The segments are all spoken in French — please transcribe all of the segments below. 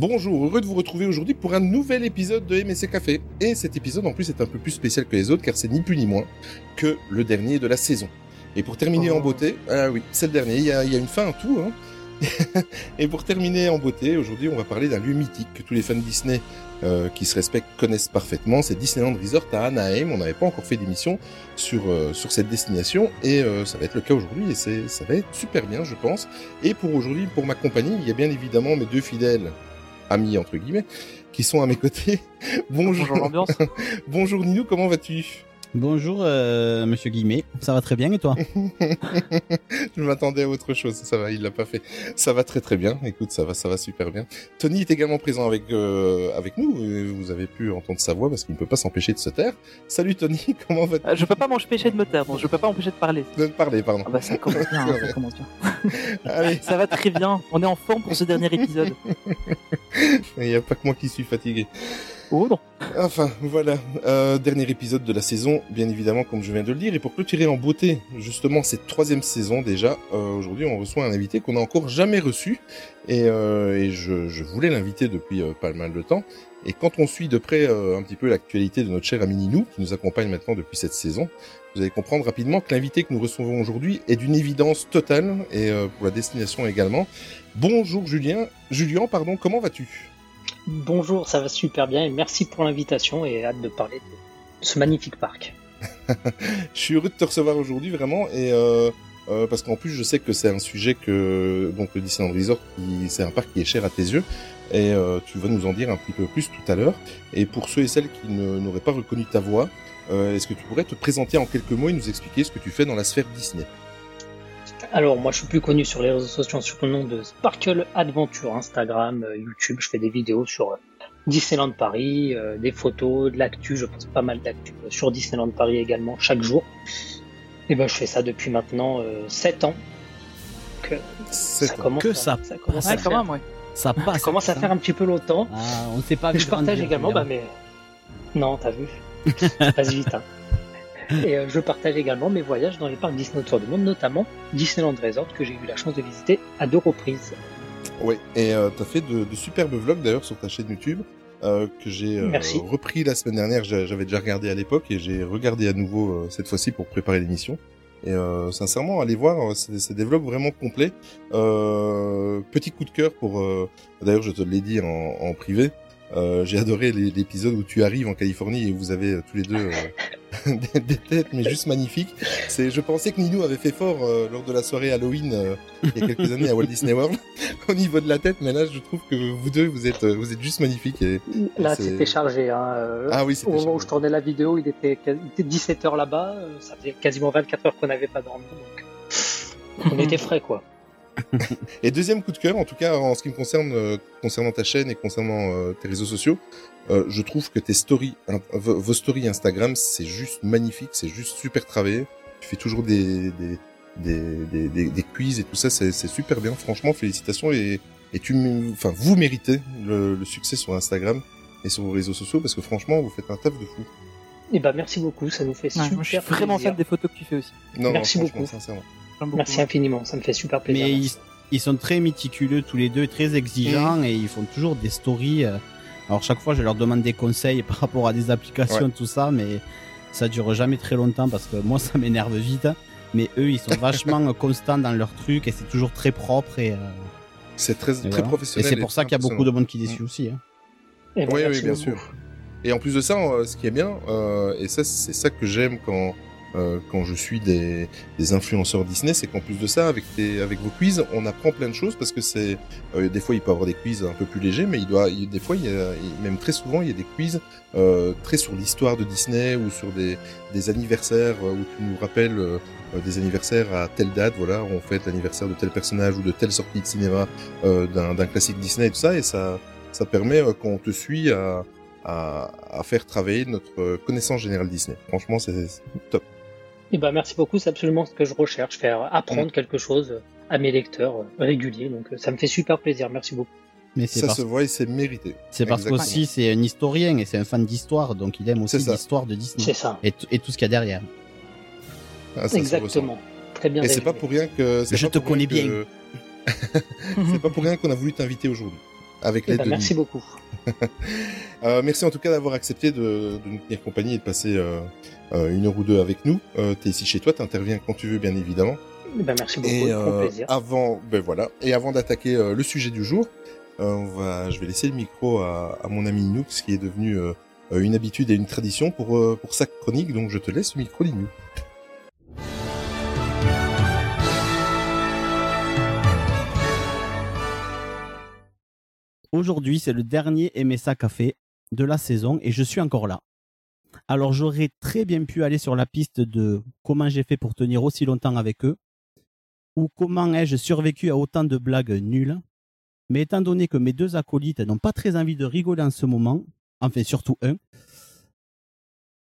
Bonjour, heureux de vous retrouver aujourd'hui pour un nouvel épisode de MSC Café. Et cet épisode en plus est un peu plus spécial que les autres car c'est ni plus ni moins que le dernier de la saison. Et pour terminer en beauté, ah oui, c'est le dernier, il y a, il y a une fin à tout. Hein. et pour terminer en beauté, aujourd'hui on va parler d'un lieu mythique que tous les fans Disney euh, qui se respectent connaissent parfaitement. C'est Disneyland Resort à Anaheim. On n'avait pas encore fait d'émission sur euh, sur cette destination et euh, ça va être le cas aujourd'hui et c'est ça va être super bien je pense. Et pour aujourd'hui, pour ma compagnie, il y a bien évidemment mes deux fidèles amis entre guillemets qui sont à mes côtés. Bonjour. Bonjour l'ambiance. Bonjour Ninou, comment vas-tu? Bonjour, euh, monsieur Guillemet. Ça va très bien et toi Je m'attendais à autre chose. Ça va, il l'a pas fait. Ça va très très bien. Écoute, ça va, ça va super bien. Tony est également présent avec euh, avec nous. Vous avez pu entendre sa voix parce qu'il ne peut pas s'empêcher de se taire. Salut Tony, comment vas-tu? Euh, je peux pas m'empêcher de me taire, bon, je peux pas m'empêcher de parler. De parler, pardon. Ah bah ça commence bien, hein, ça commence bien. Allez, Ça va très bien, on est en forme pour ce dernier épisode. il n'y a pas que moi qui suis fatigué. Enfin, voilà, euh, dernier épisode de la saison, bien évidemment, comme je viens de le dire. Et pour clôturer en beauté, justement, cette troisième saison déjà, euh, aujourd'hui, on reçoit un invité qu'on n'a encore jamais reçu. Et, euh, et je, je voulais l'inviter depuis euh, pas mal de temps. Et quand on suit de près euh, un petit peu l'actualité de notre cher ami Ninou, qui nous accompagne maintenant depuis cette saison, vous allez comprendre rapidement que l'invité que nous recevons aujourd'hui est d'une évidence totale, et euh, pour la destination également. Bonjour Julien, Julien, pardon, comment vas-tu? Bonjour, ça va super bien et merci pour l'invitation et hâte de parler de ce magnifique parc. Je suis heureux de te recevoir aujourd'hui vraiment et euh, euh, parce qu'en plus je sais que c'est un sujet que donc le Disneyland Resort c'est un parc qui est cher à tes yeux et euh, tu vas nous en dire un petit peu plus tout à l'heure et pour ceux et celles qui n'auraient pas reconnu ta voix est-ce que tu pourrais te présenter en quelques mots et nous expliquer ce que tu fais dans la sphère Disney? Alors moi je suis plus connu sur les réseaux sociaux sous le nom de Sparkle Adventure, Instagram, euh, YouTube, je fais des vidéos sur euh, Disneyland Paris, euh, des photos, de l'actu, je pense pas mal d'actu euh, sur Disneyland Paris également chaque jour. Et ben je fais ça depuis maintenant euh, 7 ans. Que ça commence que à- ça commence à Ouais, faire- quand même, ouais. Ça passe. ça commence à faire un petit peu longtemps. Ah, on ne sait pas. je partage également, bah mais non, t'as vu, ça passe vite. Hein. Et euh, je partage également mes voyages dans les parcs Disney autour du monde, notamment Disneyland Resort que j'ai eu la chance de visiter à deux reprises. Ouais, et euh, t'as fait de, de superbes vlogs d'ailleurs sur ta chaîne YouTube euh, que j'ai euh, repris la semaine dernière. J'a- J'avais déjà regardé à l'époque et j'ai regardé à nouveau euh, cette fois-ci pour préparer l'émission. Et euh, sincèrement, allez voir, c'est des vlogs vraiment complets. Euh, petit coup de cœur pour. euh, D'ailleurs, je te l'ai dit en, en privé. Euh, j'ai adoré l'épisode où tu arrives en Californie et vous avez euh, tous les deux euh, des, des têtes, mais juste magnifiques. C'est, je pensais que Ninou avait fait fort euh, lors de la soirée Halloween euh, il y a quelques années à Walt Disney World au niveau de la tête, mais là, je trouve que vous deux, vous êtes, vous êtes juste magnifiques. Et... Là, C'est- c'était chargé. Hein. euh, Ah oui, Au moment où je tournais la vidéo, il était, quasi- il était 17h là-bas. Ça faisait quasiment 24 heures qu'on n'avait pas dormi. Donc, on était frais, quoi. Et deuxième coup de cœur, en tout cas en ce qui me concerne, euh, concernant ta chaîne et concernant euh, tes réseaux sociaux, euh, je trouve que tes stories, vos stories Instagram, c'est juste magnifique, c'est juste super travaillé. Tu fais toujours des des des des, des, des quiz et tout ça, c'est c'est super bien. Franchement, félicitations et et tu, enfin vous méritez le, le succès sur Instagram et sur vos réseaux sociaux parce que franchement, vous faites un taf de fou. Et ben, merci beaucoup. Ça nous fait Ouais, super je suis vraiment plaisir. fan des photos que tu fais aussi. Non, Merci non, beaucoup. sincèrement. J'aime beaucoup. Merci infiniment. Ça me fait super plaisir. Mais ils, sont très méticuleux tous les deux, très exigeants et ils font toujours des stories. euh, Alors chaque fois, je leur demande des conseils par rapport à des applications, tout ça, mais ça dure jamais très longtemps parce que moi, ça m'énerve vite. Mais eux, ils sont vachement constants dans leur truc et c'est toujours très propre et, euh, C'est très et très voilà. professionnel. Et c'est pour ça qu'il y a beaucoup de monde qui les Mm. suit aussi. Hein. Eh ben, Oui, oui, bien beaucoup. sûr. Et en plus de ça, euh, ce qui est bien, euh, et ça, c'est ça que j'aime quand euh, quand je suis des, des influenceurs Disney, c'est qu'en plus de ça, avec tes, avec vos quiz, on apprend plein de choses parce que c'est euh, des fois il peut y avoir des quiz un peu plus légers, mais il doit, il- des fois, il y a, il- même très souvent, il y a des quiz euh, très sur l'histoire de Disney ou sur des, des anniversaires euh, où tu nous rappelles euh, des anniversaires à telle date, voilà, on fête l'anniversaire de tel personnage ou de telle sortie de cinéma d'un classique Disney et tout ça, et ça ça permet quand on te suit à à, faire travailler notre connaissance générale Disney. Franchement, c'est top. Et ben merci beaucoup, c'est absolument ce que je recherche, faire apprendre quelque chose à mes lecteurs euh, réguliers. Donc euh, ça me fait super plaisir. Merci beaucoup. Mais Ça parce, se voit et c'est mérité. c'est parce qu'aussi c'est un historien et c'est un fan d'histoire, donc il aime aussi l'histoire de Disney. C'est ça. Et, et tout ce qu'il y a derrière. Ah, ça. Exactement. Très bien. Et c'est pas pour rien que. Je te connais rien que- c'est pas pour rien qu'on a voulu t'inviter aujourd'hui. Avec Eh l'aide ben, de merci beaucoup. Euh, merci en tout cas d'avoir accepté de, de nous tenir compagnie et de passer euh, une heure ou deux avec nous. Euh, T'es ici chez toi, t'interviens quand tu veux, bien évidemment. Eh ben, merci beaucoup. Et euh, plaisir. avant, ben voilà. Et avant d'attaquer euh, le sujet du jour, euh, on va, je vais laisser le micro à, à mon ami Linux, qui est devenu euh, euh, une habitude et une tradition pour euh, pour sa chronique. Donc je te laisse le micro, Linux. Aujourd'hui, c'est le dernier MSA Café de la saison et je suis encore là. Alors j'aurais très bien pu aller sur la piste de comment j'ai fait pour tenir aussi longtemps avec eux ou comment ai-je survécu à autant de blagues nulles. Mais étant donné que mes deux acolytes n'ont pas très envie de rigoler en ce moment, enfin surtout un,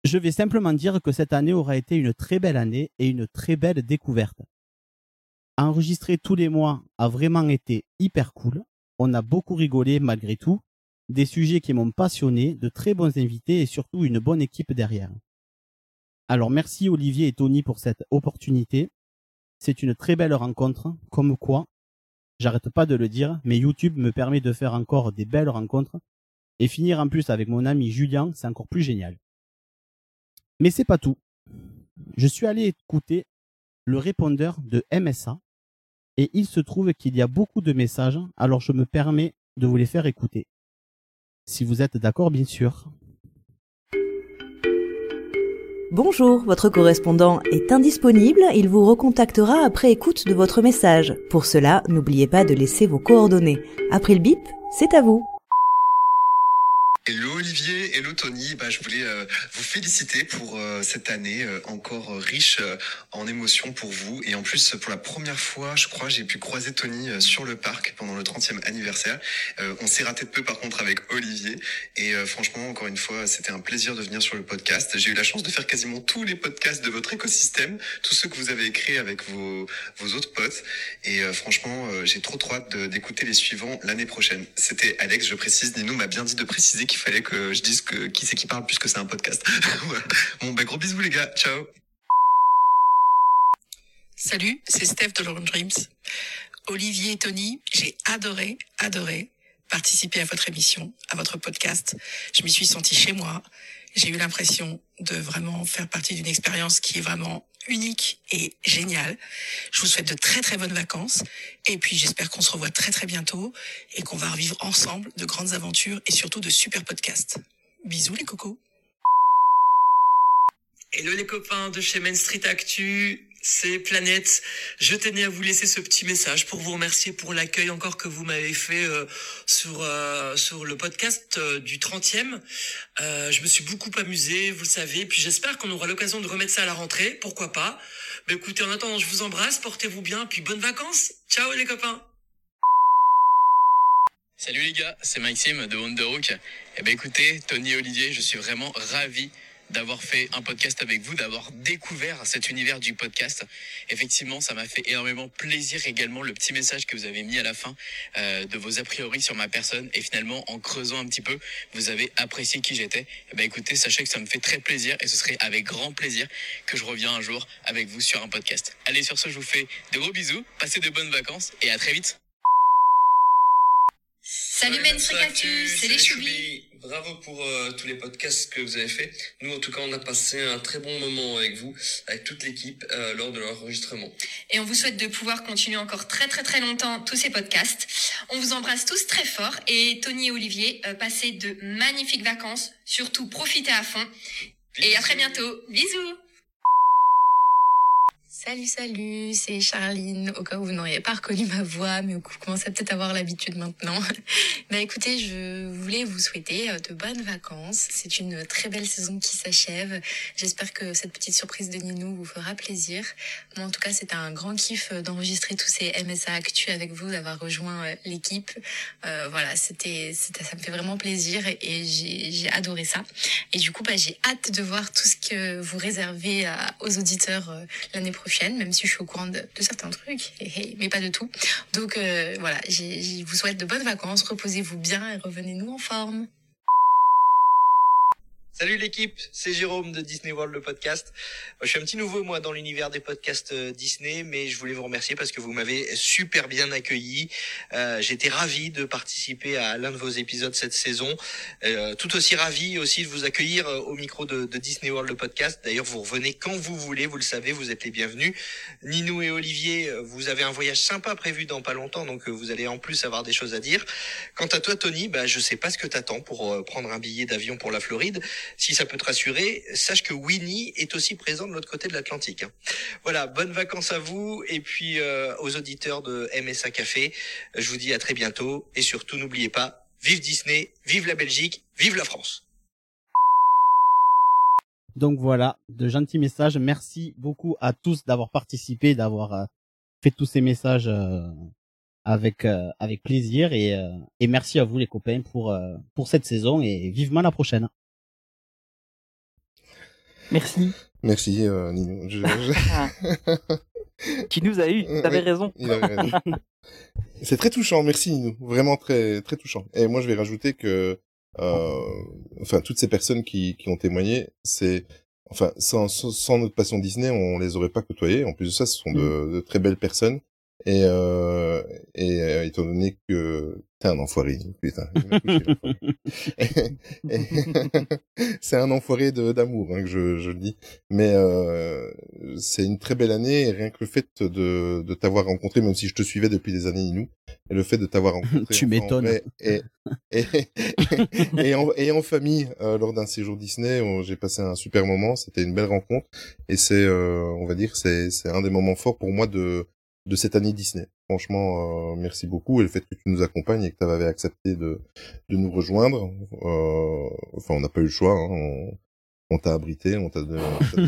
je vais simplement dire que cette année aura été une très belle année et une très belle découverte. Enregistrer tous les mois a vraiment été hyper cool. On a beaucoup rigolé malgré tout, des sujets qui m'ont passionné, de très bons invités et surtout une bonne équipe derrière. Alors merci Olivier et Tony pour cette opportunité. C'est une très belle rencontre, comme quoi, j'arrête pas de le dire, mais YouTube me permet de faire encore des belles rencontres et finir en plus avec mon ami Julien, c'est encore plus génial. Mais c'est pas tout. Je suis allé écouter le répondeur de MSA et il se trouve qu'il y a beaucoup de messages, alors je me permets de vous les faire écouter. Si vous êtes d'accord, bien sûr. Bonjour, votre correspondant est indisponible, il vous recontactera après écoute de votre message. Pour cela, n'oubliez pas de laisser vos coordonnées. Après le bip, c'est à vous. Hello Olivier, hello Tony, bah, je voulais euh, vous féliciter pour euh, cette année euh, encore riche euh, en émotions pour vous. Et en plus, pour la première fois, je crois, j'ai pu croiser Tony euh, sur le parc pendant le 30e anniversaire. Euh, on s'est raté de peu par contre avec Olivier. Et euh, franchement, encore une fois, c'était un plaisir de venir sur le podcast. J'ai eu la chance de faire quasiment tous les podcasts de votre écosystème, tous ceux que vous avez écrits avec vos, vos autres potes. Et euh, franchement, euh, j'ai trop trop hâte d'écouter les suivants l'année prochaine. C'était Alex, je précise. Nino m'a bien dit de préciser qu'il fallait que je dise qui c'est qui parle puisque c'est un podcast. Bon, bah, gros bisous les gars. Ciao. Salut, c'est Steph de Laurent Dreams. Olivier et Tony, j'ai adoré, adoré participer à votre émission, à votre podcast. Je m'y suis sentie chez moi. J'ai eu l'impression de vraiment faire partie d'une expérience qui est vraiment unique et géniale. Je vous souhaite de très très bonnes vacances et puis j'espère qu'on se revoit très très bientôt et qu'on va revivre ensemble de grandes aventures et surtout de super podcasts. Bisous les cocos. Hello les copains de chez Main Street Actu, c'est Planète. Je tenais à vous laisser ce petit message pour vous remercier pour l'accueil encore que vous m'avez fait euh, sur euh, sur le podcast euh, du 30e. Euh, je me suis beaucoup amusé, vous le savez, puis j'espère qu'on aura l'occasion de remettre ça à la rentrée, pourquoi pas. Mais écoutez, en attendant, je vous embrasse, portez-vous bien, puis bonnes vacances. Ciao les copains. Salut les gars, c'est Maxime de Wonderhook. Eh ben écoutez, Tony et Olivier, je suis vraiment ravi d'avoir fait un podcast avec vous, d'avoir découvert cet univers du podcast. Effectivement, ça m'a fait énormément plaisir également le petit message que vous avez mis à la fin euh, de vos a priori sur ma personne et finalement en creusant un petit peu, vous avez apprécié qui j'étais. Ben écoutez, sachez que ça me fait très plaisir et ce serait avec grand plaisir que je reviens un jour avec vous sur un podcast. Allez, sur ce, je vous fais de gros bisous, passez de bonnes vacances et à très vite. Salut Actu, c'est les Choubis. Bravo pour euh, tous les podcasts que vous avez fait. Nous, en tout cas, on a passé un très bon moment avec vous, avec toute l'équipe, euh, lors de l'enregistrement. Et on vous souhaite de pouvoir continuer encore très très très longtemps tous ces podcasts. On vous embrasse tous très fort et Tony et Olivier, euh, passez de magnifiques vacances. Surtout profitez à fond. Et à très bientôt. Bisous Salut, salut, c'est Charline, au cas où vous n'auriez pas reconnu ma voix, mais vous commencez peut-être à avoir l'habitude maintenant. bah écoutez, je voulais vous souhaiter euh, de bonnes vacances. C'est une très belle saison qui s'achève. J'espère que cette petite surprise de Ninou vous fera plaisir. Moi, en tout cas, c'était un grand kiff euh, d'enregistrer tous ces MSA Actu avec vous, d'avoir rejoint euh, l'équipe. Euh, voilà, c'était, ça me fait vraiment plaisir et, j'ai, adoré ça. Et du coup, bah, j'ai hâte de voir tout ce que vous réservez à- aux auditeurs l'année prochaine, même si je suis au courant de, de certains trucs, mais pas de tout. Donc euh, voilà, je vous souhaite de bonnes vacances, reposez-vous bien et revenez-nous en forme. Salut l'équipe, c'est Jérôme de Disney World le podcast. Je suis un petit nouveau moi dans l'univers des podcasts euh, Disney, mais je voulais vous remercier parce que vous m'avez super bien accueilli. Euh, J'étais ravi de participer à l'un de vos épisodes cette saison. Euh, tout aussi ravi aussi de vous accueillir au micro de, de Disney World le podcast. D'ailleurs, vous revenez quand vous voulez, vous le savez, vous êtes les bienvenus. Ninou et Olivier, vous avez un voyage sympa prévu dans pas longtemps, donc vous allez en plus avoir des choses à dire. Quant à toi, Tony, bah, je sais pas ce que t'attends pour prendre un billet d'avion pour la Floride. Si ça peut te rassurer, sache que Winnie est aussi présent de l'autre côté de l'Atlantique. hein. Voilà, bonnes vacances à vous et puis euh, aux auditeurs de MSA Café. Je vous dis à très bientôt et surtout n'oubliez pas, vive Disney, vive la Belgique, vive la France. Donc voilà, de gentils messages. Merci beaucoup à tous d'avoir participé, d'avoir euh, fait tous ces messages euh, avec euh, avec plaisir et et merci à vous les copains pour pour cette saison et vivement la prochaine. Merci. Merci, euh, Nino. Je- je- Qui nous a eu, t'avais Oui, raison. C'est très touchant, merci Nino. Vraiment très très touchant. Et moi je vais rajouter que euh, enfin toutes ces personnes qui, qui ont témoigné, c'est enfin sans, sans, sans notre passion Disney, on les aurait pas côtoyées. En plus de ça, ce sont de, de très belles personnes. Et, euh, et euh, étant donné que t'es un enfoiré, putain, c'est un enfoiré de- d'amour hein, que je, je le dis, mais euh, c'est une très belle année et rien que le fait de, de t'avoir rencontré, même si je te suivais depuis des années Inou, et le fait de t'avoir rencontré Tu m'étonnes. et, et, et, en, et en famille euh, lors d'un séjour Disney, j'ai passé un super moment, c'était une belle rencontre. Et c'est, euh, on va dire, c'est c'est un des moments forts pour moi de de cette année Disney. Franchement, euh, merci beaucoup et le fait que tu nous accompagnes et que tu avais accepté de de nous rejoindre, euh, enfin on n'a pas eu le choix, hein, on, on t'a abrité, on t'a donné,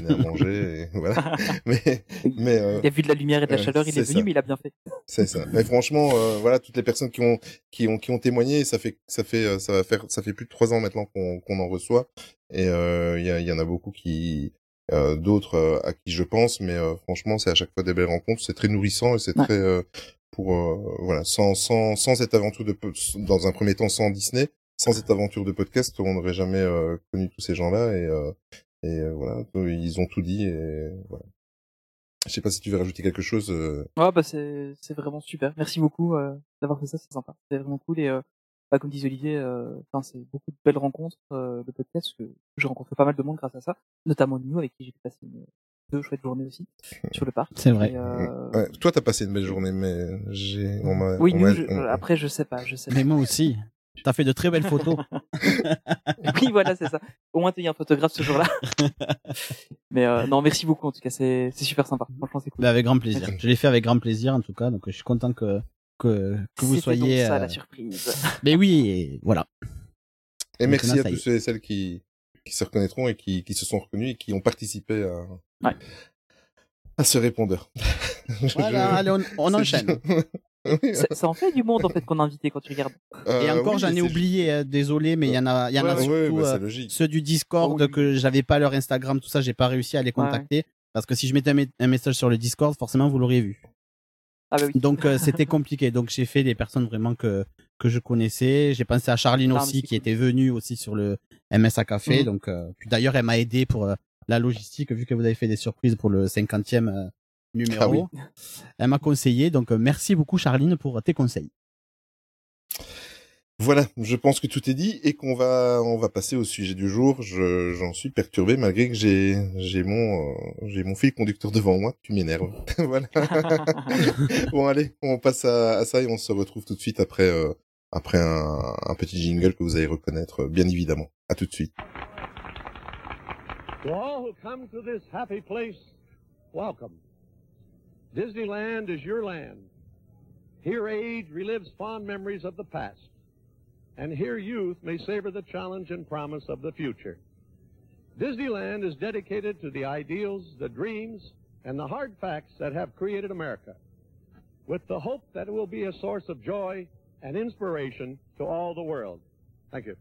à manger, et voilà. Mais mais euh, Il a vu de la lumière et de la euh, chaleur, il est venu, ça. mais il a bien fait. C'est ça. Mais franchement, euh, voilà, toutes les personnes qui ont qui ont qui ont témoigné, ça fait ça fait euh, ça va faire ça fait plus de trois ans maintenant qu'on qu'on en reçoit et euh, il y, il y en a beaucoup qui euh, d'autres euh, à qui je pense, mais euh, franchement, c'est à chaque fois des belles rencontres, c'est très nourrissant et c'est Ouais. très euh, pour euh, voilà sans sans sans cette aventure de dans un premier temps sans Disney, sans cette aventure de podcast, on n'aurait jamais euh, connu tous ces gens-là et euh, et euh, voilà, ils ont tout dit et voilà. Je sais pas si tu veux rajouter quelque chose. euh, Ouais, bah c'est c'est vraiment super. Merci beaucoup euh, d'avoir fait ça, c'est sympa. C'est vraiment cool et euh, bah, comme disait Olivier, euh, enfin c'est beaucoup de belles rencontres euh, de podcast parce que j'ai rencontré pas mal de monde grâce à ça, notamment Nino avec qui j'ai passé une, deux chouettes journées aussi sur le parc. C'est vrai. Et, euh, Ouais, toi, t'as passé une belle journée, mais j'ai, Oui, on nous, m'a- je- on- après je sais pas, je sais pas. Mais moi aussi. T'as fait de très belles photos. oui, voilà, c'est ça. Au moins, a un photographe ce jour-là. Mais euh, non, merci beaucoup en tout cas, c'est c'est super sympa. Franchement, c'est cool. Mais avec grand plaisir. Je l'ai fait avec grand plaisir en tout cas, donc je suis content que que que vous soyez. donc ça, euh, la surprise. Mais oui, et voilà. Et merci à tous ceux et celles qui, qui se reconnaîtront et qui, qui se sont reconnus et qui ont participé à, à ce répondeur. Voilà, allez, on, on C'est enchaîne. Ça, ça en fait du monde en fait qu'on a invité quand tu regardes. Et Euh, encore, oui, j'en ai c'est oublié, euh, désolé, mais il y en a, il y en a Ouais, ouais, surtout bah, c'est euh, logique. ceux du Discord Oh, que j'avais pas leur Instagram, tout ça, j'ai pas réussi à les contacter parce que si je mettais un message sur le Discord, forcément vous l'auriez vu. Ah bah oui. Donc euh, c'était compliqué. Donc j'ai fait des personnes vraiment que que je connaissais. J'ai pensé à Charline aussi qui était venue aussi sur le MSA Café. Mhm. Donc euh, d'ailleurs elle m'a aidé pour euh, la logistique vu que vous avez fait des surprises pour le 50e euh, numéro. Ah oui. Elle m'a conseillé. Donc euh, merci beaucoup Charline pour tes conseils. Voilà, je pense que tout est dit et qu'on va, on va passer au sujet du jour. Je, j'en suis perturbé malgré que j'ai, j'ai mon, euh, j'ai mon fil conducteur devant moi. Tu m'énerves. voilà. bon allez, on passe à, à ça et on se retrouve tout de suite après, euh, après un, un petit jingle que vous allez reconnaître, euh, bien évidemment. À tout de suite. To all who come to this happy place, welcome. Disneyland is your land. Here age relives fond memories of the past. And here youth may savor the challenge and promise of the future. Disneyland is dedicated to the ideals, the dreams, and the hard facts that have created America, with the hope that it will be a source of joy and inspiration to all the world. Thank you.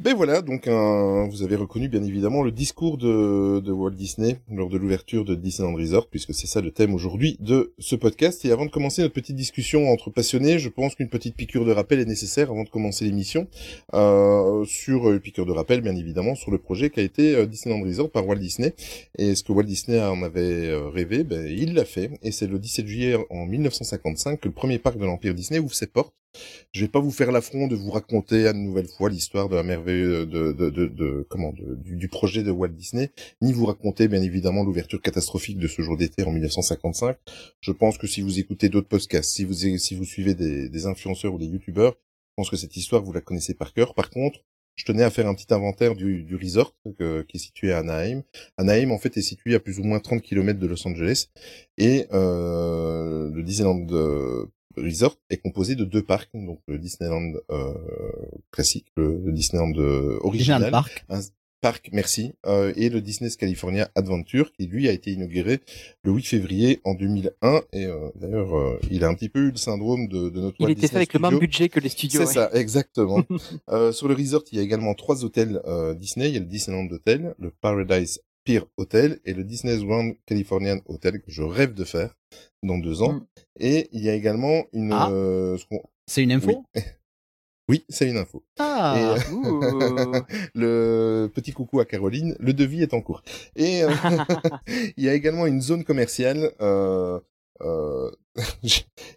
Ben voilà, donc un, vous avez reconnu bien évidemment le discours de, Walt Disney lors de l'ouverture de Disneyland Resort, puisque c'est ça le thème aujourd'hui de ce podcast. Et avant de commencer notre petite discussion entre passionnés, je pense qu'une petite piqûre de rappel est nécessaire avant de commencer l'émission, euh, sur une piqûre de rappel bien évidemment sur le projet qui a été euh, Disneyland Resort par Walt Disney. Et ce que Walt Disney en avait euh, rêvé, ben, il l'a fait. Et c'est le 17 juillet en 1955 que le premier parc de l'Empire Disney ouvre ses portes je vais pas vous faire l'affront de vous raconter à une nouvelle fois l'histoire de la merveille de, de, de, de comment du, projet de Walt Disney, ni vous raconter bien évidemment l'ouverture catastrophique de ce jour d'été en 1955. Je pense que si vous écoutez d'autres podcasts, si vous si vous suivez des, des influenceurs ou des youtubeurs, je pense que cette histoire vous la connaissez par cœur. Par contre, je tenais à faire un petit inventaire du, du resort euh, qui est situé à Anaheim. Anaheim, en fait, est situé à plus ou moins 30 km de Los Angeles. Et euh, le Disneyland euh, Resort est composé de deux parcs, donc le Disneyland euh, classique, le, Disneyland euh, original, parc. un parc, merci, euh, et le Disney's California Adventure qui lui a été inauguré le 8 février en 2001 et euh, d'ailleurs euh, il a un petit peu eu le syndrome de, de notre Il Walt était Disney fait avec Studio. le même budget que les studios. C'est ouais. ça, exactement. euh, sur le resort, il y a également trois hôtels euh, Disney. Il y a le Disneyland Hotel, le Paradise Pier Hotel et le Disney's Grand Californian Hotel que je rêve de faire dans deux ans. Mm. Et il y a également une... Ah. euh, C'est une info? Oui, Oui, c'est une info. Ah, Et, euh, le petit coucou à Caroline, le devis est en cours. Et euh, il y a également une zone commerciale. Euh,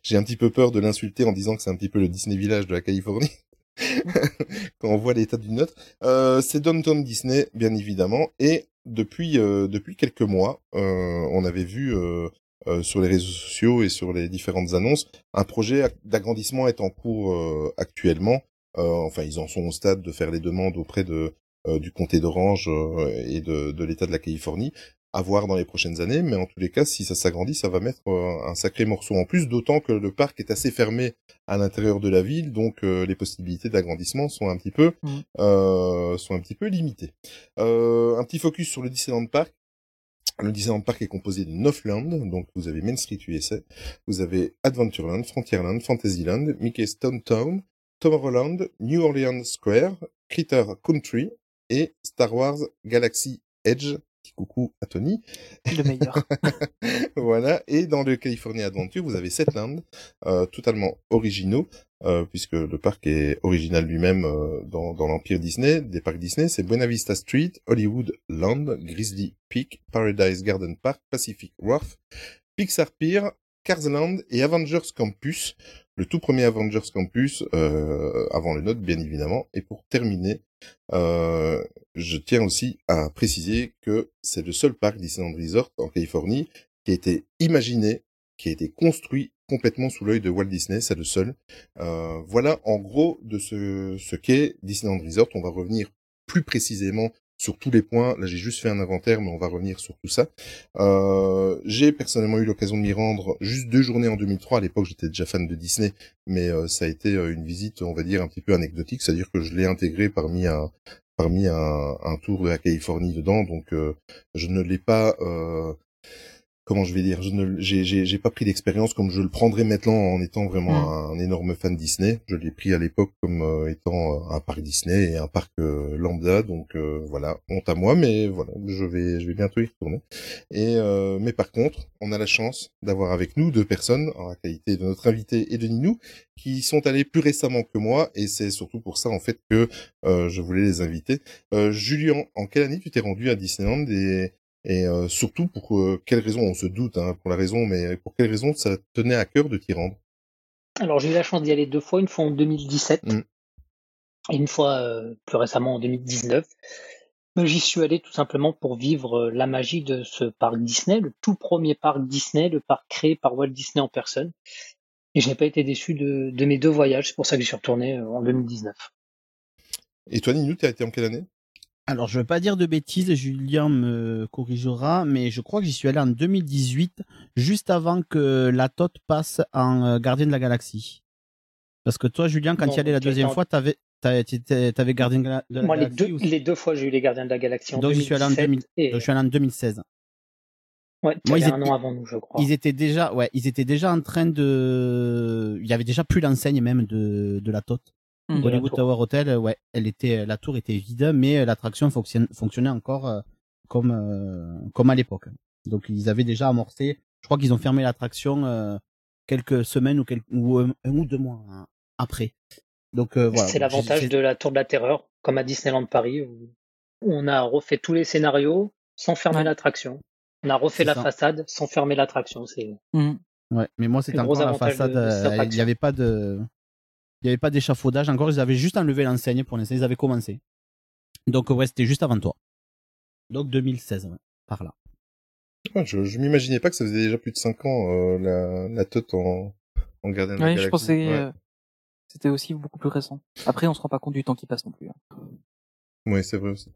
J'ai un petit peu peur de l'insulter en disant que c'est un petit peu le Disney Village de la Californie. Quand on voit l'état d'une note, euh, c'est Downtown Disney, bien évidemment. Et depuis euh, depuis quelques mois, euh, on avait vu sur les réseaux sociaux et sur les différentes annonces, un projet d'agrandissement est en cours actuellement. Enfin, ils en sont au stade de faire les demandes auprès de du comté d'Orange et de, de l'État de la Californie. À voir dans les prochaines années, mais en tous les cas, si ça s'agrandit, ça va mettre euh, un sacré morceau en plus, d'autant que le parc est assez fermé à l'intérieur de la ville, donc euh, les possibilités d'agrandissement sont un petit peu Mm. euh, sont un petit peu limitées. Euh, un petit focus sur le Disneyland Park. Le Disneyland Park est composé de 9 lands, donc vous avez Main Street USA, vous avez Adventureland, Frontierland, Fantasyland, Mickey's Stone Town, Tomorrowland, New Orleans Square, Critter Country et Star Wars Galaxy Edge. Petit coucou à Tony. Le meilleur. voilà. Et dans le California Adventure, vous avez sept lands, euh, totalement originaux, euh, puisque le parc est original lui-même euh, dans, dans l'empire Disney, des parcs Disney. C'est Buena Vista Street, Hollywood Land, Grizzly Peak, Paradise Garden Park, Pacific Wharf, Pixar Pier, Cars Land et Avengers Campus. Le tout premier Avengers Campus, euh, avant le note bien évidemment. Et pour terminer, euh, je tiens aussi à préciser que c'est le seul parc Disneyland Resort en Californie qui a été imaginé, qui a été construit complètement sous l'œil de Walt Disney, c'est le seul. Euh, voilà en gros de ce, ce qu'est Disneyland Resort. On va revenir plus précisément sur tous les points. Là, j'ai juste fait un inventaire, mais on va revenir sur tout ça. Euh, j'ai personnellement eu l'occasion de m'y rendre juste deux journées en 2003. À l'époque, j'étais déjà fan de Disney, mais euh, ça a été euh, une visite, on va dire, un petit peu anecdotique. C'est-à-dire que je l'ai intégré parmi un parmi un, un tour de la Californie dedans. Donc, je ne l'ai pas comment je vais dire, je ne, j'ai, j'ai, j'ai pas pris l'expérience comme je le prendrais maintenant en étant vraiment un, un énorme fan Disney. Je l'ai pris à l'époque comme euh, étant euh, un parc Disney et un parc euh, lambda, donc euh, voilà, honte à moi, mais voilà, je vais, je vais bientôt y retourner. Et euh, mais par contre, on a la chance d'avoir avec nous deux personnes en la qualité de notre invité et de Ninou qui sont allés plus récemment que moi, et c'est surtout pour ça en fait que euh, je voulais les inviter. Euh, Julien, en quelle année tu t'es rendu à Disneyland et et euh, surtout, pour euh, quelle raison, on se doute hein, pour la raison, mais pour quelle raison ça tenait à cœur de t'y rendre? Alors j'ai eu la chance d'y aller deux fois, une fois en 2017 Mm. et une fois euh, plus récemment en 2019. Mais J'y suis allé tout simplement pour vivre euh, la magie de ce parc Disney, le tout premier parc Disney, le parc créé par Walt Disney en personne. Et je n'ai pas été déçu de, de mes deux voyages, c'est pour ça que j'y suis retourné euh, en 2019. Et toi, Ninou, t'as été en quelle année? Alors, je veux pas dire de bêtises, Julien me corrigera, mais je crois que j'y suis allé en 2018, juste avant que la Tote passe en euh, Gardien de la Galaxie. Parce que toi, Julien, quand tu y allais la deuxième fois, t'avais, t'avais, Gardien de la, de la Moi, les Galaxie deux, ou- les deux fois, j'ai eu les Gardiens de la Galaxie en Donc, j'y suis allé en 2017 2000, et donc, je suis allé en 2016. ouais, Moi, ils un étaient- an avant nous, je crois. Ils étaient déjà, ouais, ils étaient déjà en train de, il y avait déjà plus l'enseigne même de, de la Tote. Mm. La Hollywood. Tower Hotel, ouais, elle était, la tour était vide, mais l'attraction fonctionne- fonctionnait encore euh, comme, euh, comme à l'époque. Donc ils avaient déjà amorcé. Je crois qu'ils ont fermé l'attraction euh, quelques semaines ou, quelques, ou un, un ou deux mois hein, après. Donc euh, voilà. C'est l'avantage de la Tour de la Terreur, comme à Disneyland Paris, où on a refait tous les scénarios sans fermer l'attraction. On a refait la ça. façade sans fermer l'attraction. C'est Ouais, mais moi c'était encore la façade. euh, il attraction. n'y avait pas de, il y avait pas d'échafaudage encore. Ils avaient juste enlevé l'enseigne pour l'instant. Ils avaient commencé. Donc ouais, c'était juste avant toi. Donc 2016, ouais, par là. Ouais, je, je m'imaginais pas que ça faisait déjà plus de 5 ans, euh, la, la Tote en, en Gardien de la je pensais Ouais. euh, c'était aussi beaucoup plus récent. Après, on se rend pas compte du temps qui passe non plus. hein. Oui, c'est vrai aussi.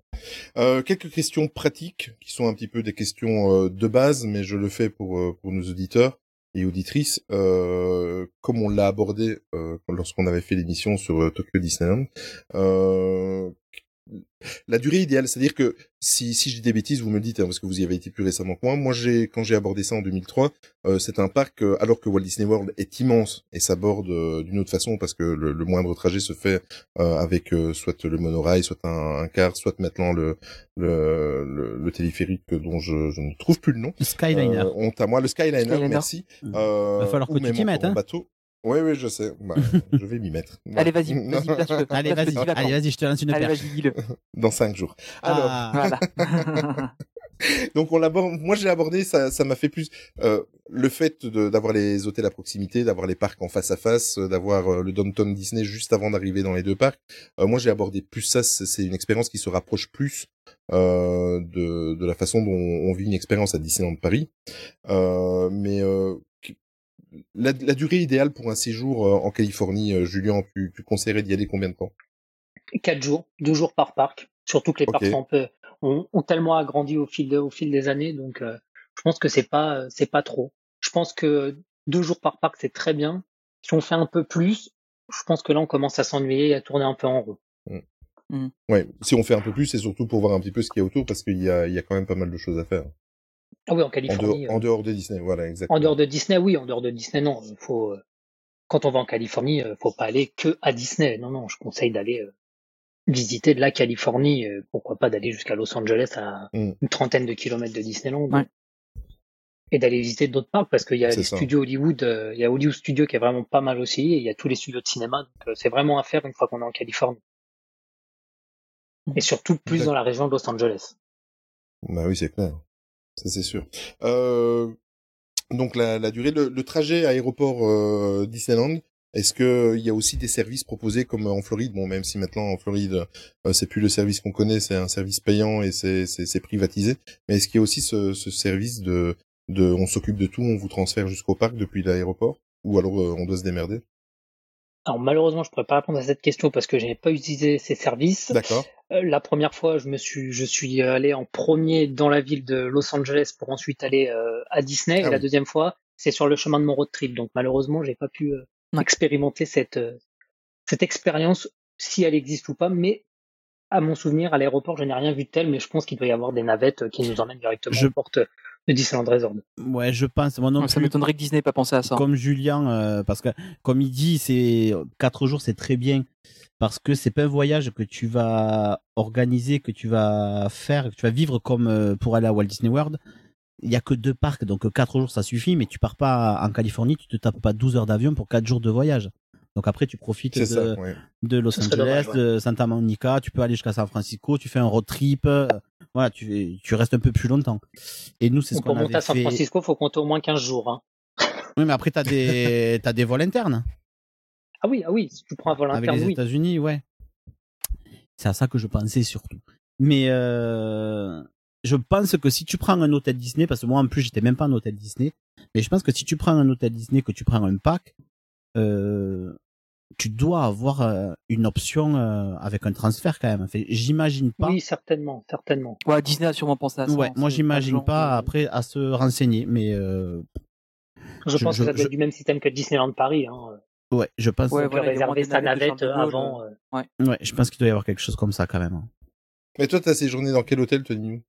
Euh, quelques questions pratiques qui sont un petit peu des questions euh, de base, mais je le fais pour euh, pour nos auditeurs et auditrices. Euh, comme on l'a abordé euh, lorsqu'on avait fait l'émission sur euh, Tokyo Disneyland, la durée idéale, c'est-à-dire que si, si je dis des bêtises, vous me le dites, hein, parce que vous y avez été plus récemment que moi. Moi, j'ai quand j'ai abordé ça en 2003, euh, c'est un parc, euh, alors que Walt Disney World est immense et s'aborde euh, d'une autre façon, parce que le, le moindre trajet se fait euh, avec euh, soit le monorail, soit un, un car, soit maintenant le, le, le, le téléphérique dont je, je ne trouve plus le nom. Le Skyliner. Euh, honte à moi, le Skyliner, Skyliner. merci. Mm. Euh, Va falloir que tu t'y mettes, hein. bateau. Oui, oui, je sais. Bah, je vais m'y mettre. Allez, vas-y, vas-y, place-le. Allez, vas-y, allez, vas-y, je te lance une Allez, perche. vas-y, dis-le. Dans cinq jours. Alors, Ah. Voilà. Donc on l'aborde. Moi, j'ai abordé ça. Ça m'a fait plus euh, le fait de- d'avoir les hôtels à proximité, d'avoir les parcs en face à face, euh, d'avoir euh, le Downtown Disney juste avant d'arriver dans les deux parcs. Euh, moi, j'ai abordé plus ça. C'est une expérience qui se rapproche plus euh, de, de la façon dont on vit une expérience à Disneyland Paris. Euh, mais euh, la, la durée idéale pour un séjour euh, en Californie, euh, Julien, tu, tu conseillerais d'y aller combien de temps? Quatre jours, deux jours par parc. Surtout que les parcs sont un peu, ont, ont tellement agrandi au fil, de- au fil des années, donc euh, je pense que c'est pas, c'est pas trop. Je pense que deux jours par parc c'est très bien. Si on fait un peu plus, je pense que là on commence à s'ennuyer et à tourner un peu en rond. Ouais, si on fait un peu plus, c'est surtout pour voir un petit peu ce qu'il y a autour, parce qu'il y a, il y a quand même pas mal de choses à faire. Ah oui, en En Californie. dehors, euh, en dehors de Disney, voilà, exactement. En dehors de Disney, oui, en dehors de Disney, non. Il faut, euh, quand on va en Californie, euh, faut pas aller que à Disney. Non, non, je conseille d'aller euh, visiter de la Californie. euh, pourquoi pas d'aller jusqu'à Los Angeles à Mm. une trentaine de kilomètres de Disneyland. Ouais. Et d'aller visiter d'autres parcs parce qu'il y a les ça. studios Hollywood, euh, il y a Hollywood Studio qui est vraiment pas mal aussi, et il y a tous les studios de cinéma, donc euh, c'est vraiment à faire une fois qu'on est en Californie. Et surtout plus dans la région de Los Angeles. Bah oui, c'est clair. Ça, c'est sûr. Euh, donc, la, la durée, le, le trajet aéroport euh, Disneyland, est-ce que il y a aussi des services proposés comme en Floride? Bon, même si maintenant en Floride, euh, c'est plus le service qu'on connaît, c'est un service payant et c'est privatisé. Mais est-ce qu'il y a aussi ce, ce service de de on s'occupe de tout, on vous transfère jusqu'au parc depuis l'aéroport? Ou alors euh, on doit se démerder? Alors malheureusement, je pourrais pas répondre à cette question parce que je n'ai pas utilisé ces services. D'accord. Euh, la première fois, je me suis, je suis allé en premier dans la ville de Los Angeles pour ensuite aller euh, à Disney. Ah et la oui. deuxième fois, c'est sur le chemin de mon road trip. Donc malheureusement, j'ai pas pu euh, expérimenter cette euh, cette expérience, si elle existe ou pas. Mais à mon souvenir, à l'aéroport, je n'ai rien vu de tel. Mais je pense qu'il doit y avoir des navettes euh, qui nous emmènent directement Je- aux portes de Disneyland Resort. Ouais, je pense. Moi non Ça m'étonnerait que Disney ait pas pensé à ça. Comme Julien, euh, parce que comme il dit, c'est quatre jours, c'est très bien parce que c'est pas un voyage que tu vas organiser, que tu vas faire, que tu vas vivre comme euh, pour aller à Walt Disney World. Il y a que deux parcs, donc euh, quatre jours ça suffit, mais tu pars pas en Californie, tu te tapes pas 12 heures d'avion pour quatre jours de voyage. Donc après tu profites de, C'est ça, ouais. de Los Angeles, dommage, ouais. de Santa Monica, tu peux aller jusqu'à San Francisco, tu fais un road trip, voilà, tu, tu restes un peu plus longtemps. Et nous c'est ce Pour qu'on monter avait à San fait. Francisco, faut compter au moins 15 jours. Hein. Oui, mais après t'as des t'as des vols internes. Ah oui, ah oui, si tu prends un vol Avec interne, les oui. États-Unis, ouais. C'est à ça que je pensais surtout. Mais euh, je pense que si tu prends un hôtel Disney, parce que moi en plus j'étais même pas un hôtel Disney, mais je pense que si tu prends un hôtel Disney, que tu prends un pack, euh, tu dois avoir euh, une option euh, avec un transfert quand même. Enfin, j'imagine pas. Oui, certainement, certainement. Ouais, Disney a sûrement pensé à ça. Ouais, hein, moi j'imagine pas de- après à se renseigner, mais euh, Je, Je- pense je- que ça doit je- être du même système que Disneyland Paris. Hein. ouais, je pense. Ouais, voilà, réserver sa navette avant. euh. Ouais. Ouais, je pense qu'il doit y avoir quelque chose comme ça quand même. hein. Mais toi, t'as séjourné dans quel hôtel, Tony?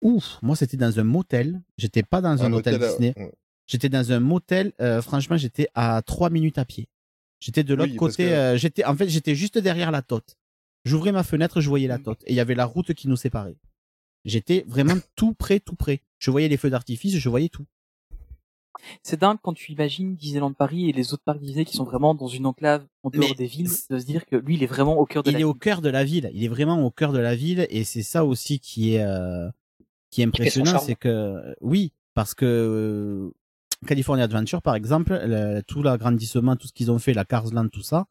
Ouf, moi c'était dans un motel. J'étais pas dans un, Un hôtel hôtel à- Disney. ouais. J'étais dans un motel. euh, franchement, j'étais à trois minutes à pied. J'étais de l'autre Oui, côté. que- euh, j'étais, en fait, j'étais juste derrière la tote. J'ouvrais ma fenêtre, je voyais la tote, et il y avait la route qui nous séparait. J'étais vraiment tout près, tout près. Je voyais les feux d'artifice, je voyais tout. C'est dingue quand tu imagines Disneyland Paris et les autres parcs Disney qui sont vraiment dans une enclave en dehors Mais des villes, de se dire que lui, il est vraiment au cœur de il la est au ville. cœur de la ville. Il est vraiment au cœur de la ville et c'est ça aussi qui est euh, qui est impressionnant, c'est que oui, parce que euh, California Adventure par exemple, le- tout l'agrandissement, tout ce qu'ils ont fait, la Cars Land, tout ça,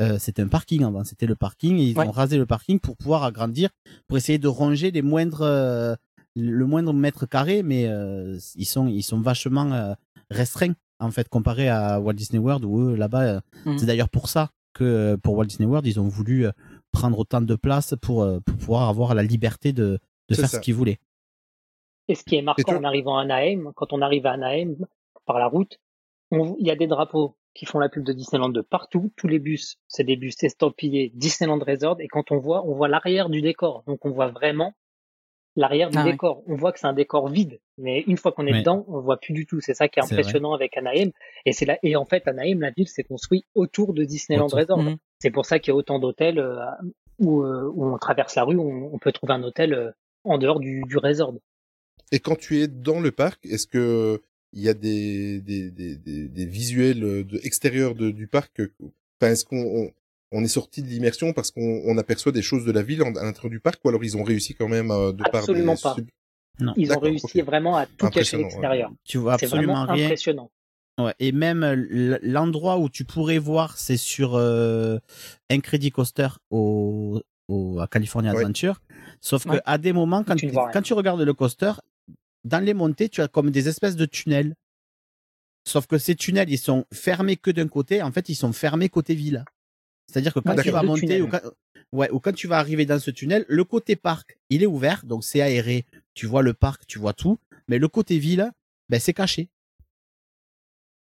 euh, c'était un parking avant, c'était le parking et ils Ouais. ont rasé le parking pour pouvoir agrandir, pour essayer de ronger les moindres euh, le moindre mètre carré, mais euh, ils sont ils sont vachement euh, restreints en fait comparé à Walt Disney World où eux là-bas euh, Mhm. c'est d'ailleurs pour ça que pour Walt Disney World ils ont voulu euh, prendre autant de place pour, euh, pour pouvoir avoir la liberté de, faire ça. ce qu'ils voulaient. Et ce qui est marquant en arrivant à Anaheim, quand on arrive à Anaheim par la route, on- il y a des drapeaux qui font la pub de Disneyland de partout. Tous les bus, c'est des bus estampillés Disneyland Resort. Et quand on voit, on voit l'arrière du décor. Donc on voit vraiment l'arrière du Ah ouais. décor. On voit que c'est un décor vide. Mais une fois qu'on est Ouais. dedans, on voit plus du tout. C'est ça qui est vrai. impressionnant avec Anaheim. Et c'est là, et en fait, Anaheim, la ville s'est construite autour de Disneyland Autour. Resort. Mhm. C'est pour ça qu'il y a autant d'hôtels euh, où, euh, où on traverse la rue, on, on peut trouver un hôtel euh, en dehors du, du resort. Et quand tu es dans le parc, est-ce que il y a des, des, des, des, des visuels euh, de, extérieurs de, du parc Enfin, est-ce qu'on on, on est sorti de l'immersion parce qu'on on aperçoit des choses de la ville en- à l'intérieur du parc ou alors ils ont réussi quand même euh, de par Absolument des pas. sub- Non. Ils ont réussi vraiment à tout cacher Impressionnant, ouais. l'extérieur. Tu vois C'est absolument vraiment rien. impressionnant. Ouais, et même euh, l'endroit où tu pourrais voir, c'est sur euh, Incredi Coaster au, au, à California Ouais. Adventure. Sauf que Ouais. à des moments, quand Tu quand tu regardes le coaster, dans les montées, tu as comme des espèces de tunnels. Sauf que ces tunnels, ils sont fermés que d'un côté. En fait, ils sont fermés côté ville. C'est-à-dire que quand Ouais, tu vas monter ou quand, ouais, ou quand tu vas arriver dans ce tunnel, le côté parc, il est ouvert, donc c'est aéré. Tu vois le parc, tu vois tout. Mais le côté ville, ben, c'est caché.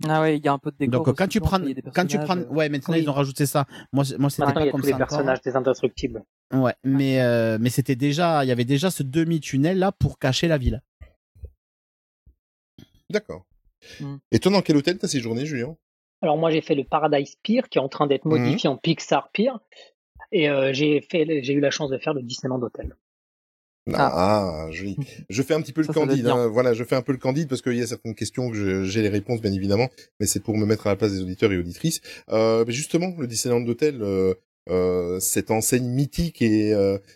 Ah ouais, il y a un peu de décor. Donc quand tu prends, quand tu prends, euh, ouais, maintenant oui. ils ont rajouté ça. Moi, moi c'était Maintenant, il pas y a comme tous les ça encore. personnages des indestructibles. Ouais, mais euh, mais c'était déjà, il y avait déjà ce demi tunnel là pour cacher la ville. D'accord. Mm. Et toi, dans quel hôtel t'as séjourné, Julien? Alors moi, j'ai fait le Paradise Pier, qui est en train d'être Mhm. modifié en Pixar Pier. Et euh, j'ai fait, j'ai eu la chance de faire le Disneyland Hotel. Ah, joli. Je fais un petit peu le Ça, candide. hein. Voilà, je fais un peu le candide parce qu'il y a certaines questions que j'ai les réponses, bien évidemment, mais c'est pour me mettre à la place des auditeurs et auditrices. Euh, mais justement, le Disneyland Hotel, euh, euh, cette enseigne mythique et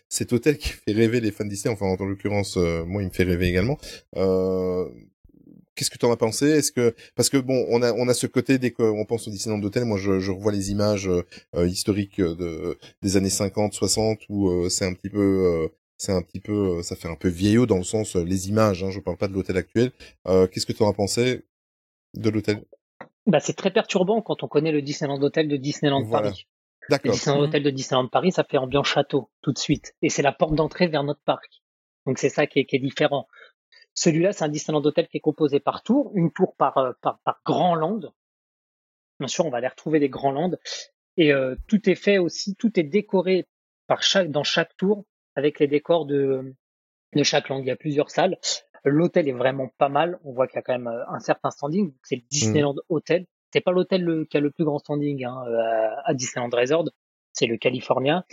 cet hôtel qui fait rêver les fans Disney, enfin en l'occurrence, moi, il me fait rêver également. Euh, Qu'est-ce que tu en as pensé? Est-ce que parce que bon, on a on a ce côté dès qu'on pense au Disneyland Hotel, moi je, je revois les images euh, euh, historiques de des années 50, 60 où euh, c'est un petit peu euh, c'est un petit peu euh, ça fait un peu vieillot dans le sens euh, les images. Hein, je parle pas de l'hôtel actuel. Euh, Qu'est-ce que tu en as pensé de l'hôtel? Bah, c'est très perturbant quand on connaît le Disneyland Hotel de Disneyland Voilà. Paris. Le D'accord. Disneyland Mhm. Hotel de Disneyland Paris, ça fait ambiance château tout de suite. Et c'est la porte d'entrée vers notre parc. Donc c'est ça qui est, qui est différent. Celui-là, c'est un Disneyland Hotel qui est composé par tour, une tour par, euh, par, par grand land. Bien sûr, on va aller retrouver des grands lands. Et euh, tout est fait aussi, tout est décoré par chaque, dans chaque tour avec les décors de, de chaque land. Il y a plusieurs salles. L'hôtel est vraiment pas mal. On voit qu'il y a quand même euh, un certain standing. C'est le Disneyland Hotel. C'est pas l'hôtel qui a le plus grand standing hein, euh, à, à Disneyland Resort. C'est le California.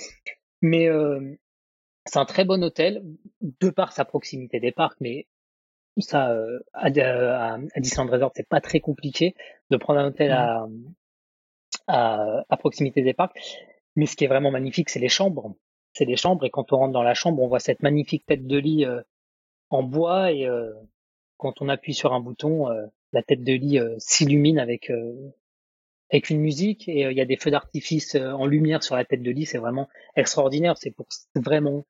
Mais euh, c'est un très bon hôtel de par sa proximité des parcs. Mais ça, euh, à, à, à Disneyland Resort, c'est pas très compliqué de prendre un hôtel à, à, à proximité des parcs. Mais ce qui est vraiment magnifique, c'est les chambres. C'est les chambres et quand on rentre dans la chambre, on voit cette magnifique tête de lit euh, en bois et euh, quand on appuie sur un bouton, euh, la tête de lit euh, s'illumine avec euh, avec une musique et euh, il y a des feux d'artifice euh, en lumière sur la tête de lit. C'est vraiment extraordinaire. C'est pour vraiment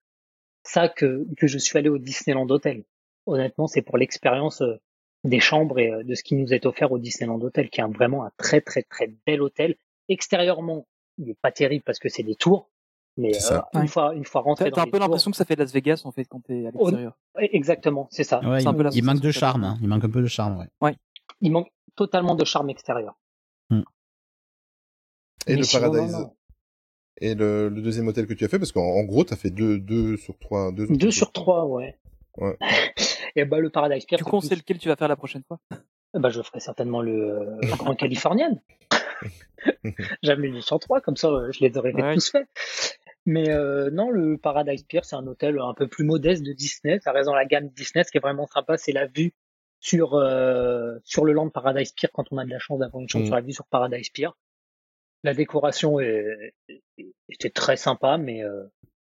ça que que je suis allé au Disneyland Hotel. Honnêtement, c'est pour l'expérience euh, des chambres et euh, de ce qui nous est offert au Disneyland Hotel, qui est vraiment un très très très bel hôtel extérieurement, il est pas terrible parce que c'est des tours. Mais euh, une fois, une fois rentré T'as un peu l'impression que ça fait Las Vegas en fait quand t'es à l'extérieur. Exactement, c'est ça. Ouais, C'est un il, peu la il manque de charme. hein. Il manque un peu de charme, ouais. Il manque totalement de charme extérieur. Et Mais le sinon, Paradise. non, non. Et le, le deuxième hôtel que tu as fait, parce qu'en en gros, t'as fait deux, deux sur trois. Deux, Deux sur trois, ouais. Ouais. Et bah le Paradise Pier. Tu c'est conseilles plus- lequel tu vas faire la prochaine fois? Bah je ferai certainement le euh, le Grand Californian. Mis sur trois, comme ça euh, je les aurais Ouais. tous faits. Mais euh, non, le Paradise Pier, c'est un hôtel un peu plus modeste de Disney. Ça reste dans la gamme Disney. Ce qui est vraiment sympa, c'est la vue sur euh, sur le land Paradise Pier quand on a de la chance d'avoir une chance Mm. sur la vue sur Paradise Pier. La décoration est, était très sympa, mais euh,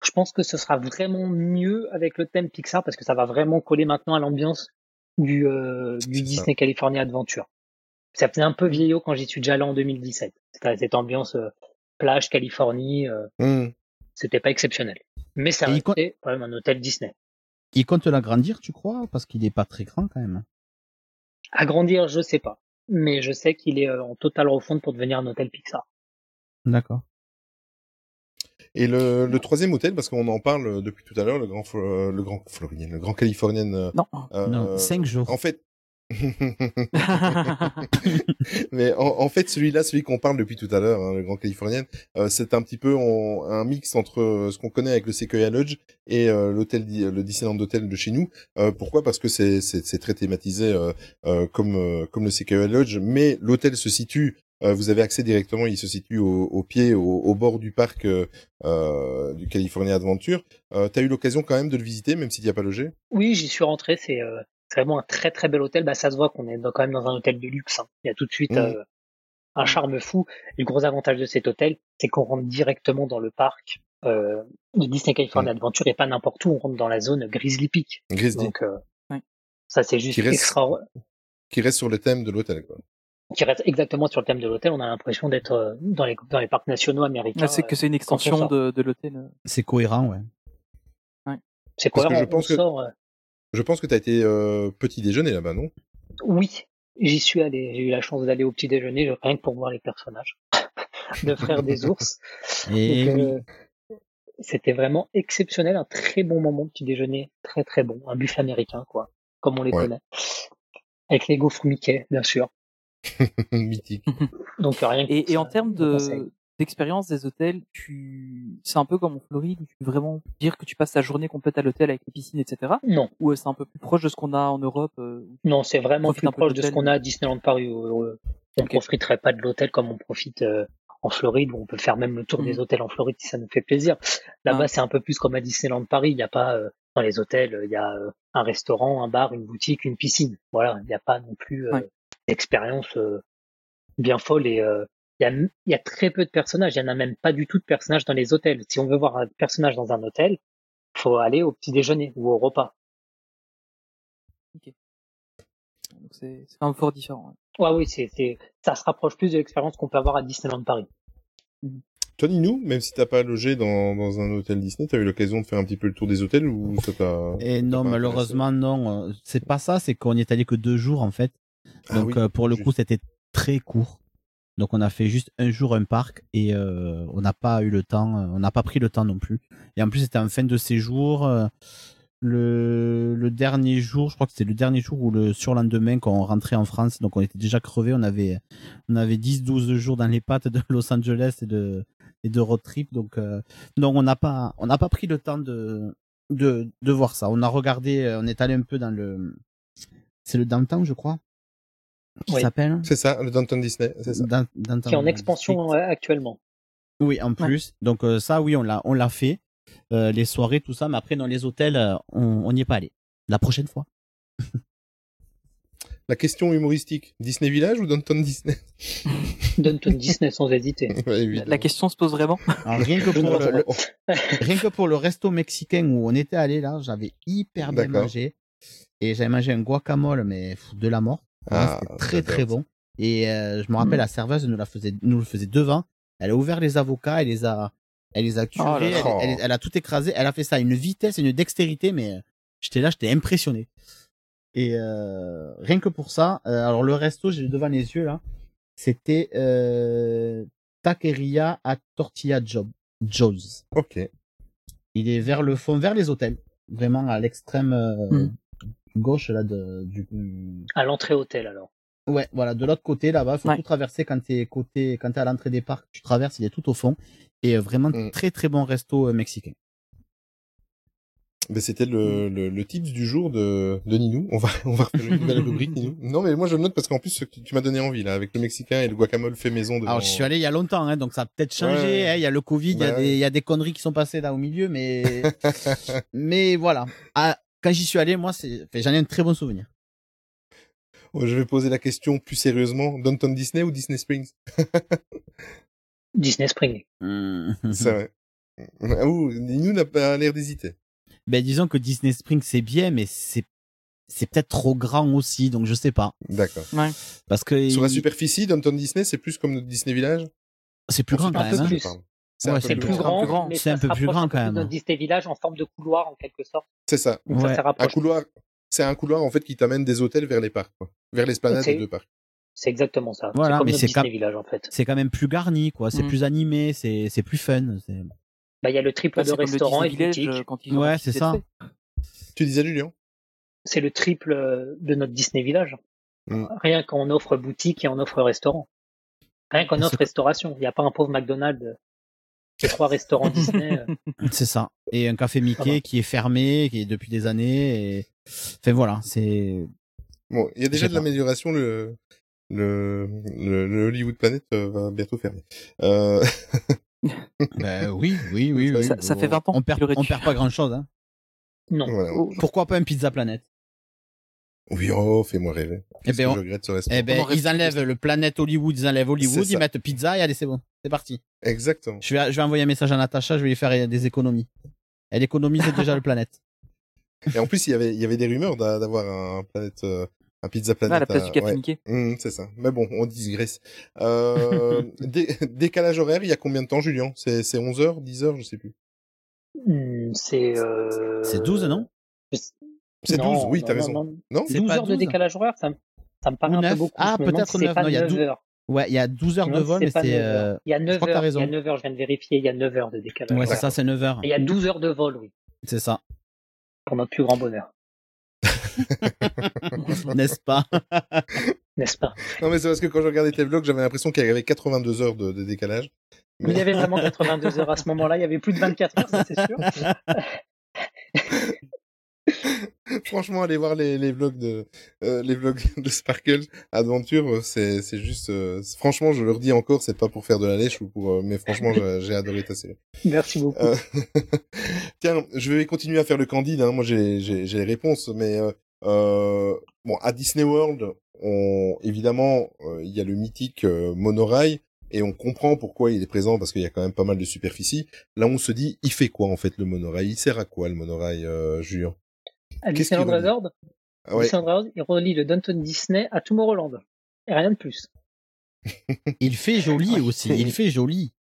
je pense que ce sera vraiment mieux avec le thème Pixar parce que ça va vraiment coller maintenant à l'ambiance du, euh, du ça. Disney California Adventure. Ça faisait un peu vieillot quand j'y suis déjà allé en 2017. C'était cette ambiance euh, plage Californie, euh, Hmm. c'était pas exceptionnel. Mais ça restait quand même un hôtel Disney. Il compte l'agrandir, tu crois? Parce qu'il est pas très grand quand même. Agrandir, je sais pas, mais je sais qu'il est euh, en totale refonte pour devenir un hôtel Pixar. D'accord. Et le, le troisième hôtel, parce qu'on en parle depuis tout à l'heure, le grand, euh, le grand Floridien, le grand Californien. euh, Non. euh, Non, cinq jours. En fait. Mais en, en fait, celui-là, celui qu'on parle depuis tout à l'heure, hein, le Grand Californien, euh, c'est un petit peu en- un mix entre euh, ce qu'on connaît avec le Sequoia Lodge et euh, l'hôtel, le Disneyland Hotel de chez nous. Euh, pourquoi? Parce que c'est c'est c'est très thématisé euh, euh, comme euh, comme le Sequoia Lodge, mais l'hôtel se situe. Euh, vous avez accès directement, il se situe au, au pied, au, au bord du parc euh, euh, du California Adventure. Euh, T'as eu l'occasion quand même de le visiter, même s'il n'y a pas logé? Oui, j'y suis rentré. C'est euh, c'est vraiment un très très bel hôtel. Bah, ça se voit qu'on est dans- quand même dans un hôtel de luxe. hein. Il y a tout de suite Mhm. euh, un charme fou. Et le gros avantage de cet hôtel, c'est qu'on rentre directement dans le parc euh, de Disney California Adventure et pas n'importe où. On rentre dans la zone Grizzly Peak. Grizzly. Donc euh, Ouais. ça c'est juste Qui reste- extra. Qui reste sur le thème de l'hôtel. Qui reste exactement sur le thème de l'hôtel. On a l'impression d'être euh, dans les dans les parcs nationaux américains. Ah, c'est que c'est une euh, extension de, de l'hôtel. euh. C'est cohérent, ouais. C'est Parce que cohérent. je pense on que- sort, Je pense que t'as été euh, petit déjeuner là-bas, non? Oui, j'y suis allé. J'ai eu la chance d'aller au petit déjeuner, rien que pour voir les personnages de Frères des Ours. Et Donc, oui. euh, C'était vraiment exceptionnel, un très bon moment de petit déjeuner, très très bon, un buffet américain quoi, comme on les Ouais. connaît, avec les gaufres Mickey bien sûr. Mythique. Donc rien que Et, et en termes de d'expérience des hôtels, tu c'est un peu comme en Floride où tu peux vraiment dire que tu passes ta journée complète à l'hôtel avec les piscines, etc. Non, Ou euh, c'est un peu plus proche de ce qu'on a en Europe. euh, non, c'est vraiment Profite plus un peu proche de de ce qu'on a à Disneyland Paris. où, euh, on Ok. profiterait pas de l'hôtel comme on profite euh, en Floride, où on peut faire même le tour des hôtels en Floride si ça nous fait plaisir. Là-bas, Ah. c'est un peu plus comme à Disneyland Paris. Il n'y a pas euh, dans les hôtels, il y a euh, un restaurant, un bar, une boutique, une piscine. Voilà, il n'y a pas non plus euh, Ouais. D'expérience euh, bien folle et euh, il y, a, il y a très peu de personnages. Il y en a même pas du tout de personnages dans les hôtels. Si on veut voir un personnage dans un hôtel, faut aller au petit déjeuner ou au repas. donc c'est c'est un fort différent. ouais. Ouais, oui, c'est, c'est, ça se rapproche plus de l'expérience qu'on peut avoir à Disneyland Paris. Tony, nous, même si t'as pas logé dans, dans un hôtel Disney, t'as eu l'occasion de faire un petit peu le tour des hôtels ou ça t'a... Et non, malheureusement, non. Euh, C'est pas ça, c'est qu'on y est allé que deux jours, en fait. Ah Donc, oui, euh, pour le juste. coup, c'était très court. Donc, on a fait juste un jour un parc et euh, on n'a pas eu le temps, euh, on n'a pas pris le temps non plus. Et en plus, c'était en fin de séjour. euh, le, le dernier jour, je crois que c'était le dernier jour ou le surlendemain quand on rentrait en France. Donc, on était déjà crevé. On avait, on avait 10-12 jours dans les pattes de Los Angeles et de, et de road trip. Donc, euh, non, on n'a pas, on n'a pas pris le temps de, de, de voir ça. On a regardé, on est allé un peu dans le, c'est le downtown, je crois, qui Oui. s'appelle. C'est ça, le Downtown Disney, c'est ça. Down- Downtown Qui est en expansion euh, actuellement. Oui, en plus. Donc euh, ça, oui, on l'a, on l'a fait. Euh, les soirées, tout ça. Mais après, dans les hôtels, on n'y est pas allé. La prochaine fois. La question humoristique, Disney Village ou Downtown Disney? Downtown Disney sans hésiter. Ouais, La, question se pose vraiment. Alors, rien que pour le, le- rien que pour le resto mexicain où on était allé là, j'avais hyper bien D'accord. mangé et j'avais mangé un guacamole mais de la mort. Ah, C'était très très bon. Et euh, je me rappelle Mm. la serveuse nous la faisait, nous le faisait devant. Elle a ouvert les avocats, elle les a, elle les a curés, Oh là elle, là. elle- elle a tout écrasé. Elle a fait ça à une vitesse une dextérité, mais euh, j'étais là, j'étais impressionné. Et euh, rien que pour ça, euh, alors le resto, j'ai devant les yeux là, c'était euh, Taqueria à Tortilla Job, Joe's. Ok. Il est vers le fond, vers les hôtels. Vraiment à l'extrême euh, Mm. Gauche là de, du. À l'entrée hôtel alors. Ouais, voilà, de l'autre côté là-bas, faut Ouais. tout traverser quand t'es côté, quand t'es à l'entrée des parcs, tu traverses, il est tout au fond. Et euh, vraiment Mm. très très bon resto euh, mexicain. Ben, c'était le, le, le tips du jour de, de Ninou. On va, on va refaire une nouvelle rubrique, Ninou. Non, mais moi, je le note parce qu'en plus, tu, tu m'as donné envie, là, avec le mexicain et le guacamole fait maison devant... Alors je suis allé il y a longtemps, hein, donc ça a peut-être changé. Ouais. hein, Il y a le Covid, il y a Bah des, ouais. il y a des conneries qui sont passées là au milieu, mais mais voilà. Ah, quand j'y suis allé, moi, c'est, enfin, j'en ai un très bon souvenir. Oh, je vais poser la question plus sérieusement. Downton Disney ou Disney Springs? Disney Spring. C'est vrai. Ah, ouh, Ninou n'a pas l'air d'hésiter. Ben disons que Disney Springs c'est bien, mais c'est c'est peut-être trop grand aussi, donc je sais pas. D'accord. Ouais. Parce que Sur la superficie, Downton Disney, c'est plus comme notre Disney Village? c'est plus grand quand même. hein. Ouais, c'est peu C'est plus plus grand, grand, plus grand. mais C'est ça un peu plus grand quand même. d'un Disney Village en forme de couloir en quelque sorte. C'est ça. Donc Ouais. ça Un couloir, c'est un couloir, en fait, qui t'amène des hôtels vers les parcs, quoi. Vers l'esplanade des deux parcs. C'est exactement ça. Voilà, comme mais c'est quand- Village en fait. C'est quand même plus garni, quoi. C'est Mm. plus animé, c'est c'est plus fun. Bah, il y a le triple de restaurants et Disney de quand ils Ouais, c'est ça. Tu disais, Julien? C'est le triple de notre Disney Village. Mm. Rien qu'on offre boutique et on offre restaurant. Rien qu'on offre restauration. Il n'y a pas un pauvre McDonald's et trois restaurants Disney. euh. C'est ça. Et un café Mickey qui est fermé, qui est depuis des années. Et... Enfin voilà, c'est. Bon, il y a déjà de l'amélioration, le, le, le, le Hollywood Planet euh, va bientôt fermer. Euh... Ben oui, oui, oui, oui. Ça- ça fait 20 ans On perd, on perd pas grand chose. Hein. Non. voilà. Pourquoi pas un Pizza Planet? Oui, oh, fais-moi rêver. Qu'est-ce ben, que on- je regrette ce restaurant. Eh ben, ils enlèvent le Planète Hollywood, ils enlèvent Hollywood, ils mettent pizza et allez, c'est bon. C'est parti. Exactement. Je vais, je vais envoyer un message à Natacha, je vais lui faire des économies. Elle économise déjà le Planète. Et en plus, il y avait, il y avait des rumeurs d'a- d'avoir un planète, euh, un pizza planète. Ah, la place à- du Café ouais. Hum, c'est ça. Mais bon, on digresse. Euh, dé- décalage horaire, il y a combien de temps, Julien? C'est, c'est 11 heures, 10 heures, je sais plus. Hmm, C'est. Euh... C'est 12, non? C'est Non, 12, oui, t'as raison. non. Non? C'est 12 pas heures de 12. décalage horaire, ça, me- ça me paraît un peu beaucoup. Ah, peut-être si c'est neuf. pas Non, il y a 9 dou- heures. Ouais, il y a 12 heures de vol, mais c'est. 9 euh, Il y a je 9 crois que t'as heures. Il y a 9 heures, je viens de vérifier, il y a 9 heures de décalage. Ouais, c'est ça, c'est 9 heures. Et il y a 12 heures de vol, oui. C'est ça. Pour notre plus grand bonheur. N'est-ce pas? N'est-ce pas? Non, mais c'est parce que quand je regardais tes vlogs, j'avais l'impression qu'il y avait 82 heures de, de décalage. Mais il y avait vraiment 82 heures à ce moment-là. Il y avait plus de 24 heures, ça c'est sûr. Franchement, allez voir les, les vlogs de euh, les vlogs de Sparkle Adventure, euh, c'est c'est juste euh, franchement, je leur dis encore, c'est pas pour faire de la lèche ou pour euh, mais franchement, j'ai adoré ta série. Merci beaucoup. Euh, Tiens, je vais continuer à faire le candide hein. Moi, j'ai j'ai j'ai les réponses mais euh, bon, à Disney World, on évidemment, il y a le mythique monorail et on comprend pourquoi il est présent parce qu'il y a quand même pas mal de superficie. Là, on se dit, il fait quoi en fait le monorail? Il sert à quoi le monorail, euh, Julien? À Qu'est-ce Disneyland Resort, Ah ouais. Disneyland Resort, il relie le Downton Disney à Tomorrowland. Et rien de plus. Il fait joli aussi. Il fait joli.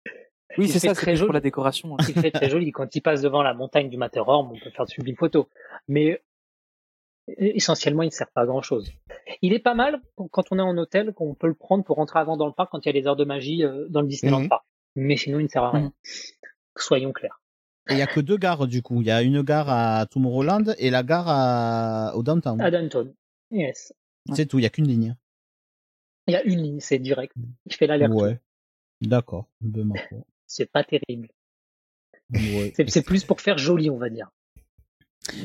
Oui, c'est ça, très c'est pour joli. la décoration. hein. Il fait très joli. Quand il passe devant la montagne du Matterhorn, on peut faire de sublimes photos. Mais euh, essentiellement, il ne sert pas à grand chose. Il est pas mal pour- quand on est en hôtel, qu'on peut le prendre pour rentrer avant dans le parc quand il y a les heures de magie euh, dans le Disneyland Mhm. Park. Mais sinon, il ne sert à rien. Soyons clairs. Et il y a que deux gares du coup. Il y a une gare à Tomorrowland et la gare à... au downtown. À Downton. Yes. C'est tout, il y a qu'une ligne. Il y a une ligne, c'est direct. Il fait l'aller-retour. Ouais. D'accord. Ben. C'est pas terrible. Ouais. C'est plus pour faire joli, on va dire.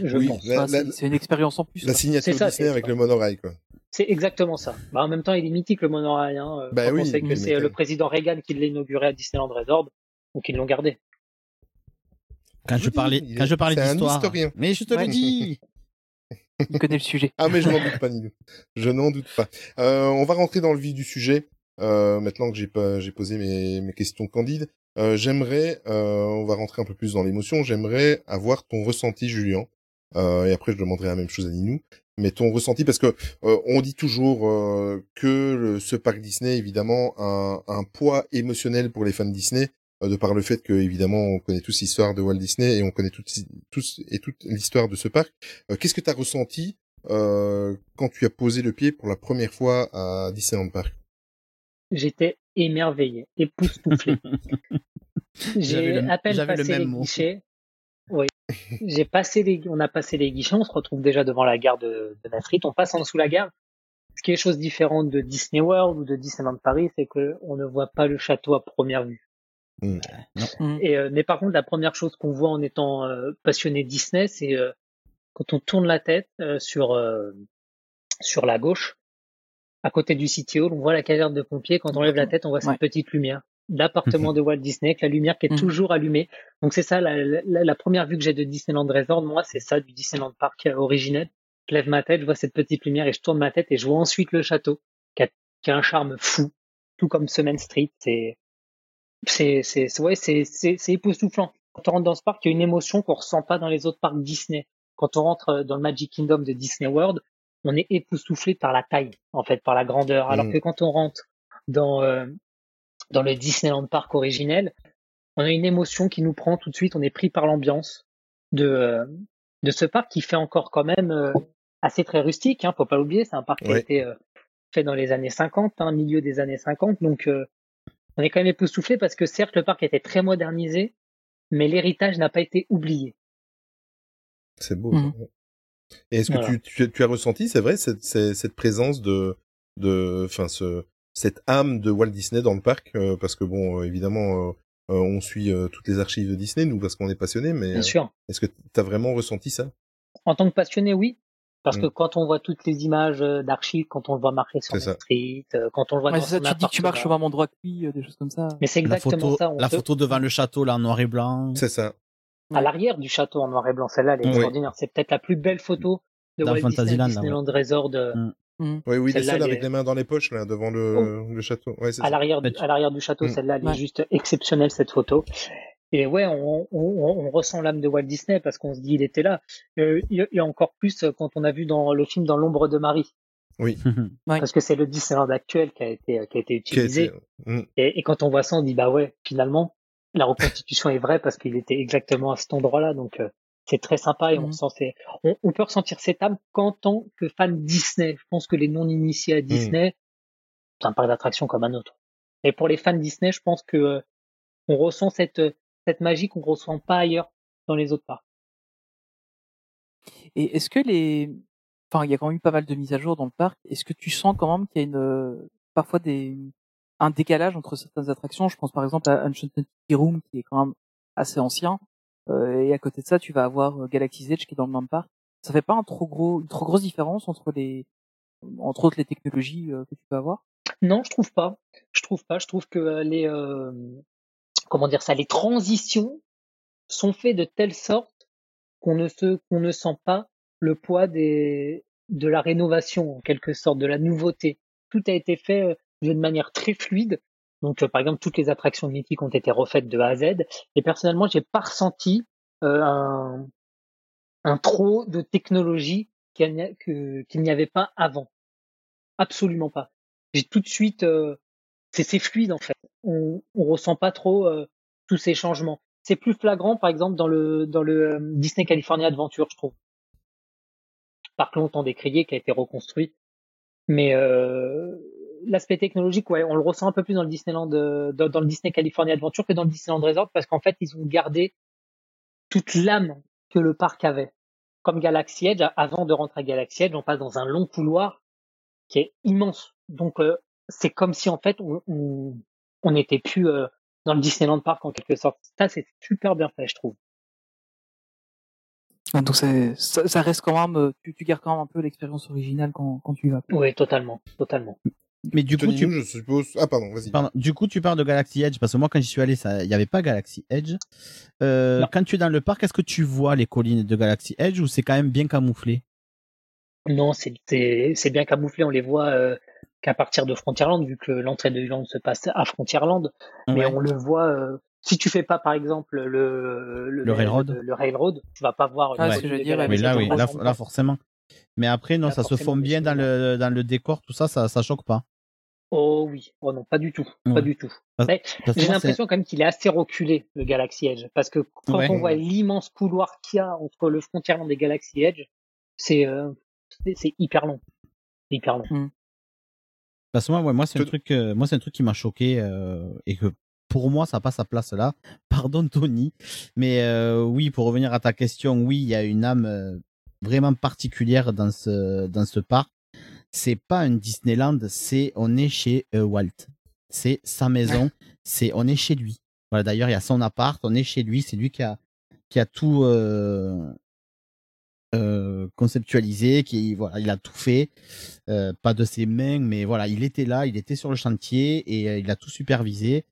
Je Oui, pense. c'est une expérience en plus. La signature ça, Disney avec le monorail, quoi. C'est exactement ça. Bah, en même temps, il est mythique le monorail. Hein, Bah oui, on sait que c'est le président Reagan qui l'a inauguré à Disneyland Resort, donc ils l'ont gardé. Quand je parlais, est- quand je parlais d'histoire. historien. Mais je te Ouais. le dis. Il connaît le sujet. Ah mais je n'en doute pas, Nino. Je n'en doute pas. Euh, on va rentrer dans le vif du sujet. Euh, maintenant que j'ai pas, j'ai posé mes, mes questions candides, euh, j'aimerais, euh, on va rentrer un peu plus dans l'émotion. J'aimerais avoir ton ressenti, Julien. Euh, et après, je demanderai la même chose à Ninou. Mais ton ressenti, parce que euh, on dit toujours euh, que le- ce parc Disney, évidemment, a un, un poids émotionnel pour les fans Disney, euh, de par le fait que, évidemment, on connaît tous l'histoire de Walt Disney et on connaît tous et toute l'histoire de ce parc. Euh, Qu'est-ce que tu as ressenti euh, quand tu as posé le pied pour la première fois à Disneyland Park? J'étais émerveillé, époustouflé. J'avais J'ai le- à peine j'avais le passé les mot. guichets. Oui. J'ai passé les, on a passé les guichets, on se retrouve déjà devant la gare de, de Maastricht, on passe en dessous la gare. Ce qui est chose différente de Disney World ou de Disneyland Paris, c'est que on ne voit pas le château à première vue. Mm. Et, euh, mais par contre, la première chose qu'on voit en étant euh, passionné Disney, c'est euh, quand on tourne la tête euh, sur euh, sur la gauche, à côté du City Hall, on voit la caserne de pompiers. Quand on lève la tête, on voit cette petite lumière l'appartement de Walt Disney, avec la lumière qui est toujours allumée. Donc c'est ça, la, la, la première vue que j'ai de Disneyland Resort, moi, c'est ça, du Disneyland Park euh, originel. Je lève ma tête, je vois cette petite lumière et je tourne ma tête et je vois ensuite le château, qui a, qui a un charme fou, tout comme Semaine Street. C'est, c'est, c'est, ouais, c'est, c'est, c'est époustouflant. Quand on rentre dans ce parc, il y a une émotion qu'on ressent pas dans les autres parcs Disney. Quand on rentre euh, dans le Magic Kingdom de Disney World, on est époustouflé par la taille, en fait, par la grandeur. Alors Mm. que quand on rentre dans, euh, dans le Disneyland Park originel, on a une émotion qui nous prend tout de suite, on est pris par l'ambiance de, euh, de ce parc qui fait encore quand même euh, assez très rustique, hein, faut pas l'oublier, c'est un parc qui a été euh, fait dans les années 50, hein, milieu des années 50, donc euh, on est quand même époustouflé parce que certes le parc été très modernisé, mais l'héritage n'a pas été oublié. C'est beau. Ça. Et est-ce que Voilà. tu, tu, tu as ressenti, c'est vrai, cette, cette, cette présence de, de, enfin, ce, cette âme de Walt Disney dans le parc, euh, parce que bon, euh, évidemment, euh, on suit euh, toutes les archives de Disney, nous, parce qu'on est passionnés, mais Bien euh, sûr. est-ce que tu as vraiment ressenti ça? En tant que passionné, oui. Parce que Mm. quand on voit toutes les images euh, d'archives, quand on le voit marqué sur ça. Street, euh, quand on le voit Ouais, dans c'est ça, son tu dis que tu marches même endroit que lui, euh, des choses comme ça. Mais c'est La exactement photo, ça. on la photo devant le château, là, en noir et blanc. C'est ça. à l'arrière du château en noir et blanc. Celle-là, elle est Oui. extraordinaire. C'est peut-être la plus belle photo de Dans Walt Disney Fantasyland, là, ouais. Disneyland Resort de- Oui, oui, il est Celle-là, seul elle avec est- les mains dans les poches, là, devant le, le château. Ouais, c'est à ça. l'arrière du, à l'arrière du château. Mm. Celle-là, elle est juste exceptionnelle cette photo. Et ouais, on, on, on ressent l'âme de Walt Disney parce qu'on se dit il était là. Euh, et et encore plus euh, quand on a vu dans le film Dans l'ombre de Marie. Oui. Parce que c'est le Disneyland actuel qui a été, qui a été a utilisé. été- Mm. Et, et quand on voit ça, on dit bah ouais, finalement, la reconstitution est vraie parce qu'il était exactement à cet endroit-là. Donc euh, c'est très sympa et on Mhm. sent ces- on, on peut ressentir cette âme qu'en tant que fan Disney. Je pense que les non initiés à Disney, c'est un parc d'attraction comme un autre. Et pour les fans Disney, je pense que euh, on ressent cette cette magie qu'on ressent pas ailleurs dans les autres parcs. Et est-ce que les, enfin, il y a quand même eu pas mal de mises à jour dans le parc. Est-ce que tu sens quand même qu'il y a une, euh, parfois des, un décalage entre certaines attractions? Je pense par exemple à Enchanted Room qui est quand même assez ancien. Euh, et à côté de ça, tu vas avoir euh, Galaxy's Edge qui est dans le même parc. Ça fait pas un trop gros, une trop grosse différence entre les, entre autres les technologies euh, que tu peux avoir? Non, je trouve pas. Je trouve pas. Je trouve que les euh, comment dire ça, les transitions sont faites de telle sorte qu'on ne se qu'on ne sent pas le poids des de la rénovation en quelque sorte, de la nouveauté. Tout a été fait euh, d'une manière très fluide. Donc, euh, par exemple, toutes les attractions mythiques ont été refaites de A à Z. Et personnellement, j'ai pas ressenti euh, un, un trop de technologie qu'il n'y avait pas avant. Absolument pas. J'ai tout de suite, euh, c'est fluide en fait. On, on ressent pas trop tous ces changements. C'est plus flagrant, par exemple, dans le dans le Disney California Adventure, je trouve. Parc longtemps décrié qui a été reconstruit, mais euh, l'aspect technologique, ouais, on le ressent un peu plus dans le Disneyland, euh, dans, dans le Disney California Adventure que dans le Disneyland Resort, parce qu'en fait, ils ont gardé toute l'âme que le parc avait. Comme Galaxy Edge, avant de rentrer à Galaxy Edge, on passe dans un long couloir qui est immense. Donc euh, c'est comme si en fait on on, on n'était plus euh, dans le Disneyland Park en quelque sorte. Ça c'est super bien fait, je trouve. Ah, Donc ça, ça reste quand même, euh, tu, tu gardes quand même un peu l'expérience originale quand, quand tu y vas. Oui, totalement, totalement. Mais du coup, tu... Je suppose. Ah, pardon, vas-y. Pardon. Du coup, tu parles de Galaxy Edge parce que moi, quand j'y suis allé, ça, il n'y avait pas Galaxy Edge. Euh, quand tu es dans le parc, est-ce que tu vois les collines de Galaxy Edge ou c'est quand même bien camouflé? Non, c'est bien camouflé. On les voit euh, qu'à partir de Frontierland, vu que l'entrée de Land se passe à Frontierland. Mais on le voit. euh, si tu fais pas, par exemple, le Le railroad. le, le railroad, tu vas pas voir. Ah, ce que je veux dire, Galaxy là, oui, là, là, forcément. Mais après, non, Là, ça se fond bien dans le, dans le décor, tout ça, ça, ça choque pas. Oh oui, oh non, pas du tout, Ouais. pas du tout. Mais J'ai l'impression quand même qu'il est assez reculé, le Galaxy Edge, parce que quand Ouais. on voit l'immense couloir qu'il y a entre le Frontierland et Galaxy Edge, c'est euh, c'est hyper long, C'est hyper long. Parce que moi, ouais, moi c'est un truc, euh, moi c'est un truc qui m'a choqué euh, et que pour moi ça passe à place là. Pardon Tony, mais euh, oui, pour revenir à ta question, oui, il y a une âme euh, vraiment particulière dans ce dans ce parc. C'est pas un Disneyland, c'est on est chez euh, Walt. C'est sa maison, c'est on est chez lui. Voilà, d'ailleurs il y a son appart, on est chez lui, c'est lui qui a qui a tout euh, conceptualisé, qui voilà, il a tout fait, euh, pas de ses mains, mais voilà, il était là, il était sur le chantier et euh, il a tout supervisé.